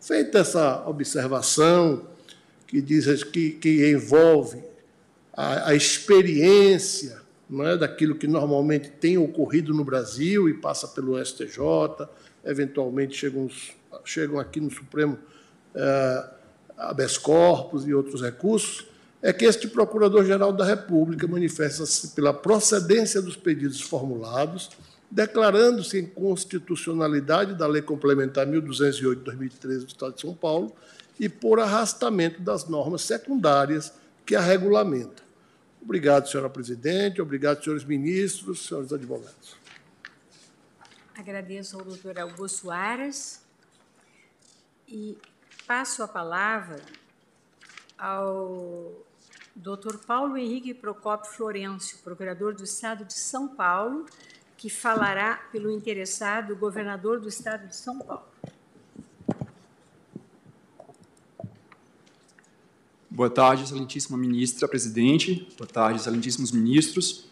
Feita essa observação, que, diz, que, que envolve a, a experiência é, daquilo que normalmente tem ocorrido no Brasil e passa pelo STJ, eventualmente chegam, chegam aqui no Supremo é, habeas corpus e outros recursos, é que este Procurador-Geral da República manifesta-se pela procedência dos pedidos formulados, declarando-se em constitucionalidade da Lei Complementar 1208 de 2013 do Estado de São Paulo e por arrastamento das normas secundárias que a regulamentam. Obrigado, senhora presidente, obrigado, senhores ministros, senhores advogados. Agradeço ao doutor Augusto Aras e passo a palavra ao doutor Paulo Henrique Procopio Florencio, procurador do Estado de São Paulo, que falará pelo interessado governador do Estado de São Paulo. Boa tarde, excelentíssima ministra, presidente. Boa tarde, excelentíssimos ministros,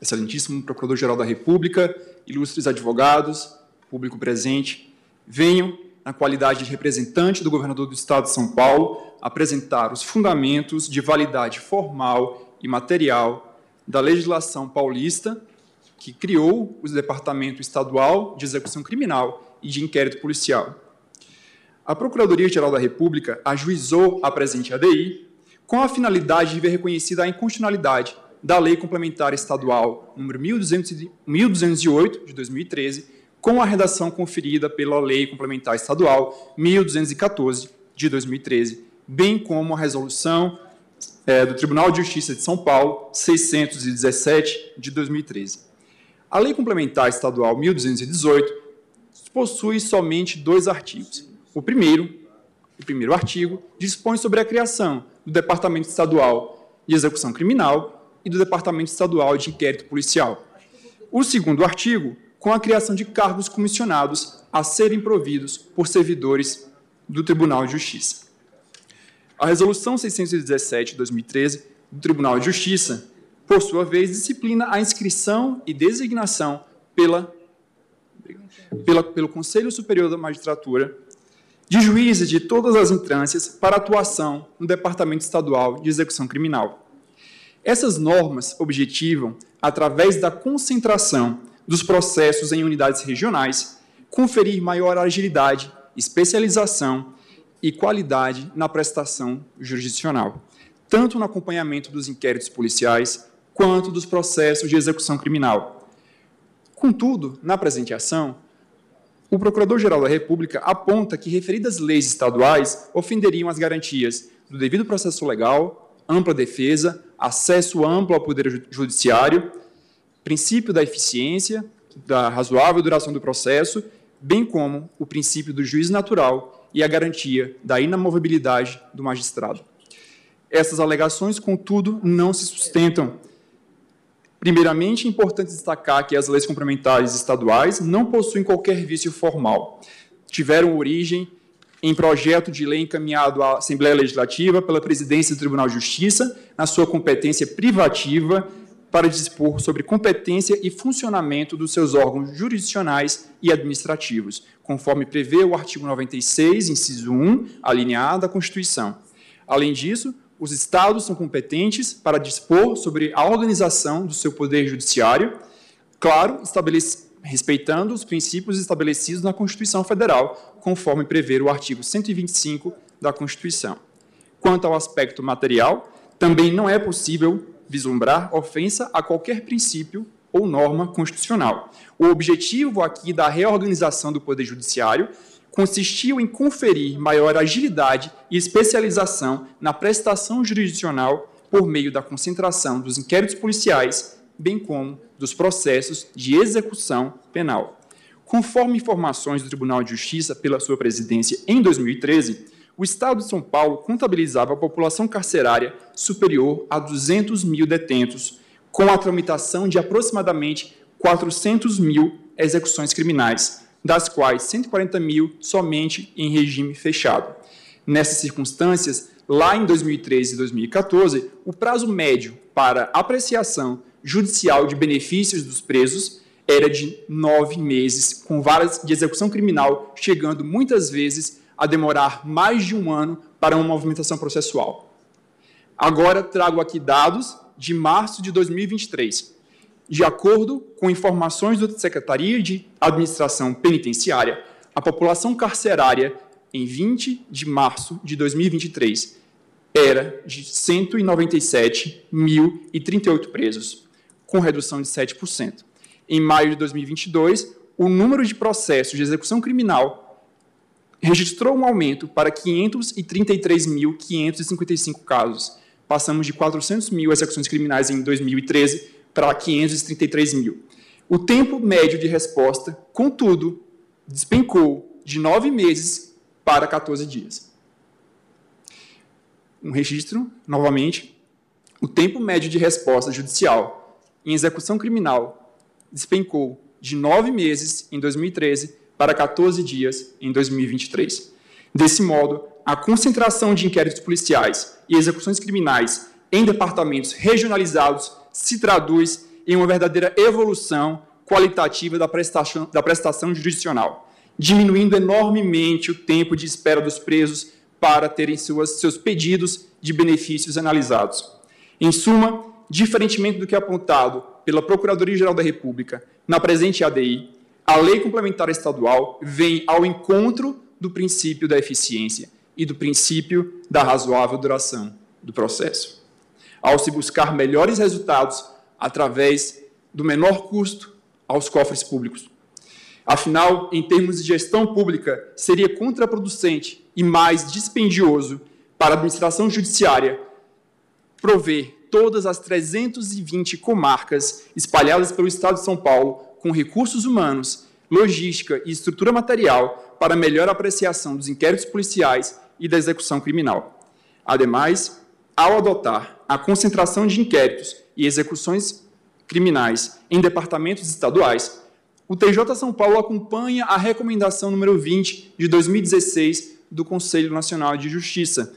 excelentíssimo Procurador-Geral da República, ilustres advogados, público presente. Venho, na qualidade de representante do governador do Estado de São Paulo, apresentar os fundamentos de validade formal e material da legislação paulista que criou o Departamento Estadual de Execução Criminal e de Inquérito Policial. A Procuradoria-Geral da República ajuizou a presente ADI com a finalidade de ver reconhecida a inconstitucionalidade da Lei Complementar Estadual número 1208 de 2013, com a redação conferida pela Lei Complementar Estadual 1214 de 2013, bem como a resolução é, do Tribunal de Justiça de São Paulo 617 de 2013. A Lei Complementar Estadual 1218 possui somente dois artigos. O primeiro, o primeiro artigo, dispõe sobre a criação do Departamento Estadual de Execução Criminal e do Departamento Estadual de Inquérito Policial. O segundo artigo, com a criação de cargos comissionados a serem providos por servidores do Tribunal de Justiça. A Resolução 617 de 2013 do Tribunal de Justiça, por sua vez, disciplina a inscrição e designação pela, pela, pelo Conselho Superior da Magistratura de juízes de todas as instâncias para atuação no Departamento Estadual de Execução Criminal. Essas normas objetivam, através da concentração dos processos em unidades regionais, conferir maior agilidade, especialização e qualidade na prestação jurisdicional, tanto no acompanhamento dos inquéritos policiais quanto dos processos de execução criminal. Contudo, na presente ação, o Procurador-Geral da República aponta que referidas leis estaduais ofenderiam as garantias do devido processo legal, ampla defesa, acesso amplo ao Poder Judiciário, princípio da eficiência, da razoável duração do processo, bem como o princípio do juiz natural e a garantia da inamovibilidade do magistrado. Essas alegações, contudo, não se sustentam Primeiramente, é importante destacar que as leis complementares estaduais não possuem qualquer vício formal. Tiveram origem em projeto de lei encaminhado à Assembleia Legislativa pela Presidência do Tribunal de Justiça, na sua competência privativa, para dispor sobre competência e funcionamento dos seus órgãos jurisdicionais e administrativos, conforme prevê o artigo 96, inciso 1, alineado à Constituição. Além disso, os estados são competentes para dispor sobre a organização do seu poder judiciário, claro, respeitando os princípios estabelecidos na Constituição Federal, conforme prevê o artigo 125 da Constituição. Quanto ao aspecto material, também não é possível vislumbrar ofensa a qualquer princípio ou norma constitucional. O objetivo aqui da reorganização do Poder Judiciário consistiu em conferir maior agilidade e especialização na prestação jurisdicional por meio da concentração dos inquéritos policiais, bem como dos processos de execução penal. Conforme informações do Tribunal de Justiça pela sua presidência em 2013, o Estado de São Paulo contabilizava a população carcerária superior a 200 mil detentos, com a tramitação de aproximadamente 400 mil execuções criminais, das quais 140 mil somente em regime fechado. Nessas circunstâncias, lá em 2013 e 2014, o prazo médio para apreciação judicial de benefícios dos presos era de nove meses, com varas de execução criminal chegando muitas vezes a demorar mais de um ano para uma movimentação processual. Agora trago aqui dados de março de 2023 de acordo com informações da Secretaria de Administração Penitenciária, a população carcerária em 20 de março de 2023 era de 197.038 presos, com redução de 7%. Em maio de 2022, o número de processos de execução criminal registrou um aumento para 533.555 casos. Passamos de 400 mil execuções criminais em 2013 para 533 mil. O tempo médio de resposta, contudo, despencou de nove meses para 14 dias. Um registro, novamente, o tempo médio de resposta judicial em execução criminal despencou de nove meses em 2013 para 14 dias em 2023. Desse modo, a concentração de inquéritos policiais e execuções criminais em departamentos regionalizados se traduz em uma verdadeira evolução qualitativa da prestação, da prestação jurisdicional, diminuindo enormemente o tempo de espera dos presos para terem suas, seus pedidos de benefícios analisados. Em suma, diferentemente do que é apontado pela Procuradoria-Geral da República na presente ADI, a Lei Complementar Estadual vem ao encontro do princípio da eficiência e do princípio da razoável duração do processo, ao se buscar melhores resultados através do menor custo aos cofres públicos. Afinal, em termos de gestão pública, seria contraproducente e mais dispendioso para a administração judiciária prover todas as 320 comarcas espalhadas pelo Estado de São Paulo com recursos humanos, logística e estrutura material para melhor apreciação dos inquéritos policiais e da execução criminal. Ademais, ao adotar a concentração de inquéritos e execuções criminais em departamentos estaduais, o TJ São Paulo acompanha a recomendação número 20 de 2016 do Conselho Nacional de Justiça,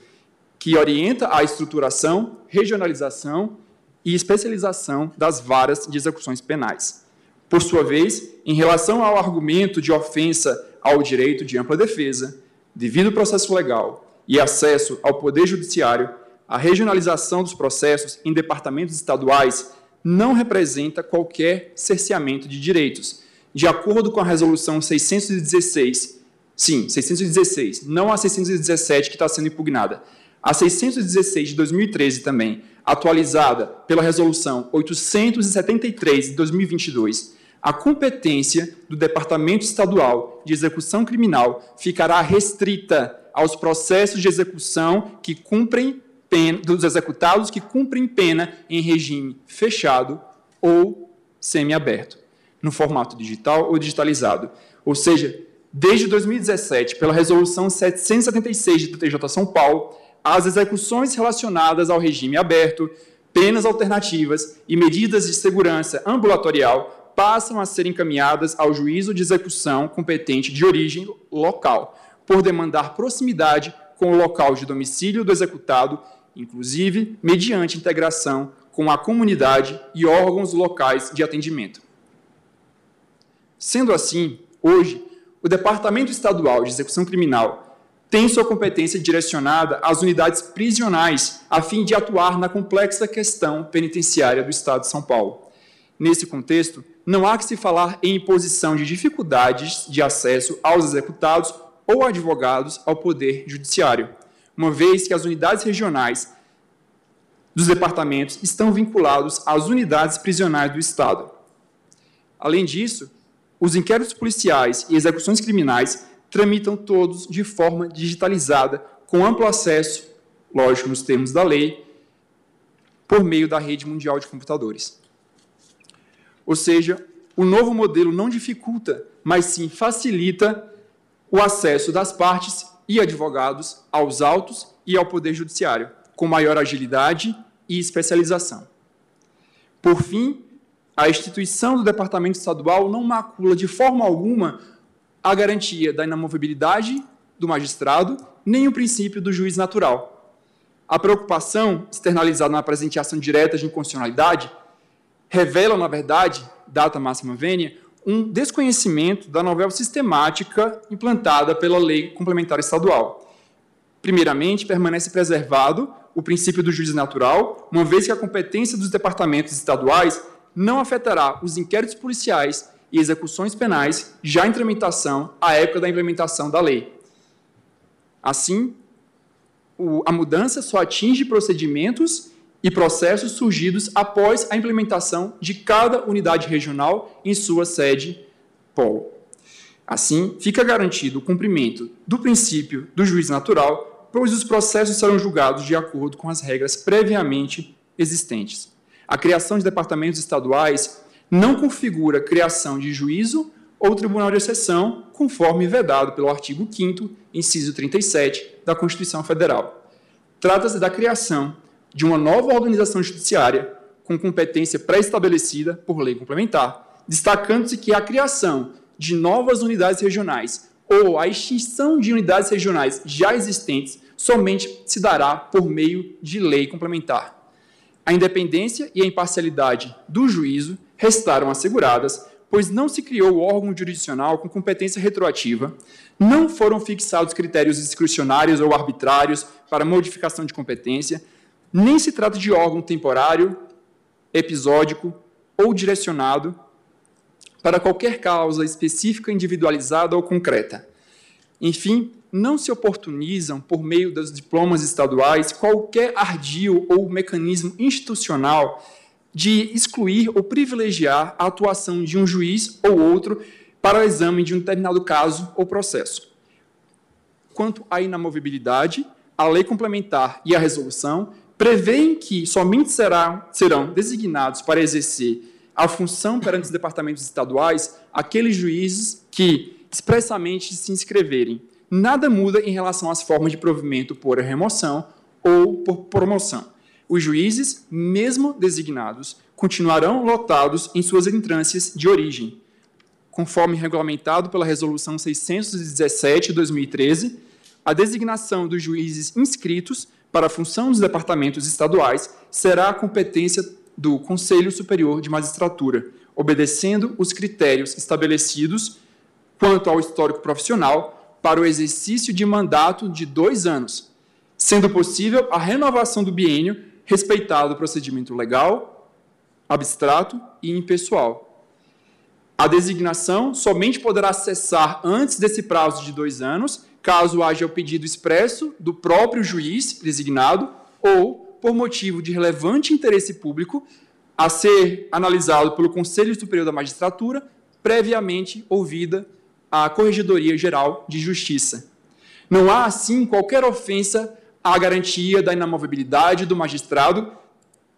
que orienta a estruturação, regionalização e especialização das varas de execuções penais. Por sua vez, em relação ao argumento de ofensa ao direito de ampla defesa, devido processo legal e acesso ao Poder Judiciário, a regionalização dos processos em departamentos estaduais não representa qualquer cerceamento de direitos. De acordo com a Resolução 616, sim, 616, não a 617 que está sendo impugnada, a 616 de 2013 também, atualizada pela Resolução 873 de 2022, a competência do Departamento Estadual de Execução Criminal ficará restrita aos processos de execução que cumprem pena, dos executados que cumprem pena em regime fechado ou semiaberto, no formato digital ou digitalizado. Ou seja, desde 2017, pela Resolução 776 do TJ São Paulo, as execuções relacionadas ao regime aberto, penas alternativas e medidas de segurança ambulatorial passam a ser encaminhadas ao juízo de execução competente de origem local, por demandar proximidade com o local de domicílio do executado inclusive mediante integração com a comunidade e órgãos locais de atendimento. Sendo assim, hoje, o Departamento Estadual de Execução Criminal tem sua competência direcionada às unidades prisionais, a fim de atuar na complexa questão penitenciária do Estado de São Paulo. Nesse contexto, não há que se falar em imposição de dificuldades de acesso aos executados ou advogados ao Poder Judiciário, uma vez que as unidades regionais dos departamentos estão vinculados às unidades prisionais do Estado. Além disso, os inquéritos policiais e execuções criminais tramitam todos de forma digitalizada, com amplo acesso, lógico, nos termos da lei, por meio da rede mundial de computadores. Ou seja, o novo modelo não dificulta, mas sim facilita o acesso das partes e advogados aos autos e ao Poder Judiciário, com maior agilidade e especialização. Por fim, a instituição do Departamento Estadual não macula de forma alguma a garantia da inamovibilidade do magistrado, nem o princípio do juiz natural. A preocupação externalizada na apresentação direta de inconstitucionalidade revela, na verdade, data máxima vênia, um desconhecimento da novela sistemática implantada pela Lei Complementar Estadual. Primeiramente, permanece preservado o princípio do juiz natural, uma vez que a competência dos departamentos estaduais não afetará os inquéritos policiais e execuções penais já em tramitação à época da implementação da lei. Assim, a mudança só atinge procedimentos e processos surgidos após a implementação de cada unidade regional em sua sede polo. Assim, fica garantido o cumprimento do princípio do juiz natural, pois os processos serão julgados de acordo com as regras previamente existentes. A criação de departamentos estaduais não configura criação de juízo ou tribunal de exceção, conforme vedado pelo artigo 5 inciso 37 da Constituição Federal. Trata-se da criação de uma nova organização judiciária com competência pré-estabelecida por lei complementar, destacando-se que a criação de novas unidades regionais ou a extinção de unidades regionais já existentes somente se dará por meio de lei complementar. A independência e a imparcialidade do juízo restaram asseguradas, pois não se criou órgão jurisdicional com competência retroativa, não foram fixados critérios discricionários ou arbitrários para modificação de competência, nem se trata de órgão temporário, episódico ou direcionado para qualquer causa específica, individualizada ou concreta. Enfim, não se oportunizam, por meio dos diplomas estaduais, qualquer ardil ou mecanismo institucional de excluir ou privilegiar a atuação de um juiz ou outro para o exame de um determinado caso ou processo. Quanto à inamovibilidade, a lei complementar e a resolução prevêem que somente serão designados para exercer a função perante os departamentos estaduais aqueles juízes que expressamente se inscreverem. Nada muda em relação às formas de provimento por remoção ou por promoção. Os juízes, mesmo designados, continuarão lotados em suas entrâncias de origem, conforme regulamentado pela Resolução 617 de 2013. A designação dos juízes inscritos para a função dos departamentos estaduais será a competência do Conselho Superior de Magistratura, obedecendo os critérios estabelecidos quanto ao histórico profissional para o exercício de mandato de dois anos, sendo possível a renovação do biênio, respeitado o procedimento legal, abstrato e impessoal. A designação somente poderá cessar antes desse prazo de dois anos, caso haja o pedido expresso do próprio juiz designado ou por motivo de relevante interesse público a ser analisado pelo Conselho Superior da Magistratura, previamente ouvida a Corregedoria Geral de Justiça. Não há, assim, qualquer ofensa à garantia da inamovibilidade do magistrado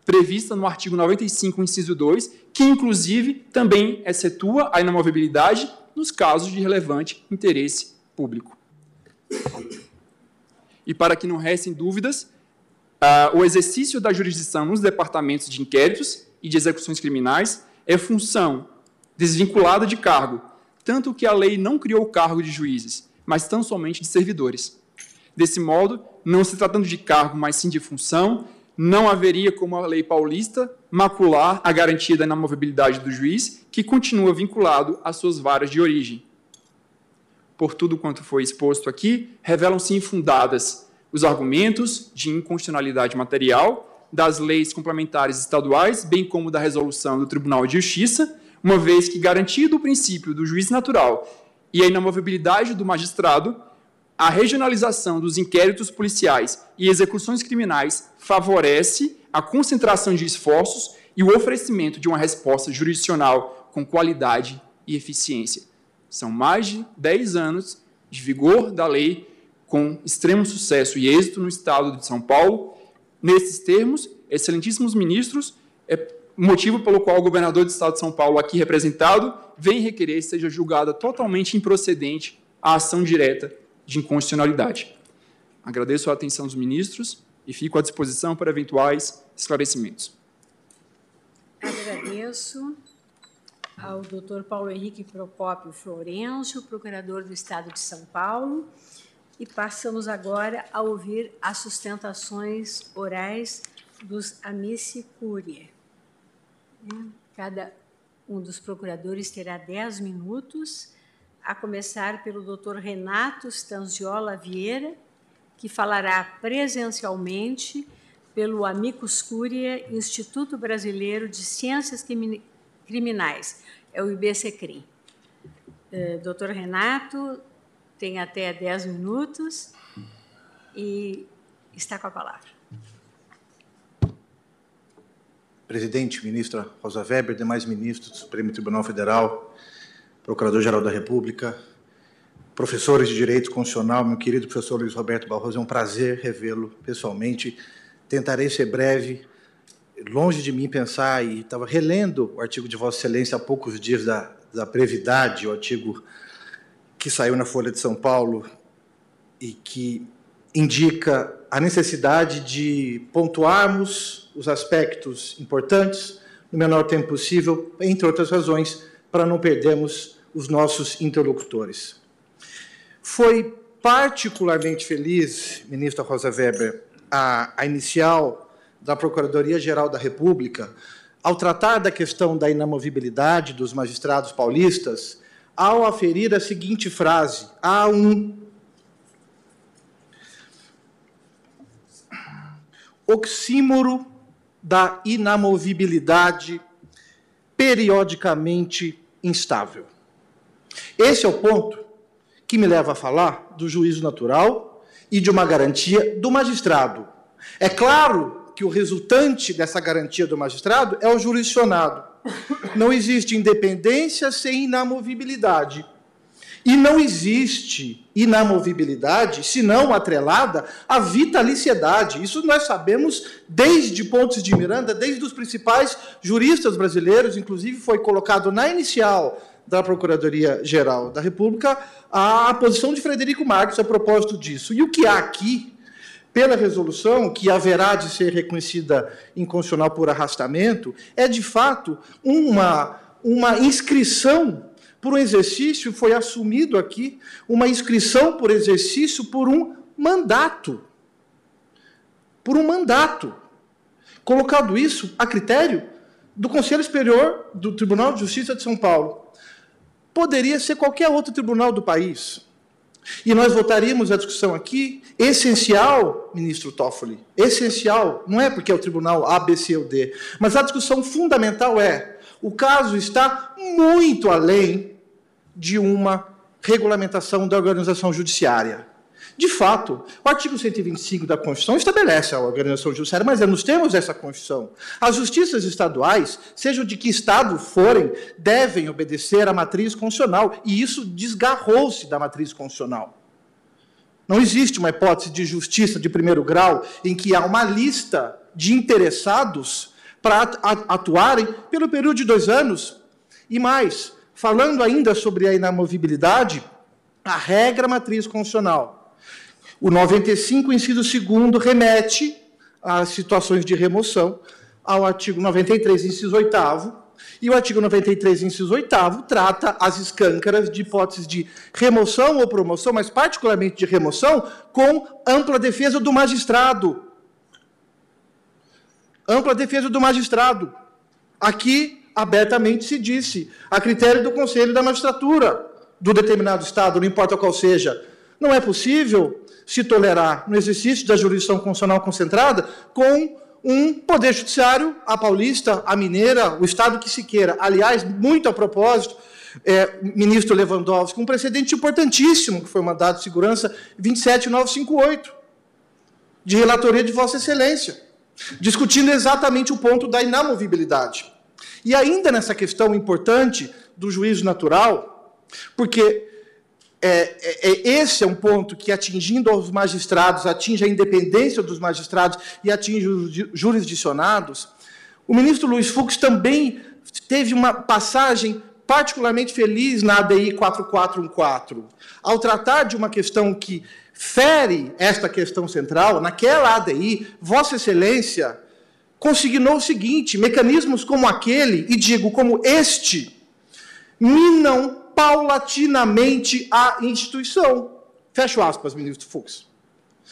prevista no artigo 95, inciso 2, que, inclusive, também excetua a inamovibilidade nos casos de relevante interesse público. E para que não restem dúvidas, Uh, o exercício da jurisdição nos departamentos de inquéritos e de execuções criminais é função desvinculada de cargo, tanto que a lei não criou o cargo de juízes, mas tão somente de servidores. Desse modo, não se tratando de cargo, mas sim de função, não haveria, como a lei paulista, macular a garantia da inamovibilidade do juiz, que continua vinculado às suas varas de origem. Por tudo quanto foi exposto aqui, revelam-se infundadas os argumentos de inconstitucionalidade material das leis complementares estaduais, bem como da resolução do Tribunal de Justiça, uma vez que, garantido o princípio do juiz natural e a inamovibilidade do magistrado, a regionalização dos inquéritos policiais e execuções criminais favorece a concentração de esforços e o oferecimento de uma resposta jurisdicional com qualidade e eficiência. São mais de 10 anos de vigor da lei com extremo sucesso e êxito no estado de São Paulo. Nesses termos, excelentíssimos ministros, é motivo pelo qual o governador do estado de São Paulo, aqui representado, vem requerer que seja julgada totalmente improcedente a ação direta de inconstitucionalidade. Agradeço a atenção dos ministros e fico à disposição para eventuais esclarecimentos. Agradeço ao doutor Paulo Henrique Procópio Florencio, procurador do Estado de São Paulo. E passamos agora a ouvir as sustentações orais dos amici curiae. Cada um dos procuradores terá dez minutos, a começar pelo doutor Renato Stanziola Vieira, que falará presencialmente pelo Amicus Curiae Instituto Brasileiro de Ciências Criminais, é o IBCCRIM. Eh, doutor Renato, tem até 10 minutos e está com a palavra. Presidente, ministra Rosa Weber, demais ministros do Supremo Tribunal Federal, Procurador-Geral da República, professores de Direito Constitucional, meu querido professor Luiz Roberto Barroso, é um prazer revê-lo pessoalmente. Tentarei ser breve, longe de mim pensar, e estava relendo o artigo de Vossa Excelência há poucos dias da, da brevidade, o artigo que saiu na Folha de São Paulo e que indica a necessidade de pontuarmos os aspectos importantes no menor tempo possível, entre outras razões, para não perdermos os nossos interlocutores. foi particularmente feliz, ministra Rosa Weber, a, a inicial da Procuradoria-Geral da República, ao tratar da questão da inamovibilidade dos magistrados paulistas, ao aferir a seguinte frase: há um oxímoro da inamovibilidade periodicamente instável. Esse é o ponto que me leva a falar do juízo natural e de uma garantia do magistrado. É claro que o resultante dessa garantia do magistrado é o jurisdicionado. Não existe independência sem inamovibilidade. E não existe inamovibilidade, senão atrelada à vitaliciedade. Isso nós sabemos desde Pontes de Miranda, desde os principais juristas brasileiros, inclusive foi colocado na inicial da Procuradoria-Geral da República a posição de Frederico Marques a propósito disso. E o que há aqui, pela resolução, que haverá de ser reconhecida inconstitucional por arrastamento, é de fato uma, uma inscrição por um exercício, foi assumido aqui uma inscrição por exercício por um mandato. Por um mandato. Colocado isso a critério do Conselho Superior do Tribunal de Justiça de São Paulo. Poderia ser qualquer outro tribunal do país. E nós votaríamos a discussão aqui, essencial, ministro Toffoli, essencial, não é porque é o tribunal A, B, C ou D, mas a discussão fundamental é: o caso está muito além de uma regulamentação da organização judiciária. De fato, o artigo 125 da Constituição estabelece a organização judiciária, mas é nos termos dessa Constituição. As justiças estaduais, sejam de que estado forem, devem obedecer à matriz constitucional, e isso desgarrou-se da matriz constitucional. Não existe uma hipótese de justiça de primeiro grau em que há uma lista de interessados para atuarem pelo período de dois anos e mais. Falando ainda sobre a inamovibilidade, a regra matriz constitucional. O 95, inciso 2, remete às situações de remoção ao artigo 93, inciso 8 e o artigo 93, inciso 8 trata as escâncaras de hipóteses de remoção ou promoção, mas particularmente de remoção, com ampla defesa do magistrado. Ampla defesa do magistrado. Aqui abertamente se disse, a critério do Conselho da Magistratura do determinado Estado, não importa qual seja. Não é possível se tolerar no exercício da jurisdição constitucional concentrada com um poder judiciário, a paulista, a mineira, o Estado que se queira. Aliás, muito a propósito, é, ministro Lewandowski, um precedente importantíssimo, que foi o mandato de segurança 27958, de relatoria de Vossa Excelência, discutindo exatamente o ponto da inamovibilidade. E ainda nessa questão importante do juízo natural, porque é, é, é, esse é um ponto que, atingindo os magistrados, atinge a independência dos magistrados e atinge os jurisdicionados, o ministro Luiz Fux também teve uma passagem particularmente feliz na ADI 4414, ao tratar de uma questão que fere esta questão central, naquela ADI, Vossa Excelência consignou o seguinte: mecanismos como aquele, e digo como este, minam paulatinamente a instituição. Fecho aspas, ministro Fux.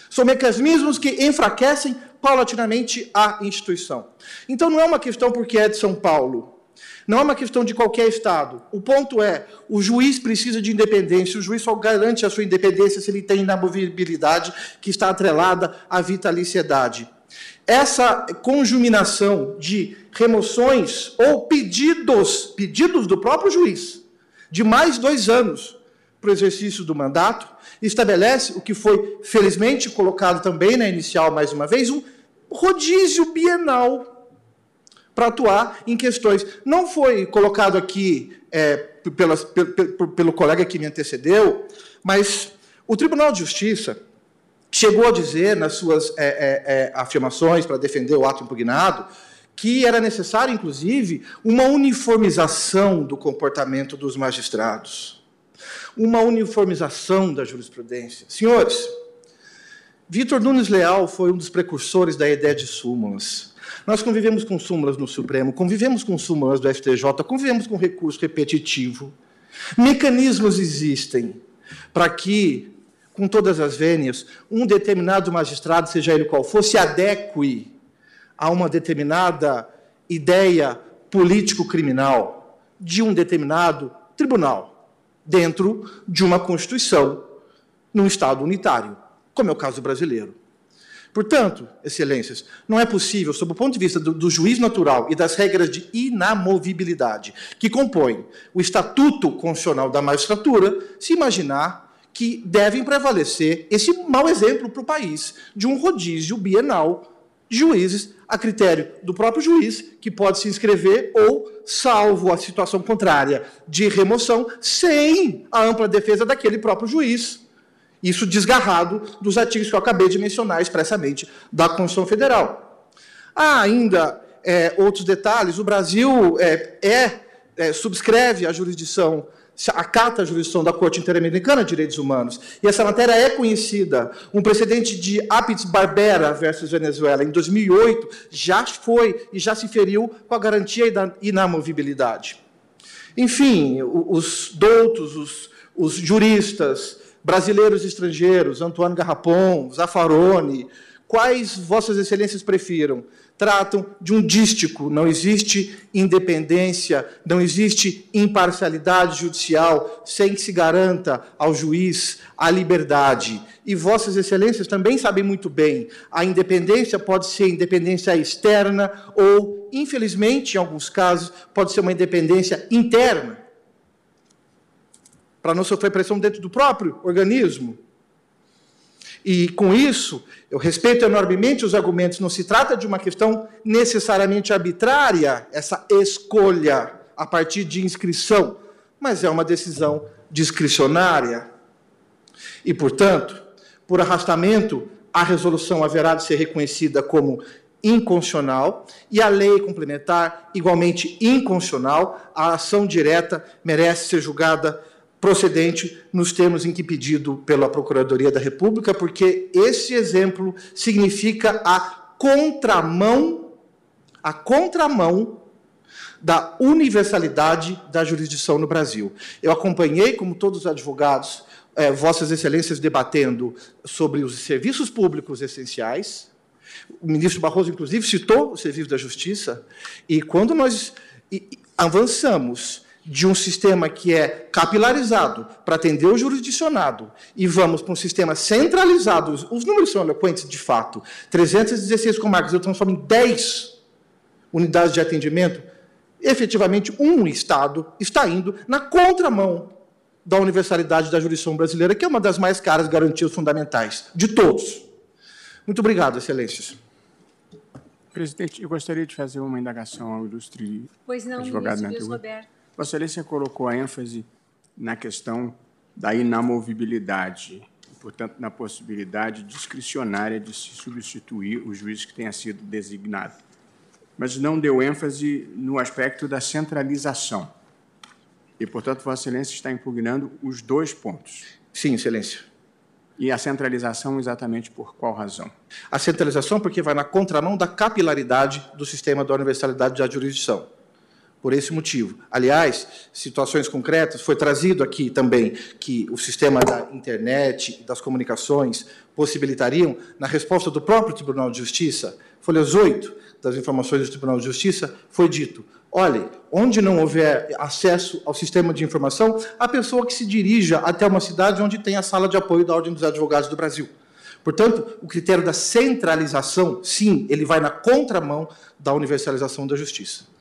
São mecanismos que enfraquecem paulatinamente a instituição. Então não é uma questão porque é de São Paulo. Não é uma questão de qualquer Estado. O ponto é: o juiz precisa de independência. O juiz só garante a sua independência se ele tem inamovibilidade que está atrelada à vitaliciedade. Essa conjuminação de remoções ou pedidos, pedidos do próprio juiz, de mais dois anos para o exercício do mandato, estabelece o que foi felizmente colocado também na inicial, mais uma vez, um rodízio bienal para atuar em questões. Não foi colocado aqui é, pelo colega que me antecedeu, mas o Tribunal de Justiça chegou a dizer nas suas é, é, é, afirmações para defender o ato impugnado que era necessário, inclusive, uma uniformização do comportamento dos magistrados, uma uniformização da jurisprudência. Senhores, Vitor Nunes Leal foi um dos precursores da ideia de súmulas. Nós convivemos com súmulas no Supremo, convivemos com súmulas do STJ, convivemos com recurso repetitivo. Mecanismos existem. para que, com todas as vênias, um determinado magistrado, seja ele qual for, se adeque a uma determinada ideia político-criminal de um determinado tribunal, dentro de uma Constituição, num Estado unitário, como é o caso brasileiro. Portanto, excelências, não é possível, sob o ponto de vista do, do, juiz natural e das regras de inamovibilidade que compõem o Estatuto Constitucional da Magistratura, se imaginar que devem prevalecer esse mau exemplo para o país de um rodízio bienal juízes a critério do próprio juiz, que pode se inscrever ou, salvo a situação contrária de remoção, sem a ampla defesa daquele próprio juiz. Isso desgarrado dos artigos que eu acabei de mencionar expressamente da Constituição Federal. Há ainda é, outros detalhes. O Brasil é, é, é, subscreve a jurisdição, acata a jurisdição da Corte Interamericana de Direitos Humanos. E essa matéria é conhecida. Um precedente de Apis Barbera versus Venezuela, em 2008, já foi e já se feriu com a garantia da inamovibilidade. Enfim, os doutos, os, os juristas, brasileiros e estrangeiros, Antônio Garrapon, Zaffaroni, quais vossas excelências prefiram? Tratam de um dístico, não existe independência, não existe imparcialidade judicial sem que se garanta ao juiz a liberdade. E vossas excelências também sabem muito bem, a independência pode ser independência externa ou, infelizmente, em alguns casos, pode ser uma independência interna para não sofrer pressão dentro do próprio organismo. E com isso, eu respeito enormemente os argumentos, não se trata de uma questão necessariamente arbitrária, essa escolha a partir de inscrição, mas é uma decisão discricionária. E, portanto, por arrastamento, a resolução haverá de ser reconhecida como inconstitucional e a lei complementar igualmente inconstitucional. A ação direta merece ser julgada procedente nos termos em que pedido pela Procuradoria da República, porque esse exemplo significa a contramão, a contramão da universalidade da jurisdição no Brasil. Eu acompanhei, como todos os advogados, eh, Vossas Excelências debatendo sobre os serviços públicos essenciais. O ministro Barroso, inclusive, citou o serviço da Justiça. E quando nós avançamos de um sistema que é capilarizado para atender o jurisdicionado e vamos para um sistema centralizado, os números são eloquentes de fato, 316 comarcas, eu transformo em 10 unidades de atendimento, efetivamente um Estado está indo na contramão da universalidade da jurisdição brasileira, que é uma das mais caras garantias fundamentais de todos. Muito obrigado, excelências. Presidente, eu gostaria de fazer uma indagação ao ilustre pois não, advogado ministro Roberto. Vossa Excelência colocou a ênfase na questão da inamovibilidade, portanto, na possibilidade discricionária de se substituir o juiz que tenha sido designado. Mas não deu ênfase no aspecto da centralização. E, portanto, Vossa Excelência está impugnando os dois pontos. Sim, Excelência. E a centralização exatamente por qual razão? A centralização porque vai na contramão da capilaridade do sistema da universalidade da jurisdição por esse motivo. Aliás, situações concretas, foi trazido aqui também que o sistema da internet das comunicações possibilitariam, na resposta do próprio Tribunal de Justiça, folhas 8 das informações do Tribunal de Justiça, foi dito: olhe, onde não houver acesso ao sistema de informação, a pessoa que se dirija até uma cidade onde tem a sala de apoio da Ordem dos Advogados do Brasil. Portanto, o critério da centralização, sim, ele vai na contramão da universalização da justiça.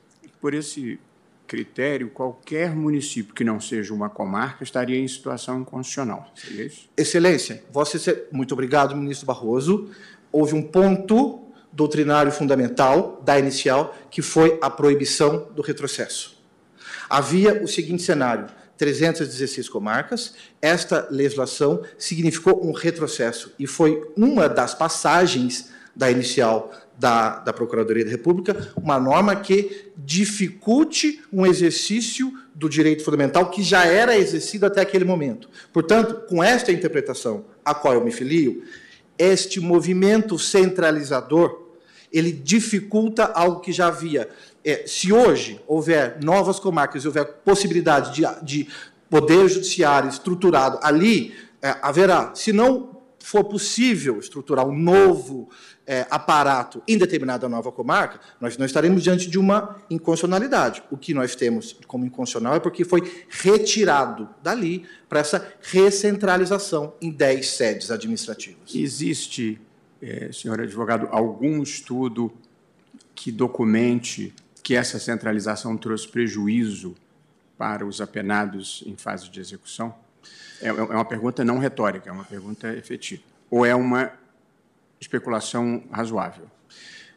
Por esse critério, qualquer município que não seja uma comarca estaria em situação inconstitucional. Seria isso? Excelência, você, muito obrigado, ministro Barroso. Houve um ponto doutrinário fundamental da inicial, que foi a proibição do retrocesso. Havia o seguinte cenário: 316 comarcas, esta legislação significou um retrocesso e foi uma das passagens da inicial da, da Procuradoria da República, uma norma que dificulte um exercício do direito fundamental que já era exercido até aquele momento. Portanto, com esta interpretação a qual eu me filio, este movimento centralizador ele dificulta algo que já havia. É, se hoje houver novas comarcas e houver possibilidade de, de poder judiciário estruturado ali, é, haverá. Se não for possível estruturar um novo é, aparato em determinada nova comarca, nós não estaremos diante de uma inconstitucionalidade. O que nós temos como inconstitucional é porque foi retirado dali para essa recentralização em 10 sedes administrativas. Existe, é, senhor advogado, algum estudo que documente que essa centralização trouxe prejuízo para os apenados em fase de execução? É, é uma pergunta não retórica, é uma pergunta efetiva. Ou é uma especulação razoável?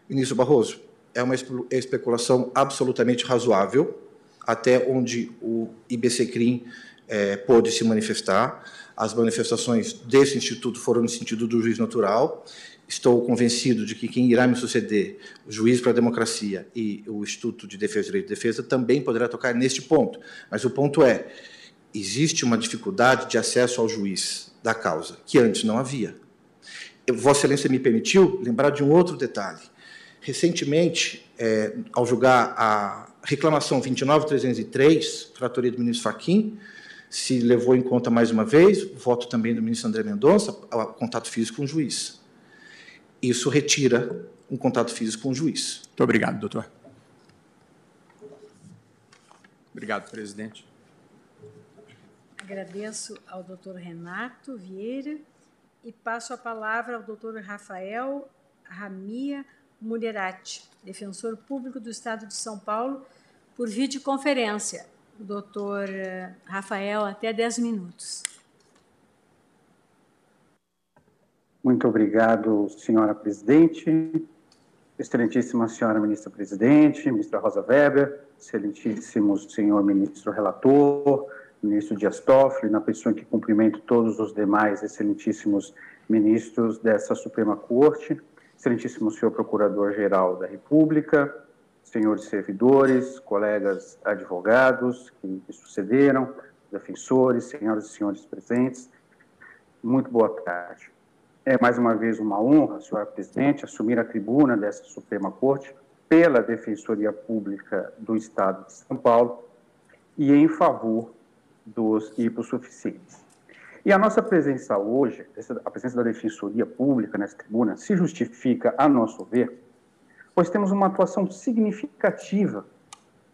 Ministro Barroso, é uma especulação absolutamente razoável, até onde o IBCCRIM é, pôde se manifestar. As manifestações desse instituto foram no sentido do juiz natural. Estou convencido de que quem irá me suceder, o Juiz para a Democracia e o Instituto de Defesa e Direito de Defesa, também poderá tocar neste ponto. Mas o ponto é, existe uma dificuldade de acesso ao juiz da causa, que antes não havia. Vossa Excelência me permitiu lembrar de um outro detalhe. Recentemente, é, ao julgar a reclamação 29303, fratoria do ministro Faquim, se levou em conta mais uma vez, voto também do ministro André Mendonça, o contato físico com o juiz. Isso retira um contato físico com o juiz. Muito obrigado, doutor. Obrigado, presidente. Agradeço ao doutor Renato Vieira e passo a palavra ao doutor Rafael Ramia Mulherati, defensor público do Estado de São Paulo, por videoconferência. O doutor eh, Rafael, até 10 minutos. Muito obrigado, senhora presidente, excelentíssima senhora ministra-presidente, ministra Rosa Weber, excelentíssimo senhor ministro relator, ministro Dias Toffoli, na pessoa em que cumprimento todos os demais excelentíssimos ministros dessa Suprema Corte, excelentíssimo senhor Procurador-Geral da República, senhores servidores, colegas advogados que me sucederam, defensores, senhoras e senhores presentes, muito boa tarde. É mais uma vez uma honra, senhora presidente, assumir a tribuna dessa Suprema Corte pela Defensoria Pública do Estado de São Paulo e em favor dos hipossuficientes. E a nossa presença hoje, a presença da Defensoria Pública nessa tribuna, se justifica, a nosso ver, pois temos uma atuação significativa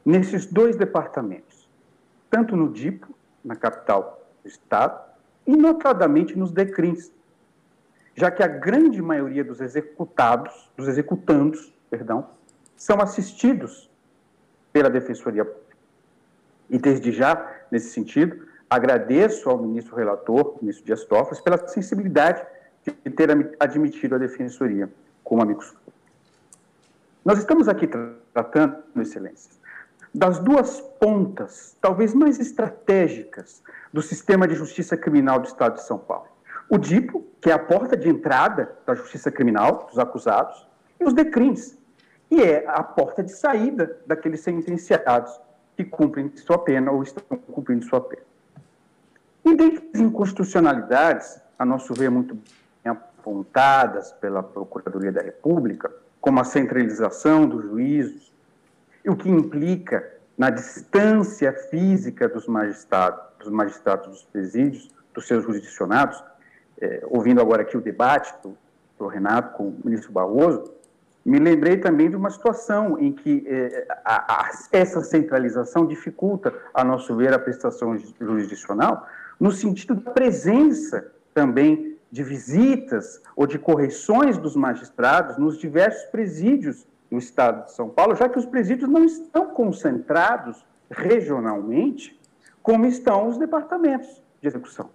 nesses dois departamentos, tanto no DIPO, na capital do Estado, e notadamente nos DECRINs, já que a grande maioria dos executados, dos executandos, perdão, são assistidos pela Defensoria Pública. E desde já, nesse sentido, agradeço ao ministro relator, ministro Dias Toffoli, pela sensibilidade de ter admitido a defensoria como amigos. Nós estamos aqui tratando, excelências, das duas pontas, talvez mais estratégicas, do sistema de justiça criminal do Estado de São Paulo. O DIPO, que é a porta de entrada da justiça criminal dos acusados, e os DECRINs, que é a porta de saída daqueles sentenciados que cumprem sua pena ou estão cumprindo sua pena. E dentre as inconstitucionalidades, a nosso ver muito bem apontadas pela Procuradoria da República, como a centralização dos juízos, e o que implica na distância física dos magistrados, dos magistrados dos presídios, dos seus jurisdicionados, é, ouvindo agora aqui o debate do, do Renato com o ministro Barroso, me lembrei também de uma situação em que eh, a, a, essa centralização dificulta, a nosso ver, a prestação jurisdicional, no sentido da presença também de visitas ou de correções dos magistrados nos diversos presídios do Estado de São Paulo, já que os presídios não estão concentrados regionalmente como estão os departamentos de execução.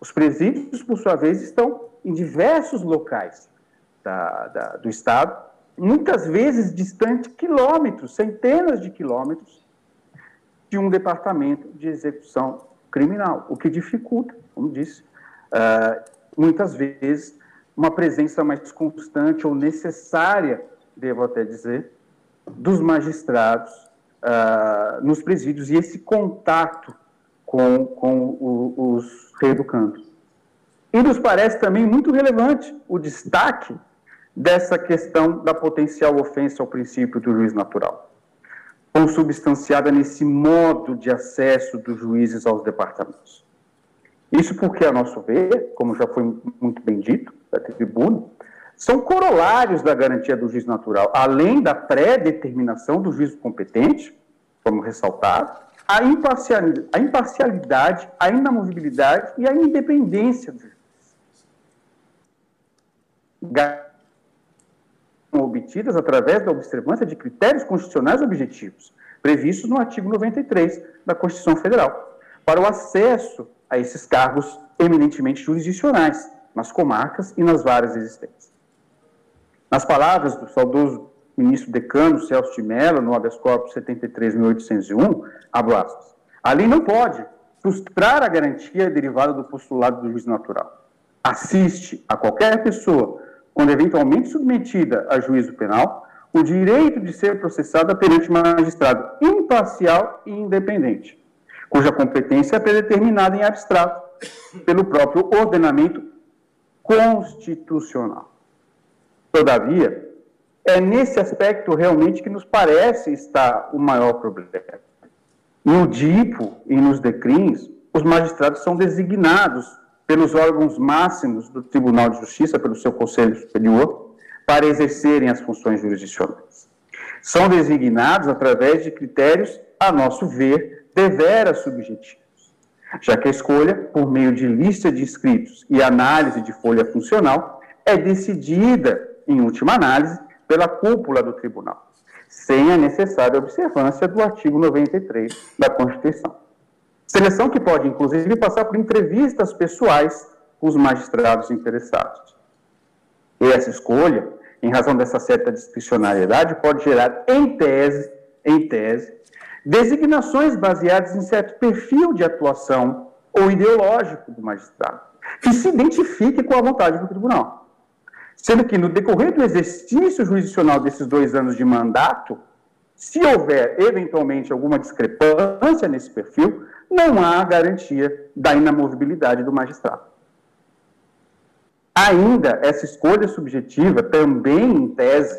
Os presídios, por sua vez, estão em diversos locais da, da, do Estado muitas vezes distante quilômetros, centenas de quilômetros, de um departamento de execução criminal, o que dificulta, como disse, uh, muitas vezes uma presença mais constante ou necessária, devo até dizer, dos magistrados uh, nos presídios e esse contato com, com os reeducandos. E nos parece também muito relevante o destaque dessa questão da potencial ofensa ao princípio do juiz natural. consubstanciada nesse modo de acesso dos juízes aos departamentos. Isso porque, a nosso ver, como já foi muito bem dito da tribuna, são corolários da garantia do juízo natural, além da pré-determinação do juízo competente, como ressaltado, a imparcialidade, a inamovibilidade e a independência do juiz. Obtidas através da observância de critérios constitucionais objetivos, previstos no artigo 93 da Constituição Federal, para o acesso a esses cargos eminentemente jurisdicionais, nas comarcas e nas várias existentes. Nas palavras do saudoso ministro decano Celso de Mello, no habeas corpus 73.801, abro aspas, a lei não pode frustrar a garantia derivada do postulado do juiz natural. Assiste a qualquer pessoa, quando eventualmente submetida a juízo penal, o direito de ser processada perante magistrado imparcial e independente, cuja competência é predeterminada em abstrato pelo próprio ordenamento constitucional. Todavia, é nesse aspecto realmente que nos parece estar o maior problema. No DIPO e nos DECRINs, os magistrados são designados pelos órgãos máximos do Tribunal de Justiça, pelo seu Conselho Superior, para exercerem as funções jurisdicionais. São designados através de critérios, a nosso ver, deveras subjetivos, já que a escolha, por meio de lista de inscritos e análise de folha funcional, é decidida, em última análise, pela cúpula do tribunal, sem a necessária observância do artigo 93 da Constituição. Seleção que pode, inclusive, passar por entrevistas pessoais com os magistrados interessados. E essa escolha, em razão dessa certa discricionariedade, pode gerar, em tese, em tese, designações baseadas em certo perfil de atuação ou ideológico do magistrado, que se identifique com a vontade do tribunal. Sendo que, no decorrer do exercício jurisdicional desses dois anos de mandato, se houver eventualmente alguma discrepância nesse perfil, não há garantia da inamovibilidade do magistrado. Ainda, essa escolha subjetiva, também em tese,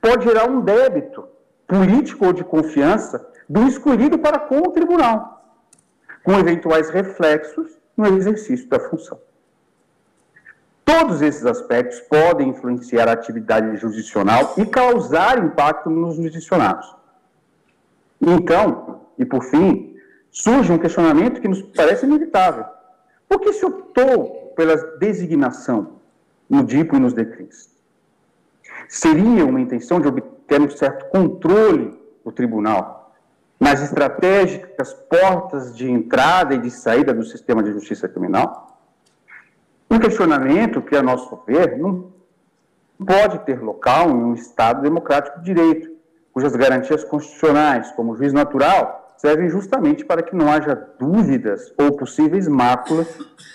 pode gerar um débito político ou de confiança do escolhido para com o tribunal, com eventuais reflexos no exercício da função. Todos esses aspectos podem influenciar a atividade jurisdicional e causar impacto nos jurisdicionados. Então, e por fim, surge um questionamento que nos parece inevitável. Por que se optou pela designação no DIPO e nos DECRIS? Seria uma intenção de obter um certo controle do tribunal nas estratégicas portas de entrada e de saída do sistema de justiça criminal? Um questionamento que, a nosso ver, não pode ter local em um Estado democrático de direito, cujas garantias constitucionais, como juiz natural, servem justamente para que não haja dúvidas ou possíveis máculas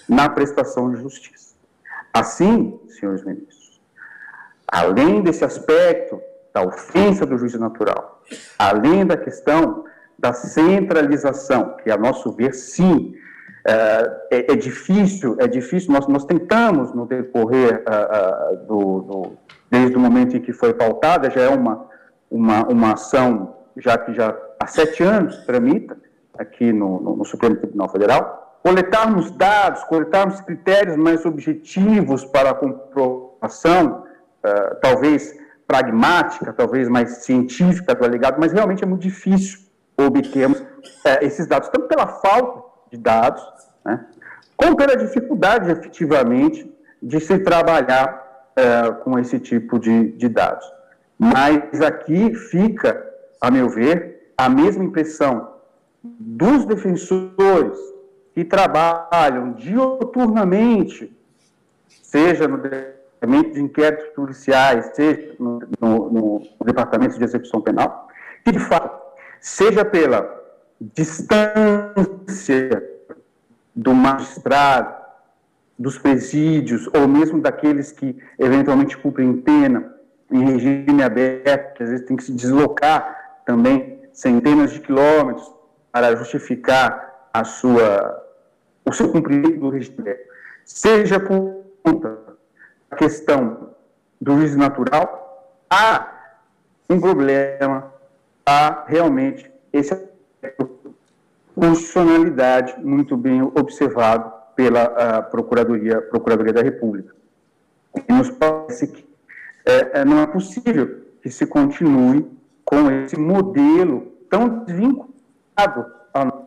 na prestação de justiça. Assim, senhores ministros, além desse aspecto da ofensa do juiz natural, além da questão da centralização, que a nosso ver, sim, é, é, é difícil, é difícil, nós, nós tentamos no decorrer uh, uh, do, do, desde o momento em que foi pautada, já é uma, uma, uma ação, já que já há sete anos tramita aqui no, no, no Supremo Tribunal Federal, coletarmos dados, coletarmos critérios mais objetivos para a comprovação, uh, talvez pragmática, talvez mais científica do alegado, mas realmente é muito difícil obtemos é, esses dados, tanto pela falta de dados, né, como pela dificuldade, efetivamente, de se trabalhar é, com esse tipo de, de dados. Mas aqui fica, a meu ver, a mesma impressão dos defensores que trabalham dioturnamente, seja no departamento de inquéritos policiais, seja no, no, no departamento de execução penal, que de fato seja pela distância do magistrado, dos presídios, ou mesmo daqueles que eventualmente cumprem pena em regime aberto, às vezes tem que se deslocar também centenas de quilômetros para justificar a sua, o seu cumprimento do regime. Seja por conta da questão do juízo natural, há um problema há realmente esse aspecto constitucionalidade muito bem observado pela Procuradoria, Procuradoria da República. E nos parece que é, é, não é possível que se continue com esse modelo tão desvinculado ao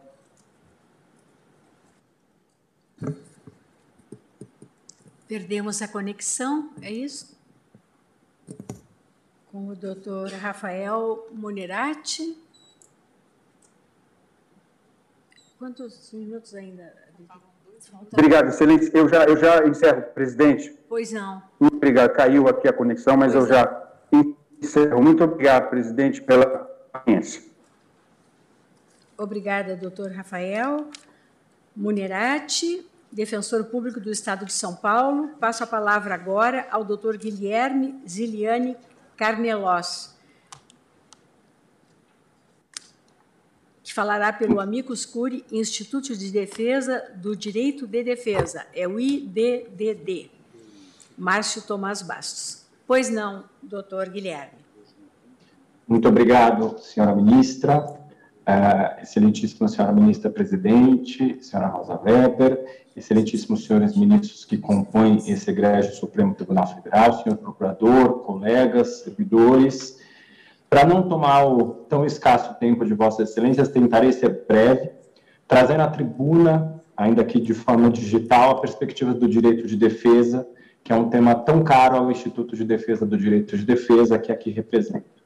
Perdemos a conexão, é isso? Com o doutor Rafael Monerati. Quantos minutos ainda? Obrigado, excelente. Eu já, eu já encerro, presidente. Pois não. Obrigado. Caiu aqui a conexão, mas pois eu já encerro. Muito obrigado, presidente, pela paciência. Obrigada, doutor Rafael Munerati, defensor público do Estado de São Paulo. Passo a palavra agora ao doutor Guilherme Ziliane Carnelós, que falará pelo Amicus Curi Instituto de Defesa do Direito de Defesa, é o IDDD. Márcio Tomás Bastos. Pois não, doutor Guilherme. Muito obrigado, senhora ministra, uh, excelentíssima senhora ministra presidente, senhora Rosa Weber, excelentíssimos senhores ministros que compõem esse egrégio Supremo Tribunal Federal, senhor procurador, colegas, servidores. Para não tomar o tão escasso tempo de vossas excelências, tentarei ser breve, trazendo à tribuna, ainda que de forma digital, a perspectiva do direito de defesa que é um tema tão caro ao Instituto de Defesa do Direito de Defesa que aqui represento.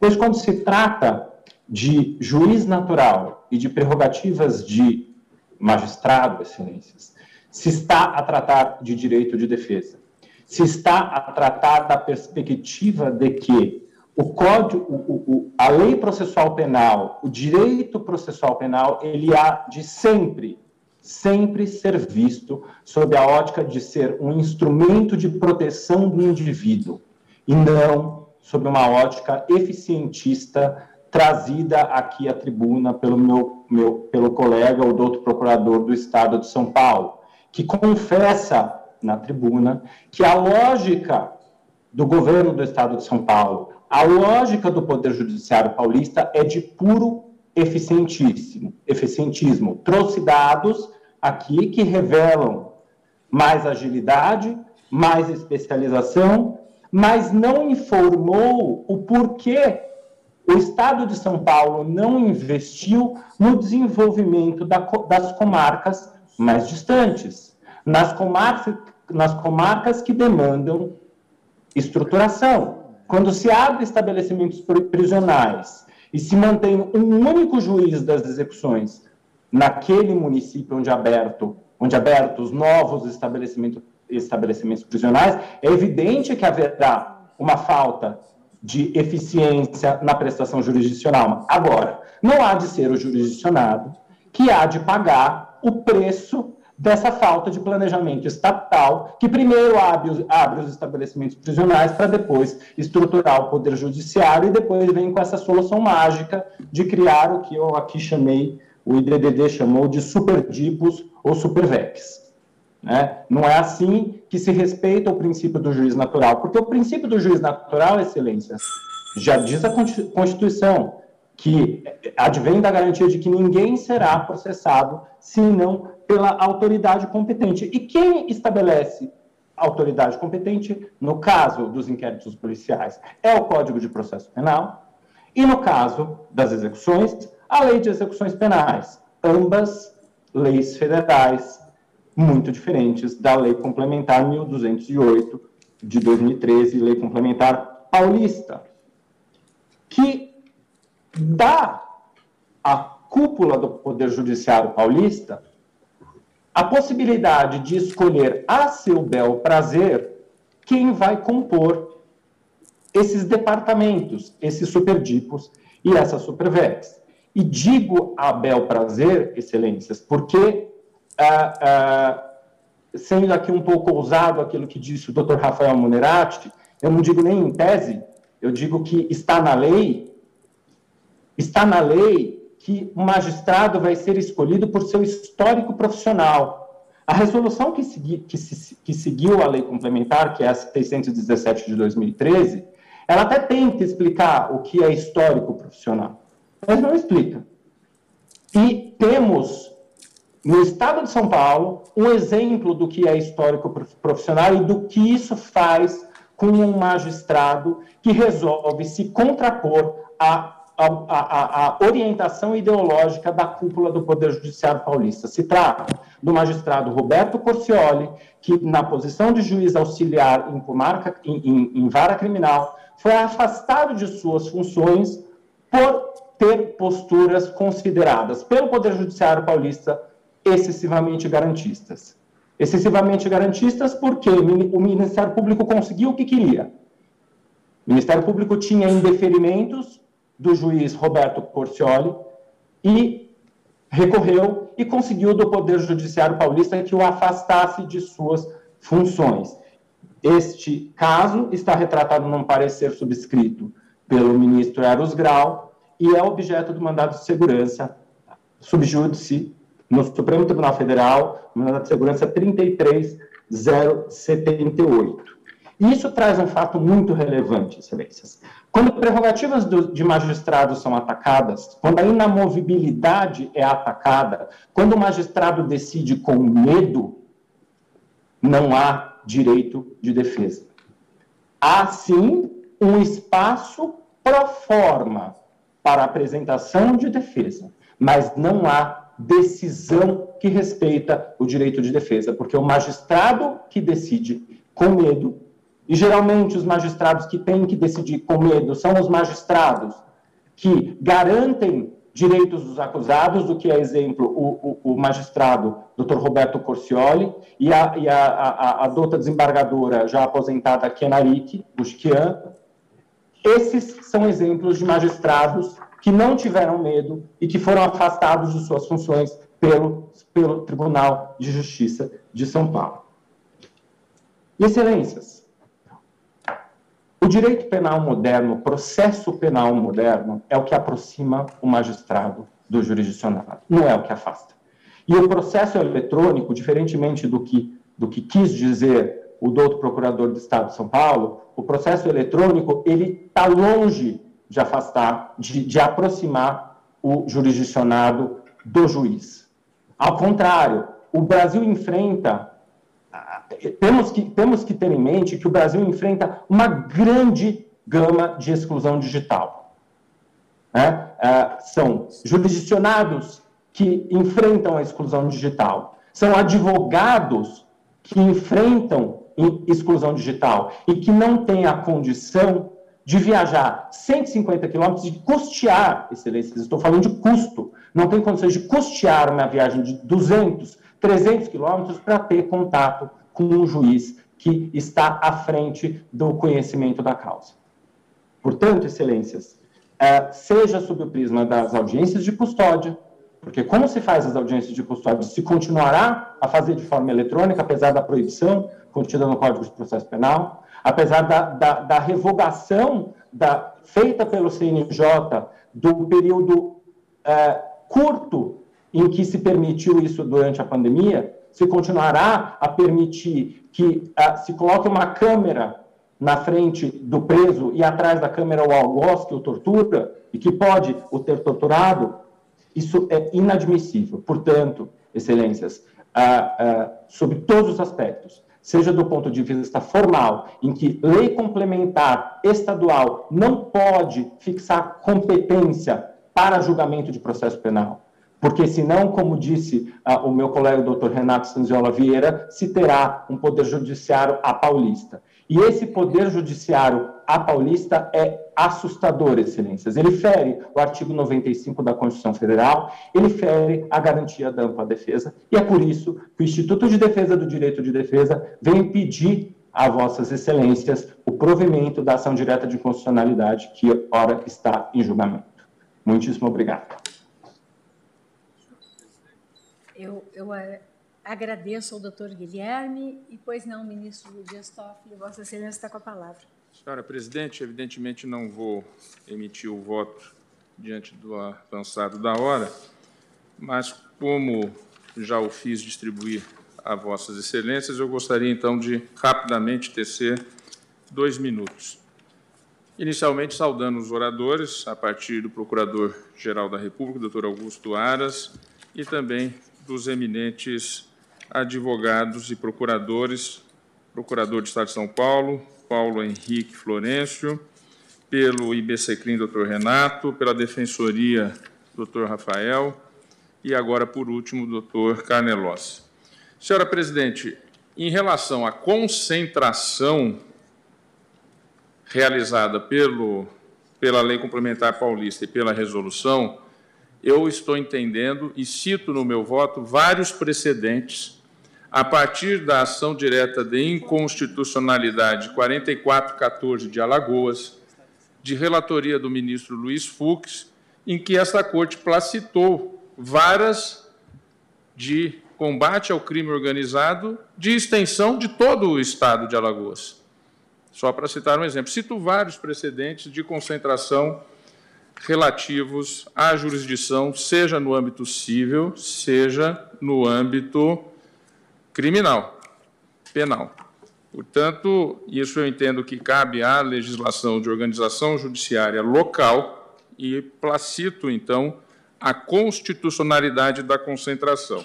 Pois quando se trata de juiz natural e de prerrogativas de magistrado, excelências, se está a tratar de direito de defesa, se está a tratar da perspectiva de que o código, o, o, a lei processual penal, o direito processual penal, ele há de sempre sempre ser visto sob a ótica de ser um instrumento de proteção do indivíduo e não sob uma ótica eficientista trazida aqui à tribuna pelo meu, meu pelo colega, o doutor procurador do Estado de São Paulo, que confessa na tribuna que a lógica do governo do Estado de São Paulo, a lógica do Poder Judiciário paulista é de puro eficientíssimo, eficientismo. Trouxe dados aqui que revelam mais agilidade, mais especialização, mas não informou o porquê o Estado de São Paulo não investiu no desenvolvimento da, das comarcas mais distantes, nas comarcas, nas comarcas que demandam estruturação. Quando se abre estabelecimentos prisionais e se mantém um único juiz das execuções naquele município onde aberto, onde abertos novos estabelecimentos, estabelecimentos prisionais, é evidente que haverá uma falta de eficiência na prestação jurisdicional. Agora, não há de ser o jurisdicionado que há de pagar o preço dessa falta de planejamento estatal, que primeiro abre, abre os estabelecimentos prisionais para depois estruturar o poder judiciário e depois vem com essa solução mágica de criar o que eu aqui chamei o IDDD chamou de superdipos ou supervex. Né? Não é assim que se respeita o princípio do juiz natural, porque o princípio do juiz natural, excelências, já diz a Constituição que advém da garantia de que ninguém será processado senão pela autoridade competente. E quem estabelece autoridade competente, no caso dos inquéritos policiais, é o Código de Processo Penal, e no caso das execuções, a lei de execuções penais, ambas leis federais muito diferentes da lei complementar 1208 de 2013, lei complementar paulista, que dá à cúpula do Poder Judiciário paulista a possibilidade de escolher a seu bel prazer quem vai compor esses departamentos, esses superdipos e essas supervex. E digo a bel prazer, excelências, porque, ah, ah, sendo aqui um pouco ousado aquilo que disse o Dr. Rafael Munerati, eu não digo nem em tese, eu digo que está na lei, está na lei que o magistrado vai ser escolhido por seu histórico profissional. A resolução que, segui, que, se, que seguiu a lei complementar, que é a 617 de 2013, Ela até tenta explicar o que é histórico profissional, mas não explica. E temos, no estado de São Paulo, um exemplo do que é histórico profissional e do que isso faz com um magistrado que resolve se contrapor à, à, à, orientação ideológica da cúpula do Poder Judiciário paulista. Se trata do magistrado Roberto Corcioli, que, na posição de juiz auxiliar em, comarca, em, em, em vara criminal, foi afastado de suas funções por ter posturas consideradas pelo Poder Judiciário paulista excessivamente garantistas. Excessivamente garantistas porque o Ministério Público conseguiu o que queria. O Ministério Público tinha indeferimentos do juiz Roberto Porcioli e recorreu e conseguiu do Poder Judiciário paulista que o afastasse de suas funções. Este caso está retratado num parecer subscrito pelo ministro Eros Grau, e é objeto do mandado de segurança subjúdice no Supremo Tribunal Federal, mandado de segurança 33078. Isso traz um fato muito relevante, excelências. Quando prerrogativas do, de magistrados são atacadas, quando a inamovibilidade é atacada, quando o magistrado decide com medo, não há direito de defesa. Há, sim, um espaço pro forma para apresentação de defesa, mas não há decisão que respeita o direito de defesa, porque o magistrado que decide com medo, e geralmente os magistrados que têm que decidir com medo são os magistrados que garantem direitos dos acusados, do que é exemplo o, o, o magistrado Dr. Roberto Corcioli e a, e a, a, a douta desembargadora já aposentada Kenarik Bushkian, esses são exemplos de magistrados que não tiveram medo e que foram afastados de suas funções pelo, pelo Tribunal de Justiça de São Paulo. Excelências, o direito penal moderno, o processo penal moderno, é o que aproxima o magistrado do jurisdicionado, não é o que afasta. E o processo eletrônico, diferentemente do que, do que quis dizer o doutor procurador do Estado de São Paulo, o processo eletrônico ele está longe de afastar, de, de aproximar o jurisdicionado do juiz. Ao contrário, o Brasil enfrenta temos que, temos que ter em mente que o Brasil enfrenta uma grande gama de exclusão digital. Né? É, são jurisdicionados que enfrentam a exclusão digital, são advogados que enfrentam exclusão digital e que não têm a condição de viajar 150 quilômetros e custear, excelências, estou falando de custo, não tem condições de custear uma viagem de 200, 300 quilômetros para ter contato com um juiz que está à frente do conhecimento da causa. Portanto, excelências, é, seja sob o prisma das audiências de custódia, porque como se faz as audiências de custódia? Se continuará a fazer de forma eletrônica, apesar da proibição contida no Código de Processo Penal, apesar da, da, da revogação da, feita pelo CNJ do período é, curto em que se permitiu isso durante a pandemia, se continuará a permitir que uh, se coloque uma câmera na frente do preso e atrás da câmera o algoz que o tortura e que pode o ter torturado, isso é inadmissível. Portanto, excelências, uh, uh, sobre todos os aspectos, seja do ponto de vista formal, em que lei complementar estadual não pode fixar competência para julgamento de processo penal, porque senão, como disse uh, o meu colega doutor Renato Sanziola Vieira, se terá um poder judiciário a paulista. E esse poder judiciário a paulista é assustador, excelências. Ele fere o artigo 95 da Constituição Federal, ele fere a garantia da ampla defesa, e é por isso que o Instituto de Defesa do Direito de Defesa vem pedir a vossas excelências o provimento da ação direta de constitucionalidade que, ora, está em julgamento. Muitíssimo obrigado. Eu, eu Agradeço ao doutor Guilherme e, pois não, ministro Dias Toffoli, Vossa Excelência está com a palavra. Senhora presidente, evidentemente não vou emitir o voto diante do avançado da hora, mas como já o fiz distribuir a Vossas Excelências, eu gostaria então de rapidamente tecer dois minutos. Inicialmente, saudando os oradores, a partir do Procurador-Geral da República, doutor Augusto Aras, e também dos eminentes advogados e procuradores, Procurador do Estado de São Paulo, Paulo Henrique Florencio, pelo IBCCRIM, doutor Renato, pela Defensoria, doutor Rafael, e agora, por último, doutor Carnelos. Senhora presidente, em relação à concentração realizada pelo, pela Lei Complementar Paulista e pela resolução, eu estou entendendo e cito no meu voto vários precedentes a partir da ação direta de inconstitucionalidade 4414 de Alagoas, de relatoria do ministro Luiz Fux, em que esta corte placitou varas de combate ao crime organizado de extensão de todo o estado de Alagoas. Só para citar um exemplo, cito vários precedentes de concentração relativos à jurisdição, seja no âmbito civil, seja no âmbito criminal, penal. Portanto, isso eu entendo que cabe à legislação de organização judiciária local e placito, então, a constitucionalidade da concentração.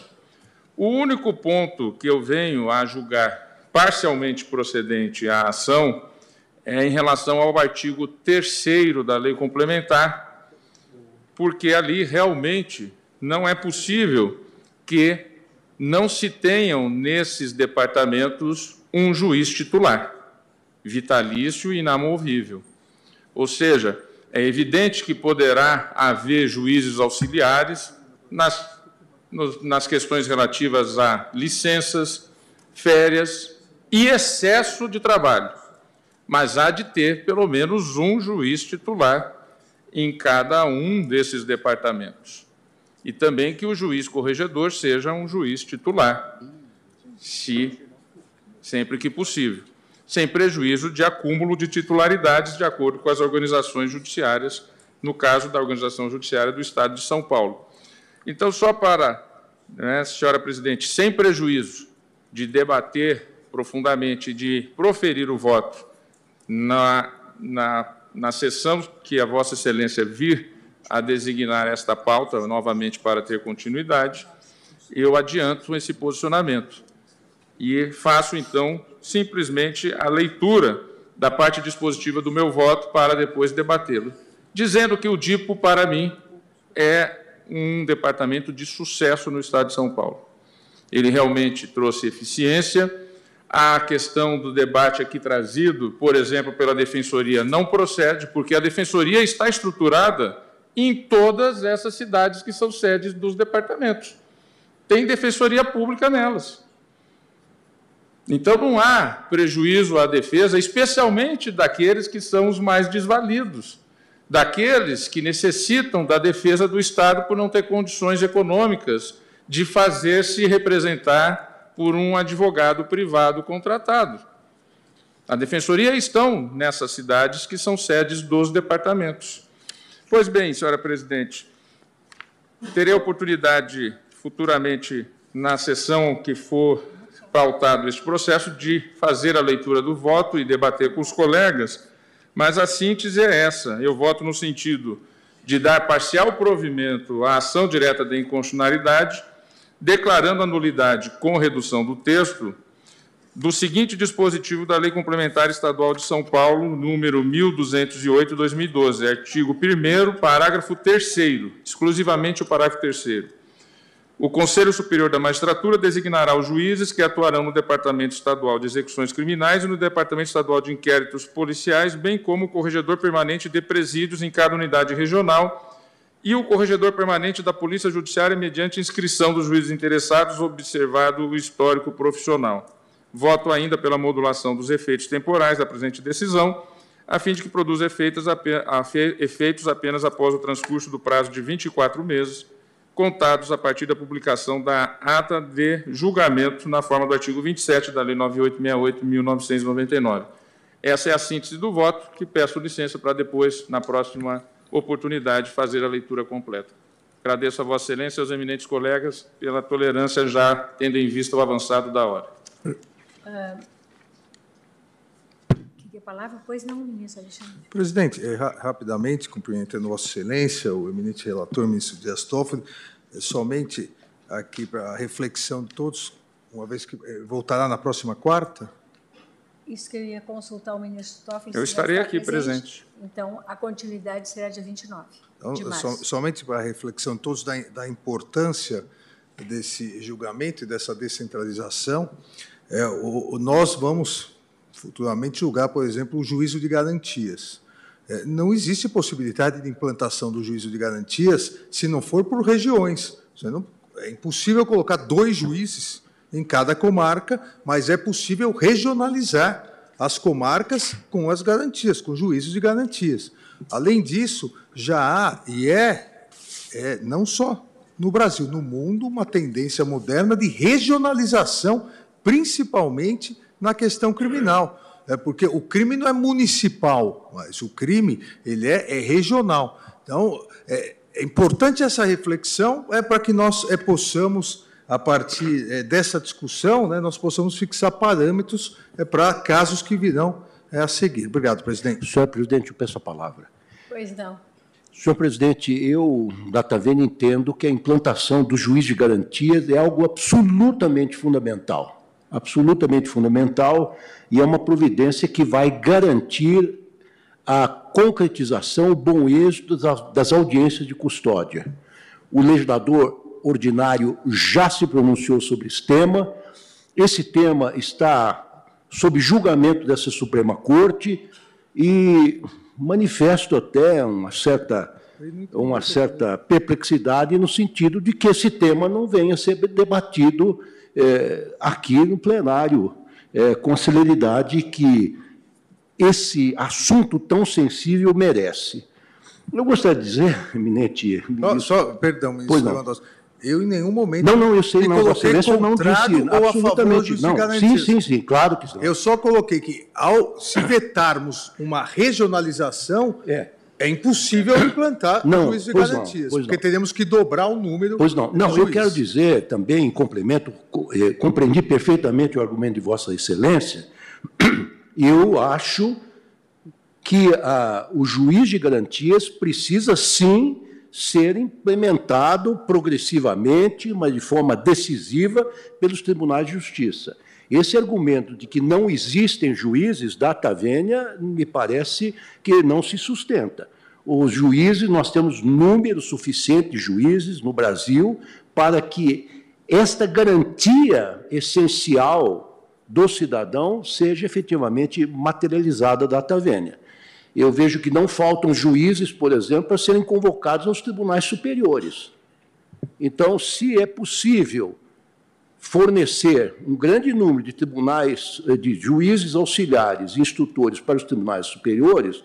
O único ponto que eu venho a julgar parcialmente procedente à ação é em relação ao artigo 3 da lei complementar, porque ali realmente não é possível que não se tenham nesses departamentos um juiz titular, vitalício e inamovível. Ou seja, é evidente que poderá haver juízes auxiliares nas, nas questões relativas a licenças, férias e excesso de trabalho mas há de ter pelo menos um juiz titular em cada um desses departamentos. E também que o juiz corregedor seja um juiz titular, se sempre que possível, sem prejuízo de acúmulo de titularidades de acordo com as organizações judiciárias, no caso da Organização Judiciária do Estado de São Paulo. Então, só para, né, senhora presidente, sem prejuízo de debater profundamente, de proferir o voto na, na, na sessão que a Vossa Excelência vir a designar esta pauta, novamente para ter continuidade, eu adianto esse posicionamento e faço, então, simplesmente a leitura da parte dispositiva do meu voto para depois debatê-lo, dizendo que o DIPO, para mim, é um departamento de sucesso no Estado de São Paulo. Ele realmente trouxe eficiência, a questão do debate aqui trazido, por exemplo, pela Defensoria, não procede, porque a Defensoria está estruturada em todas essas cidades que são sedes dos departamentos. Tem defensoria pública nelas. Então não há prejuízo à defesa, especialmente daqueles que são os mais desvalidos, daqueles que necessitam da defesa do Estado por não ter condições econômicas de fazer-se representar por um advogado privado contratado. A defensoria estão nessas cidades que são sedes dos departamentos. Pois bem, senhora presidente, terei a oportunidade futuramente, na sessão que for pautado este processo, de fazer a leitura do voto e debater com os colegas, mas a síntese é essa. Eu voto no sentido de dar parcial provimento à ação direta de inconstitucionalidade declarando a nulidade com redução do texto do seguinte dispositivo da Lei Complementar Estadual de São Paulo, número 1208/2012, artigo 1 parágrafo 3 exclusivamente o parágrafo 3 O Conselho Superior da Magistratura designará os juízes que atuarão no Departamento Estadual de Execuções Criminais e no Departamento Estadual de Inquéritos Policiais, bem como o corregedor permanente de presídios em cada unidade regional e o corregedor permanente da Polícia Judiciária mediante inscrição dos juízes interessados, observado o histórico profissional. Voto ainda pela modulação dos efeitos temporais da presente decisão, a fim de que produza efeitos, apenas após o transcurso do prazo de 24 meses, contados a partir da publicação da ata de julgamento na forma do artigo 27 da Lei 9868-1999. Essa é a síntese do voto, que peço licença para depois, na próxima oportunidade de fazer a leitura completa. Agradeço a Vossa Excelência e aos eminentes colegas pela tolerância, já tendo em vista o avançado da hora. Que que é palavra? Pois não, ministro Alexandre. Presidente, é, ra rapidamente, cumprimentando Vossa Excelência, o eminente relator, ministro Dias Toffoli, é, somente aqui para a reflexão de todos, uma vez que é, voltará na próxima quarta? Isso que eu ia consultar o ministro Toffoli. Eu estarei aqui presente. presente. Então, a continuidade será dia 29 então, de março. So, somente para a reflexão de todos da, da importância desse julgamento e dessa descentralização, é, o, nós vamos futuramente julgar, por exemplo, o juízo de garantias. É, não existe possibilidade de implantação do juízo de garantias se não for por regiões. Não, é impossível colocar dois juízes em cada comarca, mas é possível regionalizar as comarcas com as garantias, com juízos de garantias. Além disso, já há, e é, é não só no Brasil, no mundo, uma tendência moderna de regionalização, principalmente na questão criminal. É porque o crime não é municipal, mas o crime ele é, é regional. Então, é, é, importante essa reflexão é para que nós é, possamos, a partir é, dessa discussão, né, nós possamos fixar parâmetros é, para casos que virão é, a seguir. Obrigado, presidente. Senhor presidente, eu peço a palavra. Pois não. Senhor presidente, eu, Datavena, entendo que a implantação do juiz de garantias é algo absolutamente fundamental. Absolutamente fundamental e é uma providência que vai garantir a concretização, o bom êxito das audiências de custódia. O legislador ordinário já se pronunciou sobre esse tema. Esse tema está sob julgamento dessa Suprema Corte e manifesto até uma certa, uma certa perplexidade no sentido de que esse tema não venha a ser debatido é, aqui no plenário é, com a celeridade que esse assunto tão sensível merece. Eu gostaria de dizer, eminente. Só, só perdão, ministro. Eu, em nenhum momento. Não, não, eu sei, não. Vossa Excelência não disse ou absolutamente. não. Sim, sim, sim, claro que sim. Eu só coloquei que, ao se vetarmos uma regionalização, é, é impossível implantar não, juízo de garantias, não, porque teremos que dobrar o número. Pois não. Não, eu quero dizer também, em complemento, eh, compreendi perfeitamente o argumento de Vossa Excelência, eu acho que ah, o juiz de garantias precisa sim ser implementado progressivamente, mas de forma decisiva, pelos tribunais de justiça. Esse argumento de que não existem juízes da Tavênia me parece que não se sustenta. Os juízes, nós temos número suficiente de juízes no Brasil para que esta garantia essencial do cidadão seja efetivamente materializada da Tavênia. Eu vejo que não faltam juízes, por exemplo, para serem convocados aos tribunais superiores. Então, se é possível fornecer um grande número de tribunais, eh, de juízes auxiliares, instrutores para os tribunais superiores,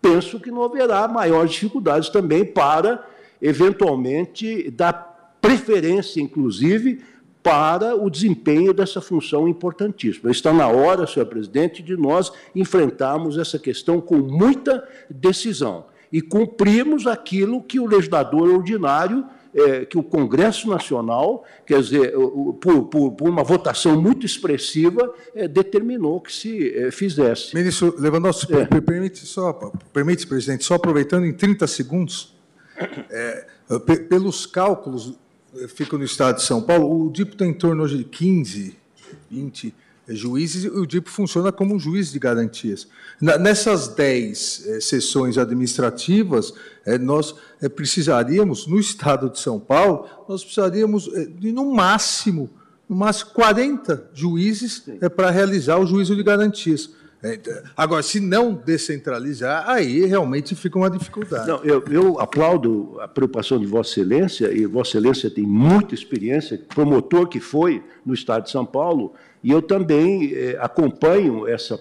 penso que não haverá maiores dificuldades também para, eventualmente, dar preferência, inclusive, para o desempenho dessa função importantíssima. Está na hora, senhor presidente, de nós enfrentarmos essa questão com muita decisão e cumprirmos aquilo que o legislador ordinário, é, que o Congresso Nacional, quer dizer, por, por, por uma votação muito expressiva, é, determinou que se é, fizesse. Ministro Lewandowski, é. permite, só, permite, presidente, só aproveitando em 30 segundos, é, pelos cálculos fico no estado de São Paulo, o DIPO tem em torno de 15, 20 juízes e o DIPO funciona como um juiz de garantias. Nessas 10 eh, sessões administrativas, eh, nós precisaríamos, no estado de São Paulo, nós precisaríamos de, no máximo, no máximo 40 juízes para realizar o juízo de garantias. É, então, agora, se não descentralizar, aí realmente fica uma dificuldade. Não, eu, eu, aplaudo a preocupação de Vossa Excelência, e Vossa Excelência tem muita experiência, promotor que foi no Estado de São Paulo, e eu também eh, acompanho essa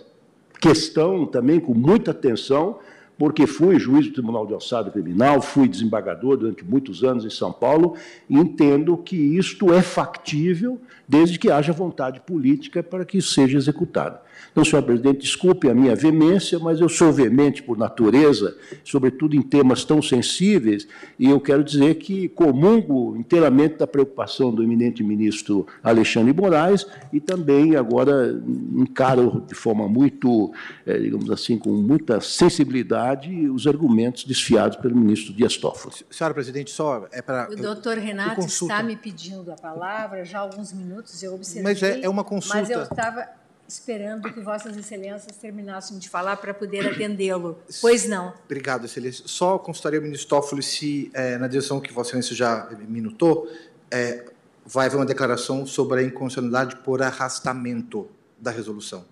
questão também com muita atenção, porque fui juiz do Tribunal de Alçada Criminal, fui desembargador durante muitos anos em São Paulo, e entendo que isto é factível desde que haja vontade política para que seja executado. Então, senhor presidente, desculpe a minha veemência, mas eu sou veemente por natureza, sobretudo em temas tão sensíveis, e eu quero dizer que comungo inteiramente da preocupação do eminente ministro Alexandre Moraes e também agora encaro de forma muito, eh, digamos assim, com muita sensibilidade os argumentos desfiados pelo ministro Dias Toffoli. Senhora presidente, só é para... O doutor Renato está me pedindo a palavra já há alguns minutos, eu observei. Mas é, é uma consulta... Mas eu estava esperando que Vossas Excelências terminassem de falar para poder atendê-lo. Pois não. Obrigado, Excelência. Só consultaria, ministro Toffoli, se, é, na direção que Vossa Excelência já minutou, é, vai haver uma declaração sobre a inconstitucionalidade por arrastamento da resolução.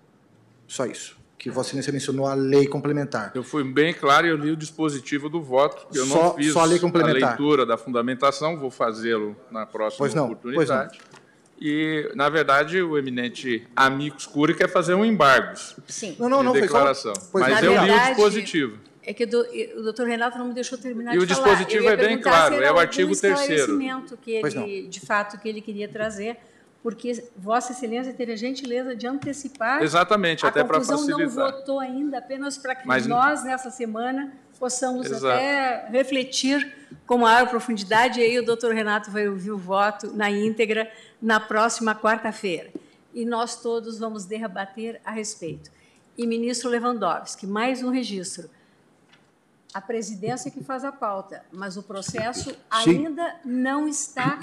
Só isso. Que Vossa Excelência mencionou a lei complementar. Eu fui bem claro e eu li o dispositivo do voto. Eu só, não fiz só a lei complementar. a leitura da fundamentação, vou fazê-lo na próxima pois não, oportunidade. Pois não. E, na verdade, o eminente amigo Scuri quer fazer um embargo Sim. não, não, não, de declaração. Só... Mas eu li o dispositivo. É que do, o doutor Renato não me deixou terminar e de falar. E o dispositivo é bem claro, é o artigo 3 que ele, de fato, que ele queria trazer, porque Vossa Excelência teve a gentileza de antecipar. Exatamente, a até para facilitar. não votou ainda, apenas para que Mas, nós, nessa semana, possamos Exato. até refletir com maior profundidade, e aí o doutor Renato vai ouvir o voto na íntegra na próxima quarta-feira. E nós todos vamos debater a respeito. E ministro Lewandowski, mais um registro. A presidência que faz a pauta, mas o processo Sim. ainda não está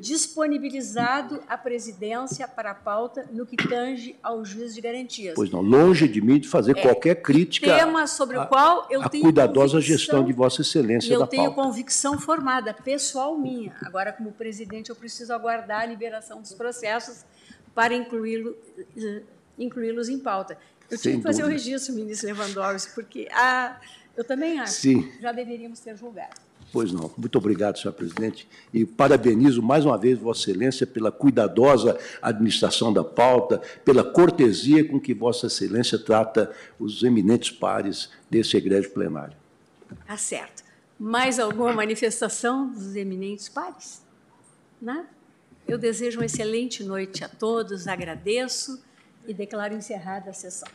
disponibilizado à presidência para a pauta no que tange ao juiz de garantias. Pois não, longe de mim de fazer é, qualquer crítica tema sobre o qual eu a tenho cuidadosa gestão de Vossa Excelência eu da tenho pauta. convicção formada, pessoal minha. Agora, como presidente, eu preciso aguardar a liberação dos processos para incluí-los eh, incluí em pauta. Eu Sem tive que fazer o registro, ministro Lewandowski, porque a eu também acho. Sim. Já deveríamos ter julgado. Pois não. Muito obrigado, senhor presidente. E parabenizo mais uma vez Vossa Excelência pela cuidadosa administração da pauta, pela cortesia com que Vossa Excelência trata os eminentes pares desse egrégio plenário. Tá certo. Mais alguma manifestação dos eminentes pares? Nada? Eu desejo uma excelente noite a todos, agradeço e declaro encerrada a sessão.